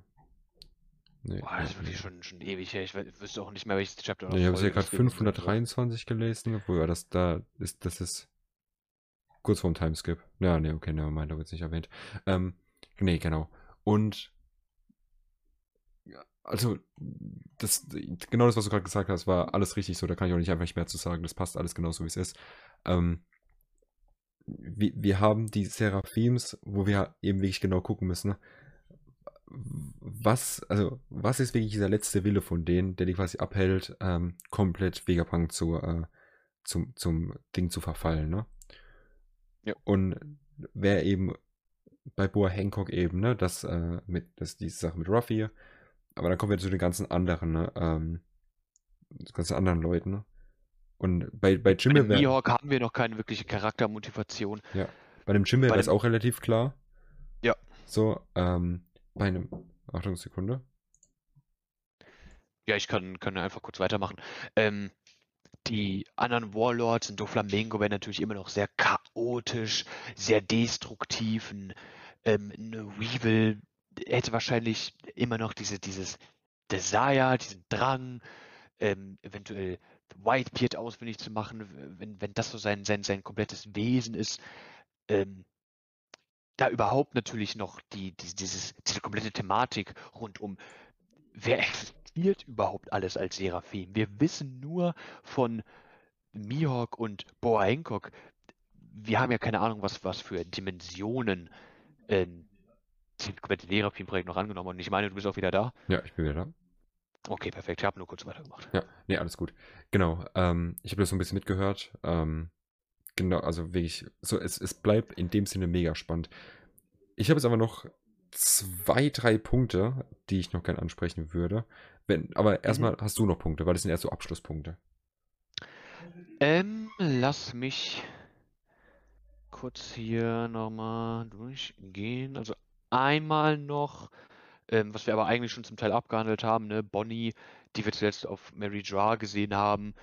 Nee. Boah, das ist wirklich schon, schon ewig her. Ich wüsste auch nicht mehr, welches Chapter Nee, ich habe es hier gerade das gewesen sein soll. 523 gelesen. Wo ja, das da ist, das ist kurz vorm Timeskip. Ja, nee, okay, nevermind, da wird es nicht erwähnt. Ähm, nee, genau. Und also, das, genau das, was du gerade gesagt hast, war alles richtig so. Da kann ich auch nicht einfach nicht mehr zu sagen. Das passt alles genauso, wie es ist. Ähm, wir, wir haben die Seraphims, wo wir eben wirklich genau gucken müssen, was, also, was ist wirklich dieser letzte Wille von denen, der die quasi abhält, ähm, komplett Vegapunk zu, äh, zum, zum Ding zu verfallen, ne? Ja. Und wer eben bei Boa Hancock eben, ne, das, äh, mit, das, diese Sache mit Ruffy, aber dann kommen wir zu den ganzen anderen, ne, ähm, ganzen anderen Leuten, ne? Und bei, bei Jimmy wäre, Mihawk haben wir noch keine wirkliche Charaktermotivation. bei dem Jimmy wäre es auch relativ klar. Ja. So, ähm, bei einem, Achtung, Sekunde. Ja, ich kann, kann einfach kurz weitermachen. Ähm, die anderen Warlords in Doflamingo werden natürlich immer noch sehr chaotisch, sehr destruktiv. Ein, ähm, eine Weevil hätte wahrscheinlich immer noch diese, dieses Desire, diesen Drang, ähm, eventuell Whitebeard ausfindig zu machen, wenn, wenn das so sein, sein, sein komplettes Wesen ist. Ähm, da überhaupt natürlich noch die, die, dieses, diese komplette Thematik rund um, wer existiert überhaupt alles als Seraphim? Wir wissen nur von Mihawk und Boa Hancock. Wir haben ja keine Ahnung, was, was für Dimensionen ähm, die komplette Seraphim-Projekt noch angenommen. Und ich meine, du bist auch wieder da. Ja, ich bin wieder da. Okay, perfekt. Ich habe nur kurz weitergemacht. Ja, nee, alles gut. Genau, ähm, ich habe das so ein bisschen mitgehört. Ähm, genau, also wirklich, so, es, es bleibt in dem Sinne mega spannend. Ich habe jetzt aber noch zwei, drei Punkte, die ich noch gerne ansprechen würde. Wenn, aber erstmal hast du noch Punkte, weil das sind erst so Abschlusspunkte. Ähm, lass mich kurz hier nochmal durchgehen. Also einmal noch, ähm, was wir aber eigentlich schon zum Teil abgehandelt haben, ne, Bonnie, die wir zuletzt auf Mary Jar gesehen haben.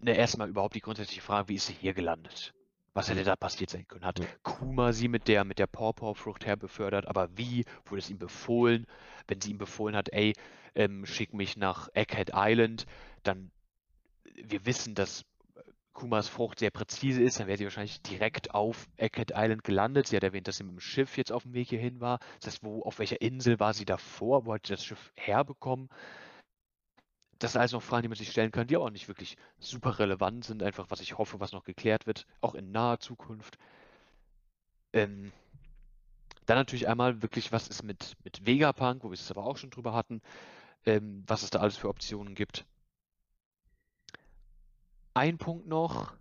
Ne, erstmal überhaupt die grundsätzliche Frage, wie ist sie hier gelandet? Was hätte da passiert sein können? Hat. Kuma sie mit der, mit der Pawpaw-Frucht herbefördert, aber wie? Wurde es ihm befohlen? Wenn sie ihm befohlen hat, ey, ähm, schick mich nach Egghead Island, dann wir wissen, dass Kumas Frucht sehr präzise ist, dann wäre sie wahrscheinlich direkt auf Egghead Island gelandet. Sie hat erwähnt, dass sie mit dem Schiff jetzt auf dem Weg hierhin war. Das heißt, wo, auf welcher Insel war sie davor? Wo hat sie das Schiff herbekommen? Das sind alles noch Fragen, die man sich stellen kann, die auch nicht wirklich super relevant sind. Einfach, was ich hoffe, was noch geklärt wird, auch in naher Zukunft. Ähm, dann natürlich einmal wirklich, was ist mit, mit Vegapunk, wo wir es aber auch schon drüber hatten, ähm, was es da alles für Optionen gibt. Ein Punkt noch,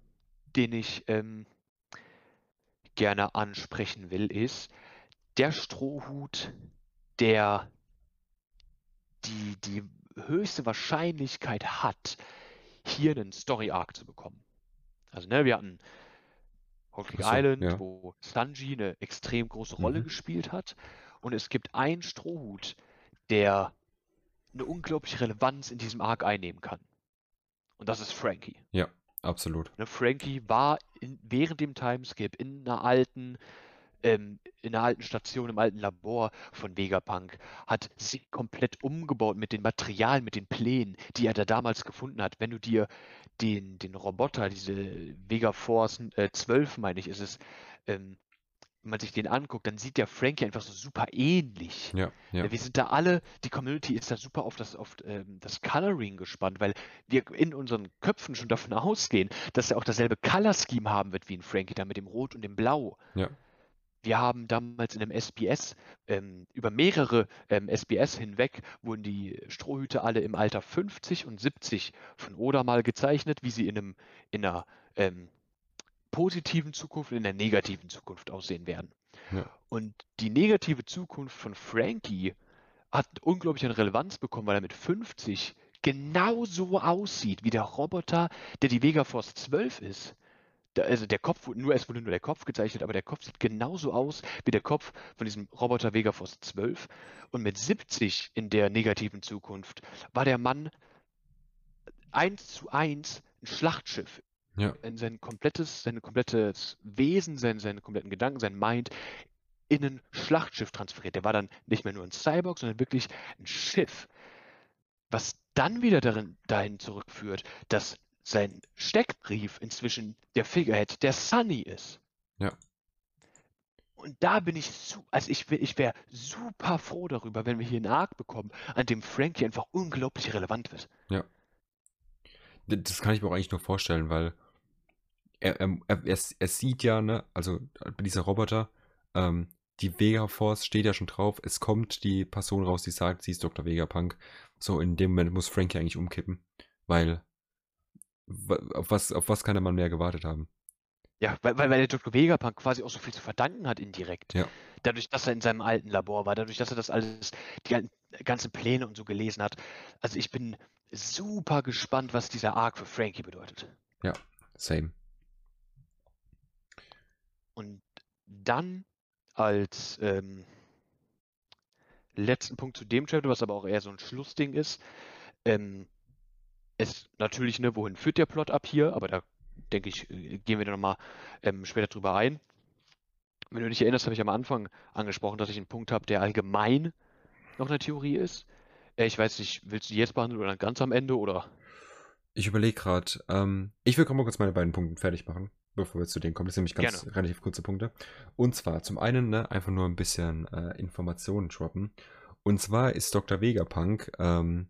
den ich ähm, gerne ansprechen will, ist der Strohhut, der die, die höchste Wahrscheinlichkeit hat, hier einen Story Arc zu bekommen. Also, ne, wir hatten Ach so, Island, ja. wo Sanji eine extrem große Rolle Mhm. gespielt hat. Und es gibt einen Strohhut, der eine unglaubliche Relevanz in diesem Arc einnehmen kann. Und das ist Frankie. Ja, absolut. Ne, Frankie war in, während dem Timeskip in einer alten, ähm, in einer alten Station, im alten Labor von Vegapunk, hat sich komplett umgebaut mit den Materialien, mit den Plänen, die er da damals gefunden hat. Wenn du dir den, den Roboter, diese Vegaforce äh, 12, meine ich, ist es, ähm, wenn man sich den anguckt, dann sieht der Frankie einfach so super ähnlich. Ja, ja. Ja, wir sind da alle, die Community ist da super auf das, auf ähm, das Coloring gespannt, weil wir in unseren Köpfen schon davon ausgehen, dass er auch dasselbe Color Scheme haben wird wie ein Frankie, da mit dem Rot und dem Blau. Ja. Wir haben damals in einem SBS, ähm, über mehrere ähm, SBS hinweg, wurden die Strohhüte alle im Alter 50 und 70 von Oda mal gezeichnet, wie sie in, einem, in einer ähm, positiven Zukunft und in der negativen Zukunft aussehen werden. Ja. Und die negative Zukunft von Frankie hat unglaublich an Relevanz bekommen, weil er mit 50 genauso aussieht wie der Roboter, der die Vegaforce 12 ist. Da, also der Kopf wurde nur, es wurde nur der Kopf gezeichnet, aber der Kopf sieht genauso aus wie der Kopf von diesem Roboter Vegaforce 12. Und mit 70 in der negativen Zukunft war der Mann eins zu eins ein Schlachtschiff Ja. in sein komplettes, sein komplettes Wesen, sein, seine kompletten Gedanken, sein Mind in ein Schlachtschiff transferiert. Der war dann nicht mehr nur ein Cyborg, sondern wirklich ein Schiff. Was dann wieder darin, dahin zurückführt, dass sein Steckbrief inzwischen der Figurehead der Sunny ist. Ja. Und da bin ich, su also ich, ich wäre super froh darüber, wenn wir hier einen Arc bekommen, an dem Frankie einfach unglaublich relevant wird. Ja. Das kann ich mir auch eigentlich nur vorstellen, weil er, er, er, er sieht ja, ne, also dieser Roboter, ähm, die Vega-Force steht ja schon drauf. Es kommt die Person raus, die sagt, sie ist Dr. Vegapunk. So, in dem Moment muss Frankie eigentlich umkippen, weil auf was, auf was kann der Mann mehr gewartet haben? Ja, weil, weil, weil der Dr. Vegapunk quasi auch so viel zu verdanken hat indirekt. Ja. Dadurch, dass er in seinem alten Labor war, dadurch, dass er das alles, die ganzen Pläne und so gelesen hat. Also ich bin super gespannt, was dieser Arc für Frankie bedeutet. Ja, same. Und dann als ähm, letzten Punkt zu dem Chapter, was aber auch eher so ein Schlussding ist, ähm, ist natürlich, ne, wohin führt der Plot ab hier, aber da denke ich, äh, gehen wir dann nochmal ähm, später drüber ein. Wenn du dich erinnerst, habe ich am Anfang angesprochen, dass ich einen Punkt habe, der allgemein noch eine Theorie ist. Äh, ich weiß nicht, willst du die jetzt behandeln oder ganz am Ende oder? Ich überlege gerade, ähm, ich will mal kurz meine beiden Punkte fertig machen bevor wir zu denen kommen. Das sind nämlich ganz Gerne. relativ kurze Punkte. Und zwar zum einen ne, einfach nur ein bisschen äh, Informationen droppen. Und zwar ist Dr. Vegapunk ähm,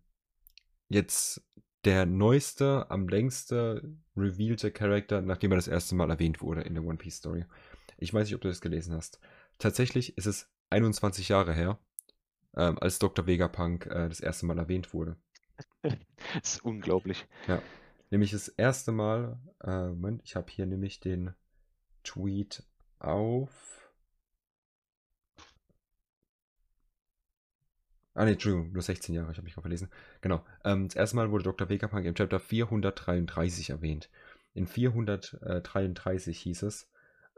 jetzt der neueste, am längste revealte Charakter, nachdem er das erste Mal erwähnt wurde in der One Piece Story. Ich weiß nicht, ob du das gelesen hast. Tatsächlich ist es 21 Jahre her, ähm, als Dr. Vegapunk äh, das erste Mal erwähnt wurde. das ist unglaublich. Ja. Nämlich das erste Mal, äh, Moment, ich habe hier nämlich den Tweet auf. Ah ne, Entschuldigung, nur 16 Jahre, ich habe mich gerade verlesen. Genau. Ähm, das erste Mal wurde Dr. Vegapunk im Chapter 433 erwähnt. In 433 hieß es,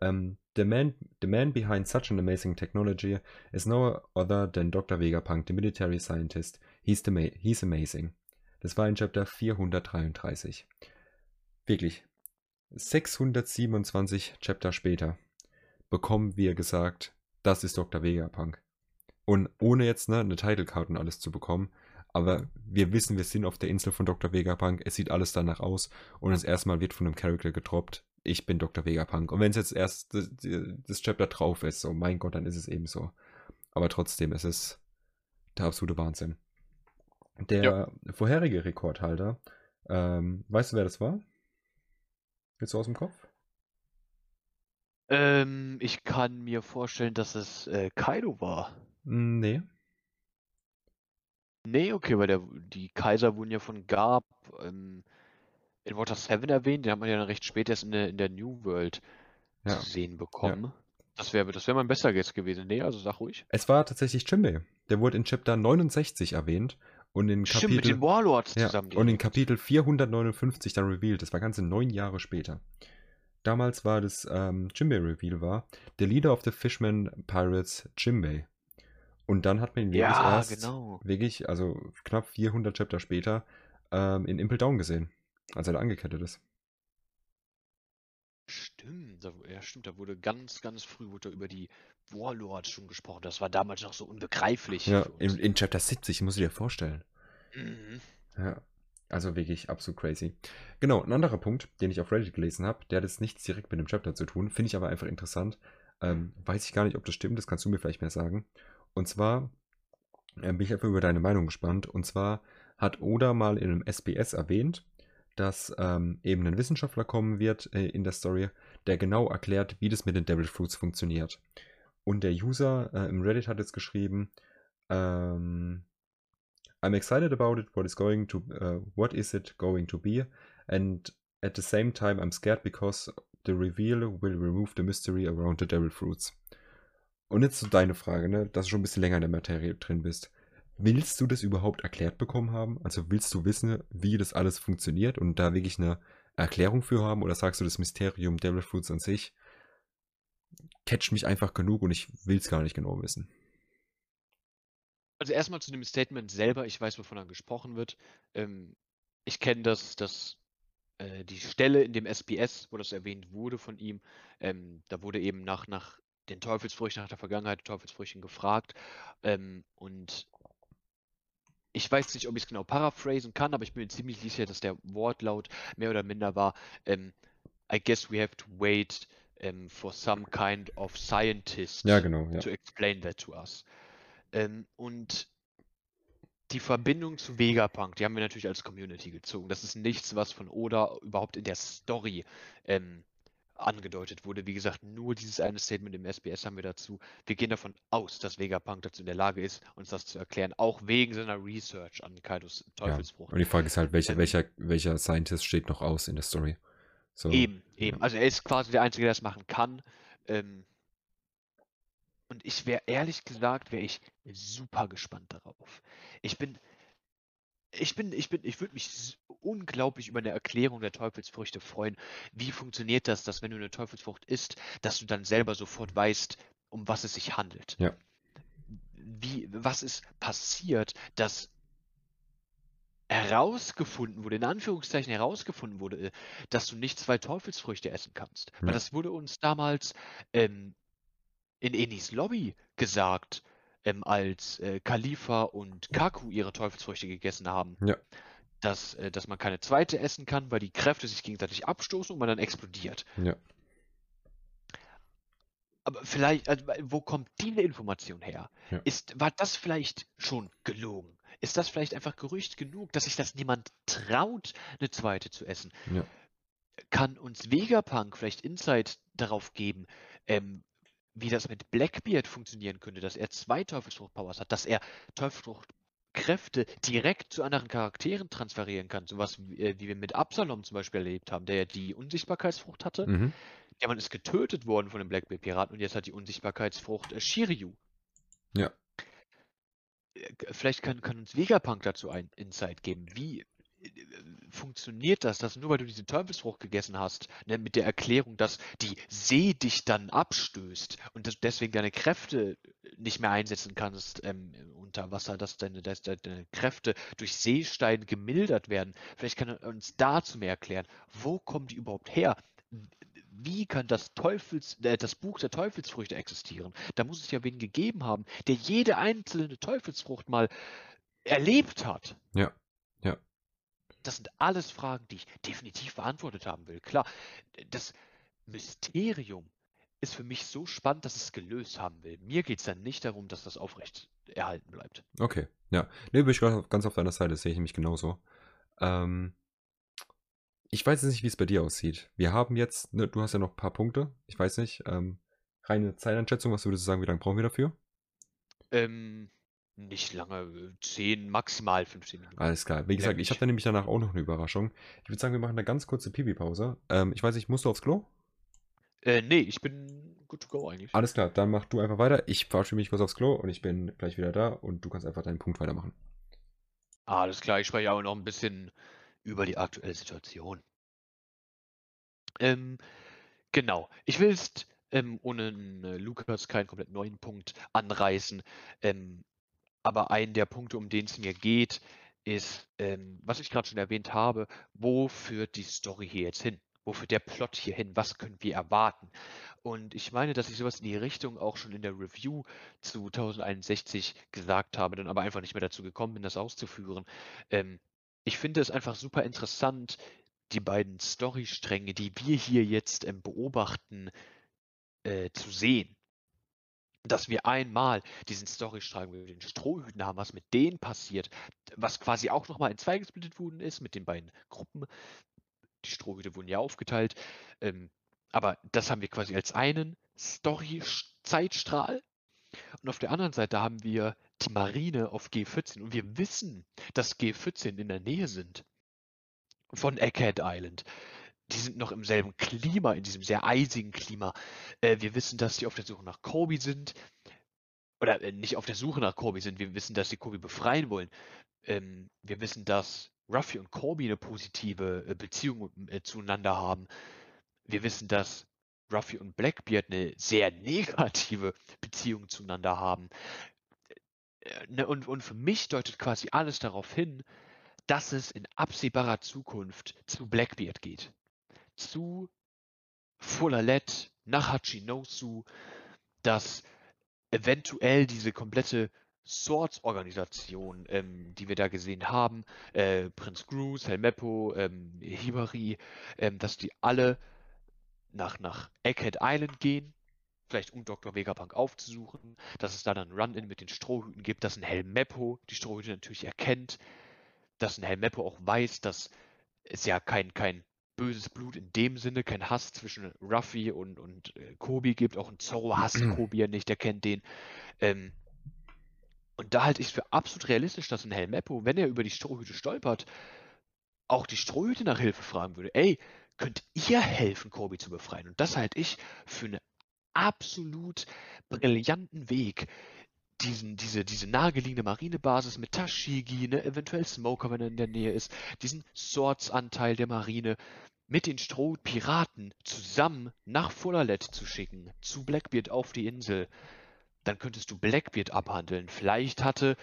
um, ähm, the, man, the man behind such an amazing technology is no other than Dr. Vegapunk, the military scientist. He's, the he's amazing. Das war in Chapter 433. Wirklich. 627 Chapter später bekommen wir gesagt, das ist Dr. Vegapunk. Und ohne jetzt ne, eine Title Card und alles zu bekommen, aber wir wissen, wir sind auf der Insel von Dr. Vegapunk, es sieht alles danach aus und das erste Mal wird von einem Charakter gedroppt, ich bin Dr. Vegapunk. Und wenn es jetzt erst das, das Chapter drauf ist, so mein Gott, dann ist es eben so. Aber trotzdem ist es der absolute Wahnsinn. Der ja. vorherige Rekordhalter, ähm, weißt du, wer das war? Jetzt so aus dem Kopf? Ähm, ich kann mir vorstellen, dass es äh, Kaido war. Nee. Nee, okay, weil der, die Kaiser wurden ja von Garb ähm, in Water 7 erwähnt. Den hat man ja recht spät erst in der, in der New World ja. zu sehen bekommen. Ja. Das wäre das wär mein besser Guess gewesen. Nee, also sag ruhig. Es war tatsächlich Chimbay. Der wurde in Chapter 69 erwähnt und in Stimmt, mit den Warlords ja, zusammen. Und in Kapitel 459 dann revealed. Das war ganze neun Jahre später. Damals war das ähm, Jimbei Reveal war, der Leader of the Fishman Pirates Jimbei. Und dann hat man ihn ja, erst, genau. wirklich, also knapp 400 Chapter später, ähm, in Impel Down gesehen, als er da angekettet ist. Stimmt, da, ja stimmt, da wurde ganz, ganz früh wurde über die Warlords schon gesprochen. Das war damals noch so unbegreiflich. Ja, in, in, Chapter 70, muss ich dir vorstellen. Mhm. Ja, also wirklich absolut crazy. Genau, ein anderer Punkt, den ich auf Reddit gelesen habe, der hat jetzt nichts direkt mit dem Chapter zu tun, finde ich aber einfach interessant. Ähm, weiß ich gar nicht, ob das stimmt, das kannst du mir vielleicht mehr sagen. Und zwar äh, bin ich einfach über deine Meinung gespannt. Und zwar hat Oda mal in einem SBS erwähnt, dass ähm, eben ein Wissenschaftler kommen wird äh, in der Story, der genau erklärt, wie das mit den Devil Fruits funktioniert. Und der User äh, im Reddit hat jetzt geschrieben, ähm, I'm excited about it, what is going to, uh, what is it going to be, and at the same time I'm scared because the reveal will remove the mystery around the Devil Fruits. Und jetzt so deine Frage, ne, dass du schon ein bisschen länger in der Materie drin bist. Willst du das überhaupt erklärt bekommen haben? Also willst du wissen, wie das alles funktioniert und da wirklich eine Erklärung für haben? Oder sagst du, das Mysterium Devil Fruits an sich catcht mich einfach genug und ich will es gar nicht genau wissen? Also erstmal zu dem Statement selber, ich weiß, wovon da gesprochen wird. Ähm, ich kenne das, das äh, die Stelle in dem SBS, wo das erwähnt wurde von ihm, ähm, da wurde eben nach, nach den Teufelsfrüchten nach der Vergangenheit der Teufelsfrüchten gefragt. Ähm, und ich weiß nicht, ob ich es genau paraphrasen kann, aber ich bin mir ziemlich sicher, dass der Wortlaut mehr oder minder war, ähm, I guess we have to wait um, for some kind of scientist Ja, genau, ja. to explain that to us. Ähm, und die Verbindung zu Vegapunk, die haben wir natürlich als Community gezogen. Das ist nichts, was von Oda überhaupt in der Story ähm, angedeutet wurde. Wie gesagt, nur dieses eine Statement im SBS haben wir dazu. Wir gehen davon aus, dass Vegapunk dazu in der Lage ist, uns das zu erklären, auch wegen seiner Research an Kaidos ja. Teufelsfrucht. Und die Frage ist halt, welcher, Ähm, welcher, welcher Scientist steht noch aus in der Story? So, Eben, eben. ja. Also er ist quasi der Einzige, der das machen kann. Ähm, und ich wäre ehrlich gesagt, wäre ich super gespannt darauf. Ich bin, ich bin, ich bin, ich würde mich unglaublich über eine Erklärung der Teufelsfrüchte freuen. Wie funktioniert das, dass wenn du eine Teufelsfrucht isst, dass du dann selber sofort weißt, um was es sich handelt? Ja. Wie, was ist passiert, dass herausgefunden wurde, in Anführungszeichen herausgefunden wurde, dass du nicht zwei Teufelsfrüchte essen kannst. Weil Ja. das wurde uns damals ähm, in Enis Lobby gesagt, ähm, als äh, Khalifa und Kaku ihre Teufelsfrüchte gegessen haben. Ja. Dass, äh, dass man keine zweite essen kann, weil die Kräfte sich gegenseitig abstoßen und man dann explodiert. Ja. Aber vielleicht, also, wo kommt diese Information her? Ja. Ist, war das vielleicht schon gelogen? Ist das vielleicht einfach Gerücht genug, dass sich das niemand traut, eine zweite zu essen? Ja. Kann uns Vegapunk vielleicht Insight darauf geben, ähm, wie das mit Blackbeard funktionieren könnte, dass er zwei Teufelsfrucht-Powers hat, dass er Teufelsfrucht-Kräfte direkt zu anderen Charakteren transferieren kann, sowas wie, äh, wie wir mit Absalom zum Beispiel erlebt haben, der ja die Unsichtbarkeitsfrucht hatte. Mhm. Der Mann ist getötet worden von den Blackbeard-Piraten und jetzt hat die Unsichtbarkeitsfrucht äh, Shiryu. Ja. Äh, Vielleicht kann, kann uns Vegapunk dazu ein Insight geben. Wie äh, funktioniert das, dass nur weil du diese Teufelsfrucht gegessen hast, ne, mit der Erklärung, dass die See dich dann abstößt und dass du deswegen deine Kräfte nicht mehr einsetzen kannst ähm, unter Wasser, dass deine, dass deine Kräfte durch Seestein gemildert werden. Vielleicht kann er uns dazu mehr erklären. Wo kommen die überhaupt her? Wie kann das Teufels, äh, das Buch der Teufelsfrüchte existieren? Da muss es ja wen gegeben haben, der jede einzelne Teufelsfrucht mal erlebt hat. Ja. Das sind alles Fragen, die ich definitiv beantwortet haben will. Klar, das Mysterium ist für mich so spannend, dass es gelöst haben will. Mir geht es dann nicht darum, dass das aufrecht erhalten bleibt. Okay, ja. Ne, bin ich ganz ganz auf deiner Seite, das sehe ich nämlich genauso. Ähm, ich weiß jetzt nicht, wie es bei dir aussieht. Wir haben jetzt, ne, du hast ja noch ein paar Punkte. Ich weiß nicht, ähm, reine Zeiteinschätzung, was würdest du sagen, wie lange brauchen wir dafür? Ähm, nicht lange, äh, 10, maximal 15 Minuten. Alles klar. Wie gesagt, ich habe dann nämlich danach auch noch eine Überraschung. Ich würde sagen, wir machen eine ganz kurze Pipi-Pause. Ähm, ich weiß nicht, musst du aufs Klo? Äh, nee, ich bin good to go eigentlich. Alles klar, dann mach du einfach weiter. Ich verabschiede mich kurz aufs Klo und ich bin gleich wieder da und du kannst einfach deinen Punkt weitermachen. Alles klar, ich spreche auch noch ein bisschen über die aktuelle Situation. Ähm, genau. Ich will jetzt ähm, ohne äh, Lukas keinen komplett neuen Punkt anreißen. Ähm, aber einen der Punkte, um den es mir geht, ist, ähm, was ich gerade schon erwähnt habe, wo führt die Story hier jetzt hin? Wo führt der Plot hier hin? Was können wir erwarten? Und ich meine, dass ich sowas in die Richtung auch schon in der Review zu 1061 gesagt habe, dann aber einfach nicht mehr dazu gekommen bin, das auszuführen. Ähm, ich finde es einfach super interessant, die beiden Storystränge, die wir hier jetzt ähm, beobachten, äh, zu sehen. Dass wir einmal diesen Storystrang mit den Strohhüten haben, was mit denen passiert, was quasi auch nochmal in zwei gesplittet worden ist mit den beiden Gruppen. Die Strohhüte wurden ja aufgeteilt. Ähm, aber das haben wir quasi als einen Story-Zeitstrahl. Und auf der anderen Seite haben wir die Marine auf G14. Und wir wissen, dass G14 in der Nähe sind von Egghead Island. Die sind noch im selben Klima, in diesem sehr eisigen Klima. Äh, wir wissen, dass die auf der Suche nach Kobe sind. Oder äh, nicht auf der Suche nach Kobe sind. Wir wissen, dass sie Kobe befreien wollen. Ähm, wir wissen, dass Ruffy und Kobe eine positive äh, Beziehung äh, zueinander haben. Wir wissen, dass Ruffy und Blackbeard eine sehr negative Beziehung zueinander haben. Äh, ne, und, und für mich deutet quasi alles darauf hin, dass es in absehbarer Zukunft zu Blackbeard geht. Zu Fulalet, nach Hachinosu, dass eventuell diese komplette Swords-Organisation, ähm, die wir da gesehen haben, äh, Prinz Grus, Helmeppo, ähm, Hibari, ähm, dass die alle nach, nach Egghead Island gehen, vielleicht um Dr. Vegapunk aufzusuchen, dass es da dann Run-In mit den Strohhüten gibt, dass ein Helmeppo die Strohhüte natürlich erkennt, dass ein Helmeppo auch weiß, dass es ja kein, kein böses Blut in dem Sinne, kein Hass zwischen Ruffy und, und äh, Kobi gibt. Auch ein Zorro hasst Kobi ja nicht, der kennt den. Ähm, und da halte ich es für absolut realistisch, dass ein Helmeppo, wenn er über die Strohhüte stolpert, auch die Strohhüte nach Hilfe fragen würde. Ey, könnt ihr helfen, Kobi zu befreien? Und das halte ich für einen absolut brillanten Weg, diesen, diese, diese nahegelegene Marinebasis mit Tashigi, ne, eventuell Smoker, wenn er in der Nähe ist, diesen Swords-Anteil der Marine mit den Strohpiraten zusammen nach Fullerlet zu schicken, zu Blackbeard auf die Insel, dann könntest du Blackbeard abhandeln. Vielleicht hatte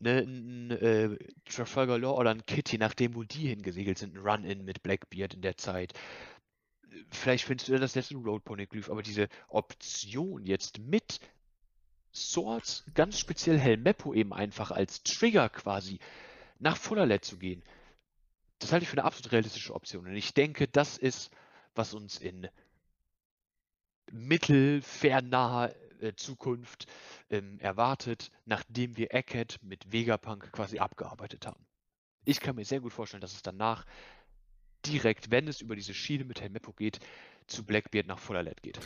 ne, ein äh, Trafalgar Law oder ein Kitty, nachdem wo die hingesegelt sind, ein Run-In mit Blackbeard in der Zeit. Vielleicht findest du das letzte Road Poneglyph, aber diese Option jetzt mit Swords, ganz speziell Helmeppo eben einfach als Trigger quasi nach Fullerlet zu gehen, das halte ich für eine absolut realistische Option. Und ich denke, das ist, was uns in mittelfernaher äh, Zukunft ähm, erwartet, nachdem wir Eckhead mit Vegapunk quasi abgearbeitet haben. Ich kann mir sehr gut vorstellen, dass es danach direkt, wenn es über diese Schiene mit Helmeppo geht, zu Blackbeard nach Fullerlet geht.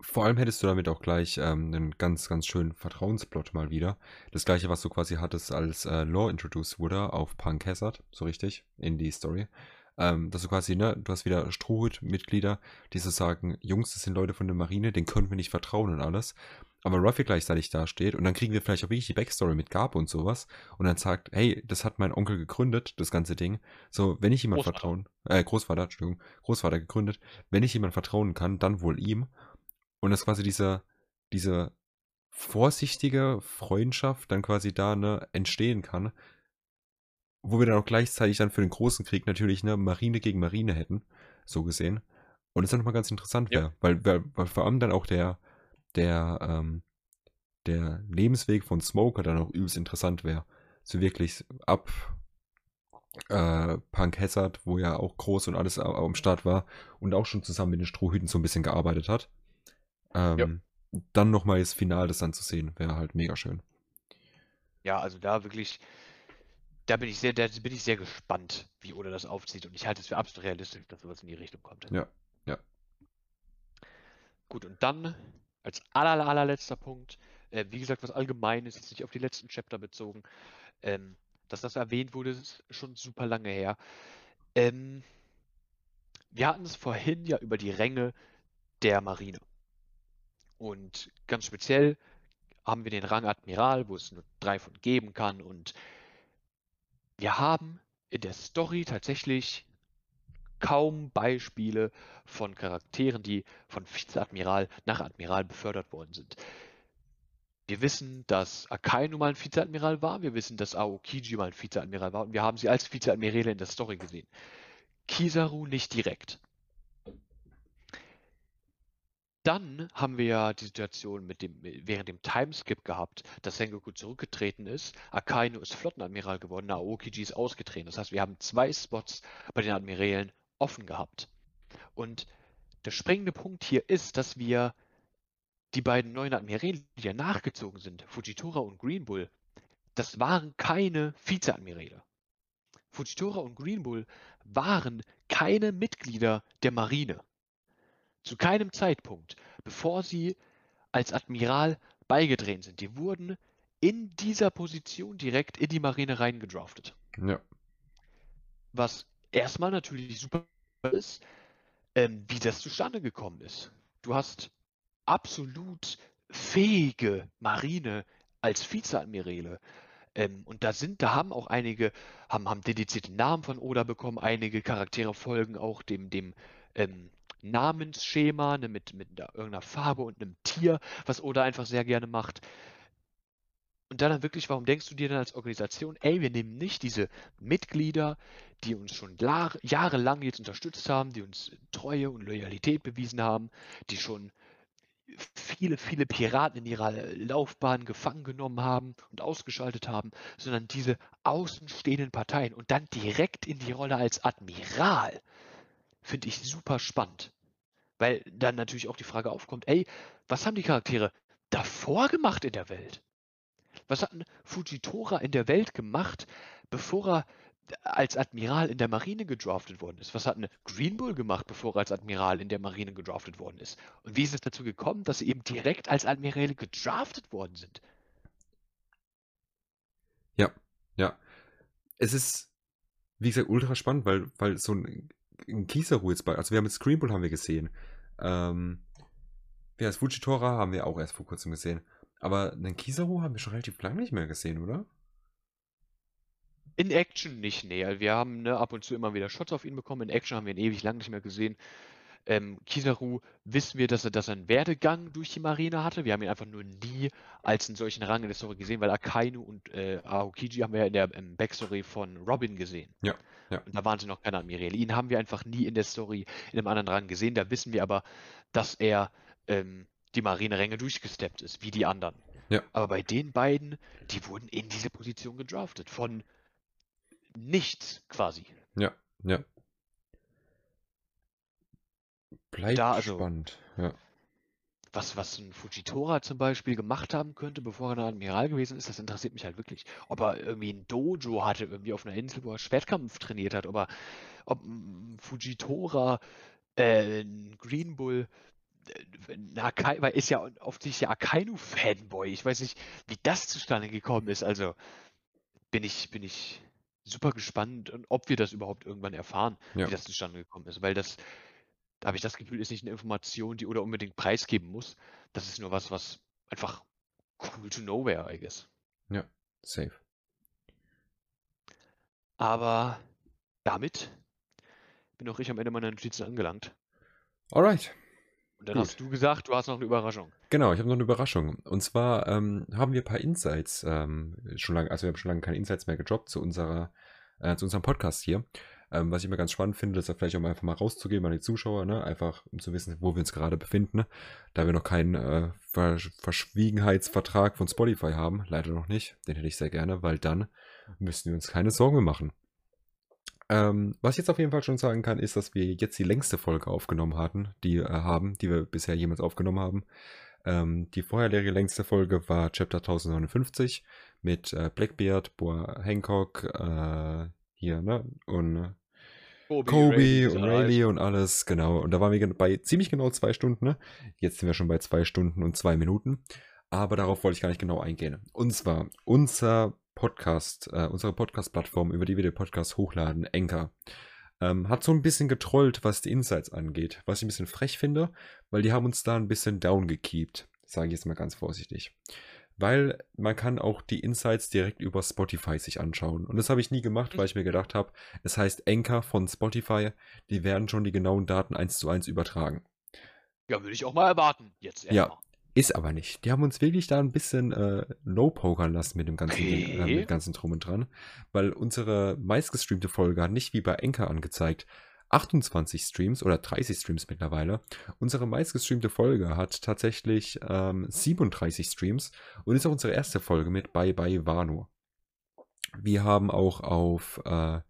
Vor allem hättest du damit auch gleich ähm, einen ganz, ganz schönen Vertrauensplot mal wieder. Das gleiche, was du quasi hattest, als äh, Law introduced wurde auf Punk Hazard, so richtig, in die Story. Ähm, dass du quasi, ne, du hast wieder Strohhut-Mitglieder, die so sagen, Jungs, das sind Leute von der Marine, denen können wir nicht vertrauen und alles. Aber Ruffy gleichzeitig dasteht und dann kriegen wir vielleicht auch wirklich die Backstory mit Gab und sowas und dann sagt, hey, das hat mein Onkel gegründet, das ganze Ding. So, wenn ich jemand vertrauen, äh, Großvater, Entschuldigung, Großvater gegründet, wenn ich jemand vertrauen kann, dann wohl ihm. Und dass quasi diese, diese vorsichtige Freundschaft dann quasi da ne, entstehen kann, wo wir dann auch gleichzeitig dann für den großen Krieg natürlich eine Marine gegen Marine hätten, so gesehen. Und das dann nochmal ganz interessant wäre, ja. weil, weil, weil, vor allem dann auch der, der, ähm, der Lebensweg von Smoker dann auch übelst interessant wäre. So wirklich ab äh, Punk Hazard, wo ja auch groß und alles am Start war und auch schon zusammen mit den Strohhüten so ein bisschen gearbeitet hat. Ähm, ja. Dann nochmal das Finale das dann zu sehen, wäre halt mega schön. Ja, also da wirklich, da bin ich sehr, da bin ich sehr gespannt, wie Oda das aufzieht. Und ich halte es für absolut realistisch, dass sowas in die Richtung kommt. Ja, ja. Gut, und dann als aller, allerletzter Punkt, äh, wie gesagt, was allgemeines, jetzt nicht auf die letzten Chapter bezogen, ähm, dass das erwähnt wurde, ist schon super lange her. Ähm, wir hatten es vorhin ja über die Ränge der Marine. Und ganz speziell haben wir den Rang Admiral, wo es nur drei von geben kann. Und wir haben in der Story tatsächlich kaum Beispiele von Charakteren, die von Vizeadmiral nach Admiral befördert worden sind. Wir wissen, dass Akainu mal ein Vizeadmiral war, wir wissen, dass Aokiji mal ein Vizeadmiral war und wir haben sie als Vizeadmirale in der Story gesehen. Kizaru nicht direkt. Dann haben wir ja die Situation mit dem, während dem Timeskip gehabt, dass Sengoku zurückgetreten ist, Akainu ist Flottenadmiral geworden, Naokiji ist ausgetreten. Das heißt, wir haben zwei Spots bei den Admirälen offen gehabt. Und der springende Punkt hier ist, dass wir die beiden neuen Admiräle, die ja nachgezogen sind, Fujitora und Green Bull, das waren keine Vizeadmiräle. Fujitora und Green Bull waren keine Mitglieder der Marine. Zu keinem Zeitpunkt, bevor sie als Admiral beigetreten sind. Die wurden in dieser Position direkt in die Marine reingedraftet. Ja. Was erstmal natürlich super ist, ähm, wie das zustande gekommen ist. Du hast absolut fähige Marine als Vizeadmirale. Ähm, und da sind, da haben auch einige, haben, haben dedizierte Namen von Oda bekommen, einige Charaktere folgen auch dem, dem ähm, Namensschema, ne, mit, mit irgendeiner Farbe und einem Tier, was Oda einfach sehr gerne macht. Und dann wirklich, warum denkst du dir dann als Organisation, ey, wir nehmen nicht diese Mitglieder, die uns schon jahrelang jetzt unterstützt haben, die uns Treue und Loyalität bewiesen haben, die schon viele, viele Piraten in ihrer Laufbahn gefangen genommen haben und ausgeschaltet haben, sondern diese außenstehenden Parteien und dann direkt in die Rolle als Admiral, finde ich super spannend. Weil dann natürlich auch die Frage aufkommt, ey, was haben die Charaktere davor gemacht in der Welt? Was hat ein Fujitora in der Welt gemacht, bevor er als Admiral in der Marine gedraftet worden ist? Was hat ein Green Bull gemacht, bevor er als Admiral in der Marine gedraftet worden ist? Und wie ist es dazu gekommen, dass sie eben direkt als Admiräle gedraftet worden sind? Ja, ja. Es ist, wie gesagt, ultra spannend, weil, weil so ein, ein Kizaru jetzt bei, also wir haben jetzt Green Bull haben wir gesehen. Ähm, ja, das Fujitora haben wir auch erst vor kurzem gesehen. Aber einen Kizaru haben wir schon relativ lange nicht mehr gesehen, oder? In Action nicht, nee. Wir haben ne, ab und zu immer wieder Shots auf ihn bekommen. In Action haben wir ihn ewig lang nicht mehr gesehen. Ähm, Kizaru wissen wir, dass er, dass er einen Werdegang durch die Marine hatte. Wir haben ihn einfach nur nie als einen solchen Rang in der Story gesehen, weil Akainu und äh, Aokiji haben wir ja in der im Backstory von Robin gesehen. Ja, ja. Und da waren sie noch keine Admiräle. Ihn haben wir einfach nie in der Story in einem anderen Rang gesehen. Da wissen wir aber, dass er ähm, die Marineränge durchgesteppt ist, wie die anderen. Ja. Aber bei den beiden, die wurden in diese Position gedraftet. Von nichts quasi. Ja, ja. Bleibt Da, also- spannend. Ja. Was, was ein Fujitora zum Beispiel gemacht haben könnte, bevor er ein Admiral gewesen ist, das interessiert mich halt wirklich. Ob er irgendwie ein Dojo hatte, irgendwie auf einer Insel, wo er Schwertkampf trainiert hat, ob er, ob ein Fujitora, äh, ein Green Bull, äh, ein Akai, weil ist ja offensichtlich Akainu-Fanboy. Ich weiß nicht, wie das zustande gekommen ist. Also bin ich, bin ich super gespannt, ob wir das überhaupt irgendwann erfahren, Ja. wie das zustande gekommen ist. Weil das, da habe ich das Gefühl, ist nicht eine Information, die oder unbedingt preisgeben muss. Das ist nur was, was einfach cool to know wäre, I guess. Safe. Aber damit bin auch ich am Ende meiner Notizen angelangt. Alright. Und dann Gut. hast du gesagt, du hast noch eine Überraschung. Genau, ich habe noch eine Überraschung. Und zwar ähm, haben wir ein paar Insights ähm, schon lange, also wir haben schon lange keine Insights mehr gedroppt zu unserer, äh, zu unserem Podcast hier. Ähm, was ich immer ganz spannend finde, ist ja vielleicht auch mal einfach mal rauszugeben an die Zuschauer, ne? Einfach um zu wissen, wo wir uns gerade befinden, ne? Da wir noch keinen äh, Versch Verschwiegenheitsvertrag von Spotify haben, leider noch nicht. Den hätte ich sehr gerne, weil dann müssten wir uns keine Sorgen mehr machen. Ähm, was ich jetzt auf jeden Fall schon sagen kann, ist, dass wir jetzt die längste Folge aufgenommen hatten, die äh, haben, die wir bisher jemals aufgenommen haben. Ähm, die vorherige längste Folge war Chapter 1059 mit äh, Blackbeard, Boa Hancock, äh, hier, ne? Und äh, Kobe und Rayleigh und alles, genau. Und da waren wir bei ziemlich genau zwei Stunden, ne? Jetzt sind wir schon bei zwei Stunden und zwei Minuten. Aber darauf wollte ich gar nicht genau eingehen. Und zwar unser Podcast, äh, unsere Podcast-Plattform, über die wir den Podcast hochladen, Anchor, ähm, hat so ein bisschen getrollt, was die Insights angeht. Was ich ein bisschen frech finde, weil die haben uns da ein bisschen down gekeept. Sage ich jetzt mal ganz vorsichtig. Weil man kann auch die Insights direkt über Spotify sich anschauen. Und das habe ich nie gemacht, weil ich mir gedacht habe, es heißt Anchor von Spotify, die werden schon die genauen Daten eins zu eins übertragen. Ja, würde ich auch mal erwarten. Jetzt Ja. Ist aber nicht. Die haben uns wirklich da ein bisschen äh, no-pokern lassen mit dem ganzen, Ding, äh, Okay. mit dem ganzen Drum und Dran. Weil unsere meistgestreamte Folge hat nicht wie bei Anchor angezeigt 28 Streams oder 30 Streams mittlerweile. Unsere meistgestreamte Folge hat tatsächlich ähm, 37 Streams und ist auch unsere erste Folge mit Bye Bye Wano. Wir haben auch auf äh,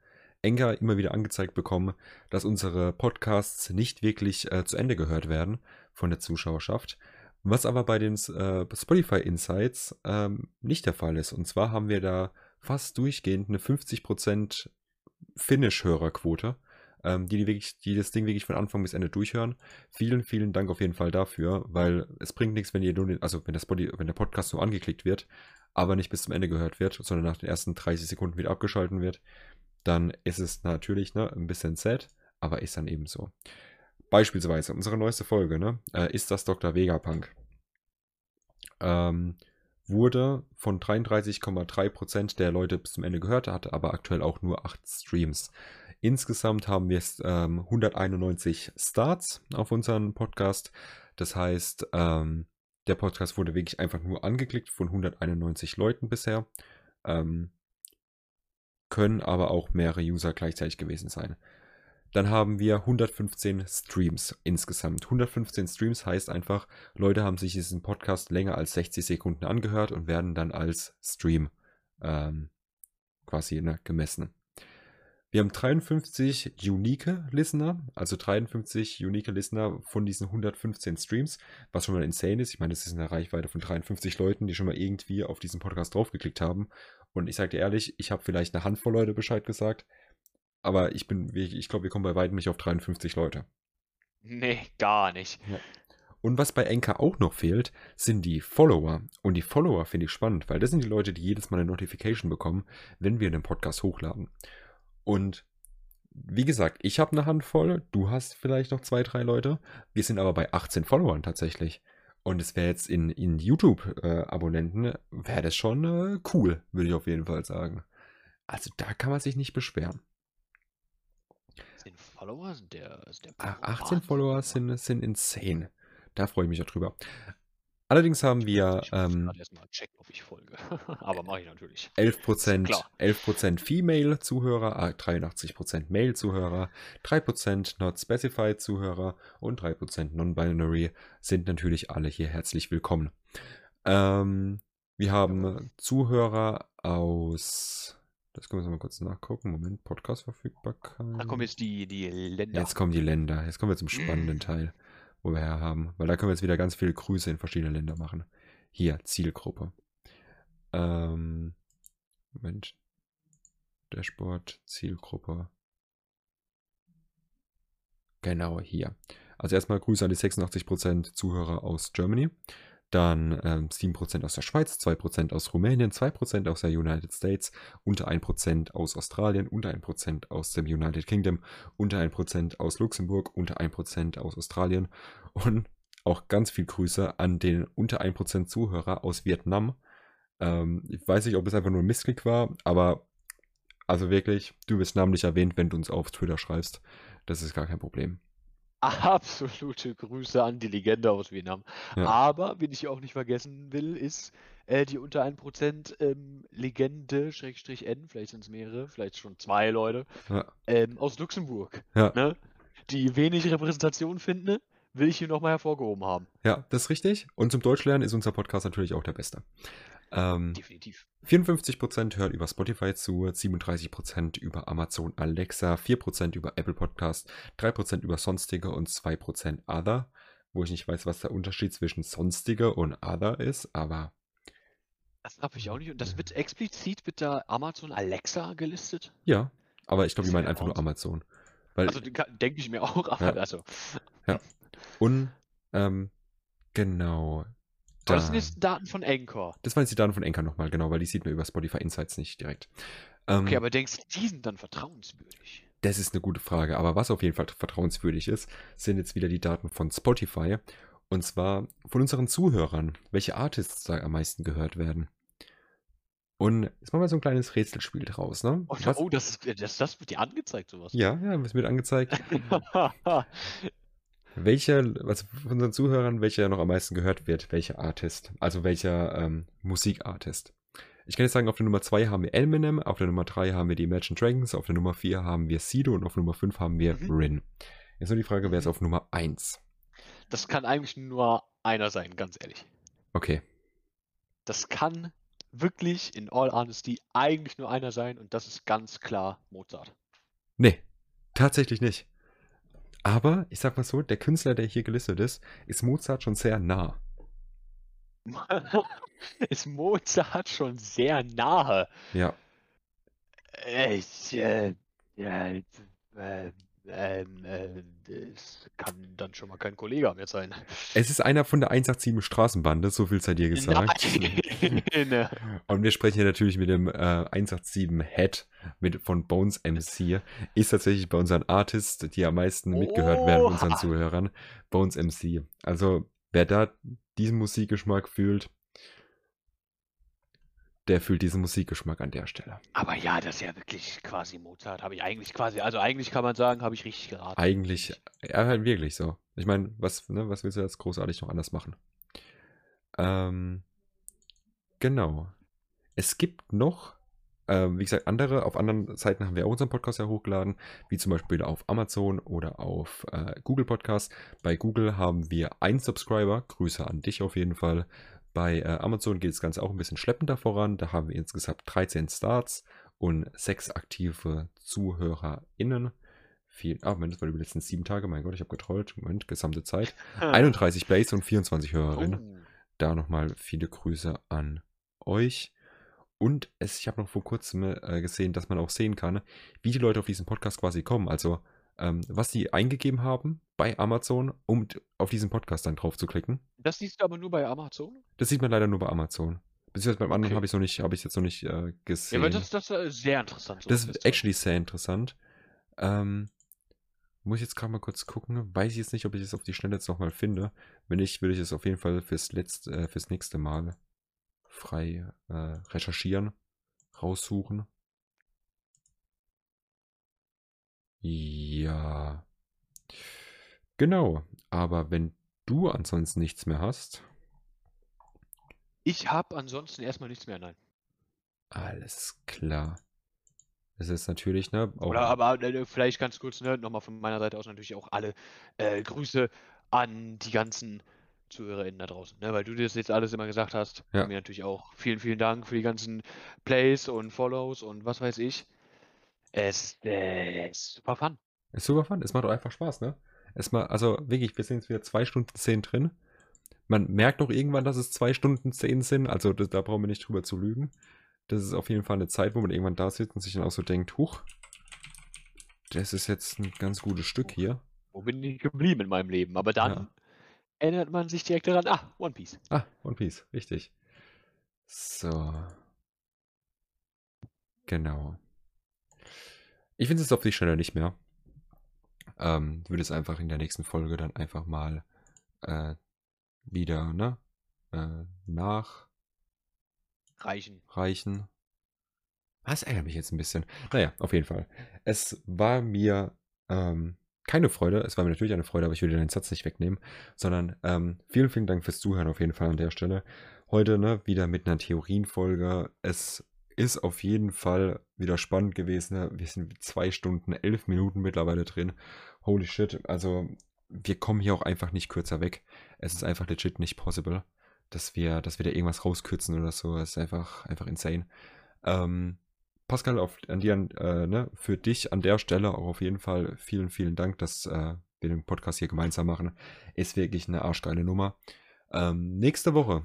immer wieder angezeigt bekommen, dass unsere Podcasts nicht wirklich äh, zu Ende gehört werden von der Zuschauerschaft. Was aber bei den äh, Spotify Insights ähm, nicht der Fall ist. Und zwar haben wir da fast durchgehend eine 50% Finish-Hörerquote, ähm, die, die, wirklich, die das Ding wirklich von Anfang bis Ende durchhören. Vielen, vielen Dank auf jeden Fall dafür, weil es bringt nichts, wenn ihr nur den, also wenn der, Spotify, wenn der Podcast nur angeklickt wird, aber nicht bis zum Ende gehört wird, sondern nach den ersten 30 Sekunden wieder abgeschalten wird, dann ist es natürlich ne, ein bisschen sad, aber ist dann eben so. Beispielsweise unsere neueste Folge, ne, äh, ist das Dr. Vegapunk. Ähm, wurde von 33,3% der Leute bis zum Ende gehört, hatte aber aktuell auch nur 8 Streams. Insgesamt haben wir ähm, 191 Starts auf unseren Podcast. Das heißt, ähm, der Podcast wurde wirklich einfach nur angeklickt von 191 Leuten bisher. Ähm, können aber auch mehrere User gleichzeitig gewesen sein. Dann haben wir 115 Streams insgesamt. 115 Streams heißt einfach, Leute haben sich diesen Podcast länger als 60 Sekunden angehört und werden dann als Stream ähm, quasi ne, gemessen. Wir haben 53 unique Listener, also 53 unique Listener von diesen 115 Streams, was schon mal insane ist. Ich meine, das ist eine Reichweite von 53 Leuten, die schon mal irgendwie auf diesen Podcast draufgeklickt haben. Und ich sage dir ehrlich, ich habe vielleicht eine Handvoll Leute Bescheid gesagt, aber ich bin, ich glaube, wir kommen bei weitem nicht auf 53 Leute. Nee, gar nicht. Ja. Und was bei Enka auch noch fehlt, sind die Follower. Und die Follower finde ich spannend, weil das sind die Leute, die jedes Mal eine Notification bekommen, wenn wir einen Podcast hochladen. Und wie gesagt, ich habe eine Handvoll, du hast vielleicht noch zwei, drei Leute. Wir sind aber bei 18 Followern tatsächlich. Und es wäre jetzt in, in YouTube-Abonnenten, äh, wäre das schon äh, cool, würde ich auf jeden Fall sagen. Also da kann man sich nicht beschweren. 18 Follower sind der, ist der 18 Follower sind, sind insane. Da freue ich mich auch drüber. Allerdings haben wir ähm, erstmal checken, ob ich folge. Aber mache ich natürlich. 11%, 11 Female Zuhörer, 83% Male Zuhörer, 3% Not Specified Zuhörer und 3% Non-Binary sind natürlich alle hier herzlich willkommen. Ähm, wir haben Zuhörer aus. Das können wir mal kurz nachgucken. Moment, Podcast-Verfügbarkeit. Da kommen jetzt die, die Länder. Jetzt kommen die Länder. Jetzt kommen wir zum spannenden Teil wo wir her haben. Weil da können wir jetzt wieder ganz viele Grüße in verschiedene Länder machen. Hier, Zielgruppe. Ähm, Moment. Dashboard, Zielgruppe. Genau, hier. Also erstmal Grüße an die 86% Zuhörer aus Germany dann ähm, 7% aus der Schweiz, 2% aus Rumänien, 2% aus der United States, unter 1% aus Australien, unter 1% aus dem United Kingdom, unter 1% aus Luxemburg, unter 1% aus Australien und auch ganz viel Grüße an den unter 1% Zuhörer aus Vietnam. Ähm, ich weiß nicht, ob es einfach nur ein Missklick war, aber also wirklich, du wirst namentlich erwähnt, wenn du uns auf Twitter schreibst. Das ist gar kein Problem absolute Grüße an die Legende aus Vietnam. Ja. Aber, wen ich auch nicht vergessen will, ist äh, die unter 1% ähm, Legende, Schrägstrich N, vielleicht sind es mehrere, vielleicht schon zwei Leute, ja. ähm, aus Luxemburg. Ja. Ne? Die wenig Repräsentation finden, will ich hier nochmal hervorgehoben haben. Ja, das ist richtig. Und zum Deutschlernen ist unser Podcast natürlich auch der beste. Ähm, Definitiv. 54% hören über Spotify zu, 37% über Amazon Alexa, 4% über Apple Podcast, 3% über Sonstige und 2% Other, wo ich nicht weiß, was der Unterschied zwischen Sonstige und Other ist, aber. Das habe ich auch nicht. Und das wird explizit mit der Amazon Alexa gelistet? Ja, aber ich glaube, die meinen einfach nur Amazon. Weil, also denke ich mir auch, aber ja. also. Ja. Und ähm, genau. Aber das sind jetzt Daten von Anchor. Das waren jetzt die Daten von Anchor nochmal, genau, weil die sieht man über Spotify Insights nicht direkt. Ähm, okay, aber denkst du, die sind dann vertrauenswürdig? Das ist eine gute Frage, aber was auf jeden Fall vertrauenswürdig ist, sind jetzt wieder die Daten von Spotify. Und zwar von unseren Zuhörern, welche Artists da am meisten gehört werden. Und jetzt machen wir so ein kleines Rätselspiel draus, ne? Oh, oh das, das, das wird dir angezeigt, sowas. Ja, ja, das wird angezeigt. Welcher, also von unseren Zuhörern, welcher noch am meisten gehört wird, welcher Artist, also welcher ähm, Musikartist. Ich kann jetzt sagen, auf der Nummer 2 haben wir Eminem, auf der Nummer 3 haben wir die Imagine Dragons, auf der Nummer 4 haben wir Sido und auf Nummer 5 haben wir mhm. Rin. Jetzt nur die Frage, wer ist auf Nummer 1? Das kann eigentlich nur einer sein, ganz ehrlich. Okay. Das kann wirklich, in all honesty, eigentlich nur einer sein und das ist ganz klar Mozart. Nee, tatsächlich nicht. Aber ich sag mal so, der Künstler, der hier gelistet ist, ist Mozart schon sehr nah. ist Mozart schon sehr nahe? Ja. Ich, äh, ja, äh, ähm, äh, das kann dann schon mal kein Kollege mehr sein. Es ist einer von der 187 Straßenbande, so viel sei dir gesagt. Nein. Und wir sprechen hier natürlich mit dem äh, 187 Head mit, von Bones MC. Ist tatsächlich bei unseren Artists, die am meisten mitgehört werden, unseren Zuhörern, Bones MC. Also, wer da diesen Musikgeschmack fühlt, der fühlt diesen Musikgeschmack an der Stelle. Aber ja, das ist ja wirklich quasi Mozart. Habe ich eigentlich quasi, also eigentlich kann man sagen, habe ich richtig geraten. Eigentlich, ja, halt wirklich so. Ich meine, was, ne, was willst du jetzt großartig noch anders machen? Ähm, genau. Es gibt noch Ähm, wie gesagt, andere, auf anderen Seiten haben wir auch unseren Podcast ja hochgeladen, wie zum Beispiel auf Amazon oder auf äh, Google Podcast. Bei Google haben wir einen Subscriber, Grüße an dich auf jeden Fall. Bei äh, Amazon geht das Ganze auch ein bisschen schleppender voran. Da haben wir insgesamt 13 Starts und 6 aktive ZuhörerInnen. Viel, ah, Moment, das war die letzten 7 Tage. Mein Gott, ich habe getrollt. Moment, gesamte Zeit. 31 Plays und 24 Hörerinnen. Oh. Da nochmal viele Grüße an euch. Und es, ich habe noch vor kurzem äh, gesehen, dass man auch sehen kann, wie die Leute auf diesen Podcast quasi kommen. Also, ähm, was die eingegeben haben bei Amazon, um auf diesen Podcast dann drauf zu klicken. Das siehst du aber nur bei Amazon? Das sieht man leider nur bei Amazon. Beziehungsweise beim anderen Okay. habe ich es noch nicht, habe ich jetzt noch nicht äh, Ja, gesehen. aber das, das ist sehr interessant. so Das ist actually sehr interessant. Ähm, muss ich jetzt gerade mal kurz gucken. Weiß ich jetzt nicht, ob ich es auf die Schnelle jetzt nochmal finde. Wenn nicht, würde ich es auf jeden Fall fürs, letzte, äh, fürs nächste Mal frei äh, recherchieren, raussuchen. Ja. Genau. Aber wenn du ansonsten nichts mehr hast, Ich habe ansonsten erstmal nichts mehr, nein. alles klar. Es ist natürlich, ne? Auch, Oder aber äh, vielleicht ganz kurz ne, nochmal von meiner Seite aus natürlich auch alle äh, Grüße an die ganzen ZuhörerInnen da draußen. Ne, weil du das jetzt alles immer gesagt hast. Ja. Mir natürlich auch vielen, vielen Dank für die ganzen Plays und Follows und was weiß ich. Es äh, ist super fun. Ist super fun. Es macht auch einfach Spaß, ne? Es mal, also wirklich, wir sind jetzt wieder zwei Stunden zehn drin. Man merkt doch irgendwann, dass es zwei Stunden zehn sind. Also das, da brauchen wir nicht drüber zu lügen. Das ist auf jeden Fall eine Zeit, wo man irgendwann da sitzt und sich dann auch so denkt, huch, das ist jetzt ein ganz gutes Stück hier. Wo bin ich geblieben in meinem Leben? Aber dann Ja. erinnert man sich direkt daran, ah, One Piece. Ah, One Piece, richtig. So. Genau. Ich finde es auf die Schnelle nicht mehr. Ähm, würde es einfach in der nächsten Folge dann einfach mal äh, wieder, ne? Äh, nachreichen. Reichen. Das ärgert mich jetzt ein bisschen. Naja, auf jeden Fall. Es war mir ähm, keine Freude. Es war mir natürlich eine Freude, aber ich dir deinen Satz nicht wegnehmen. Sondern ähm, vielen, vielen Dank fürs Zuhören auf jeden Fall an der Stelle. Heute ne, wieder mit einer Theorienfolge. Es ist auf jeden Fall wieder spannend gewesen. ne? Wir sind zwei Stunden, elf Minuten mittlerweile drin. Holy shit. Also wir kommen hier auch einfach nicht kürzer weg. Es ist einfach legit nicht possible, dass wir, dass wir da irgendwas rauskürzen oder so. Es ist einfach, einfach insane. Ähm, Pascal, auf, an dir, äh, ne, für dich an der Stelle auch auf jeden Fall vielen, vielen Dank, dass äh, wir den Podcast hier gemeinsam machen. Ist wirklich eine arschgeile Nummer. Ähm, nächste Woche,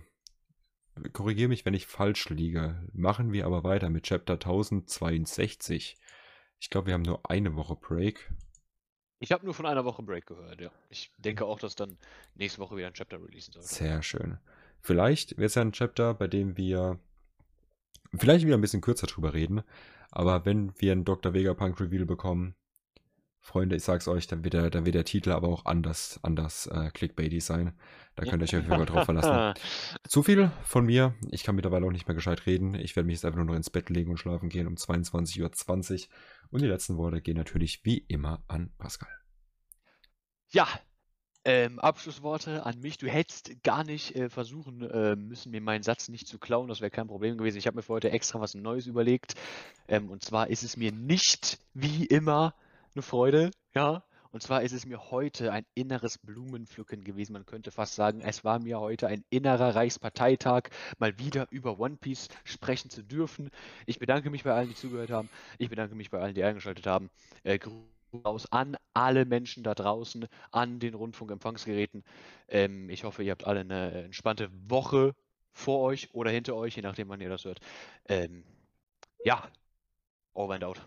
korrigiere mich, wenn ich falsch liege, machen wir aber weiter mit Chapter 1062. Ich glaube, wir haben nur eine Woche Break. Ich habe nur von einer Woche Break gehört, ja. Ich denke auch, dass dann nächste Woche wieder ein Chapter releasen sollte. Sehr schön. Vielleicht wäre es ja ein Chapter, bei dem wir vielleicht wieder ein bisschen kürzer drüber reden. Aber wenn wir einen Dr. Vegapunk Reveal bekommen, Freunde, ich sag's euch, dann wird der, dann wird der Titel aber auch anders, anders äh, clickbaity sein. Da könnt ihr euch auf jeden Fall drauf verlassen. Zu viel von mir. Ich kann mittlerweile auch nicht mehr gescheit reden. Ich werde mich jetzt einfach nur noch ins Bett legen und schlafen gehen um 22.20 Uhr. Und die letzten Worte gehen natürlich wie immer an Pascal. Ja, ähm, Abschlussworte an mich. Du hättest gar nicht äh, versuchen äh, müssen, mir meinen Satz nicht zu klauen. Das wäre kein Problem gewesen. Ich habe mir für heute extra was Neues überlegt. Ähm, und zwar ist es mir nicht wie immer eine Freude, ja. Und zwar ist es mir heute ein inneres Blumenpflücken gewesen. Man könnte fast sagen, es war mir heute ein innerer Reichsparteitag, mal wieder über One Piece sprechen zu dürfen. Ich bedanke mich bei allen, die zugehört haben. Ich bedanke mich bei allen, die eingeschaltet haben. Äh, raus an alle Menschen da draußen, an den Rundfunkempfangsgeräten. Ähm, ich hoffe, ihr habt alle eine entspannte Woche vor euch oder hinter euch, je nachdem, wann ihr das hört. Ähm, ja, over and out.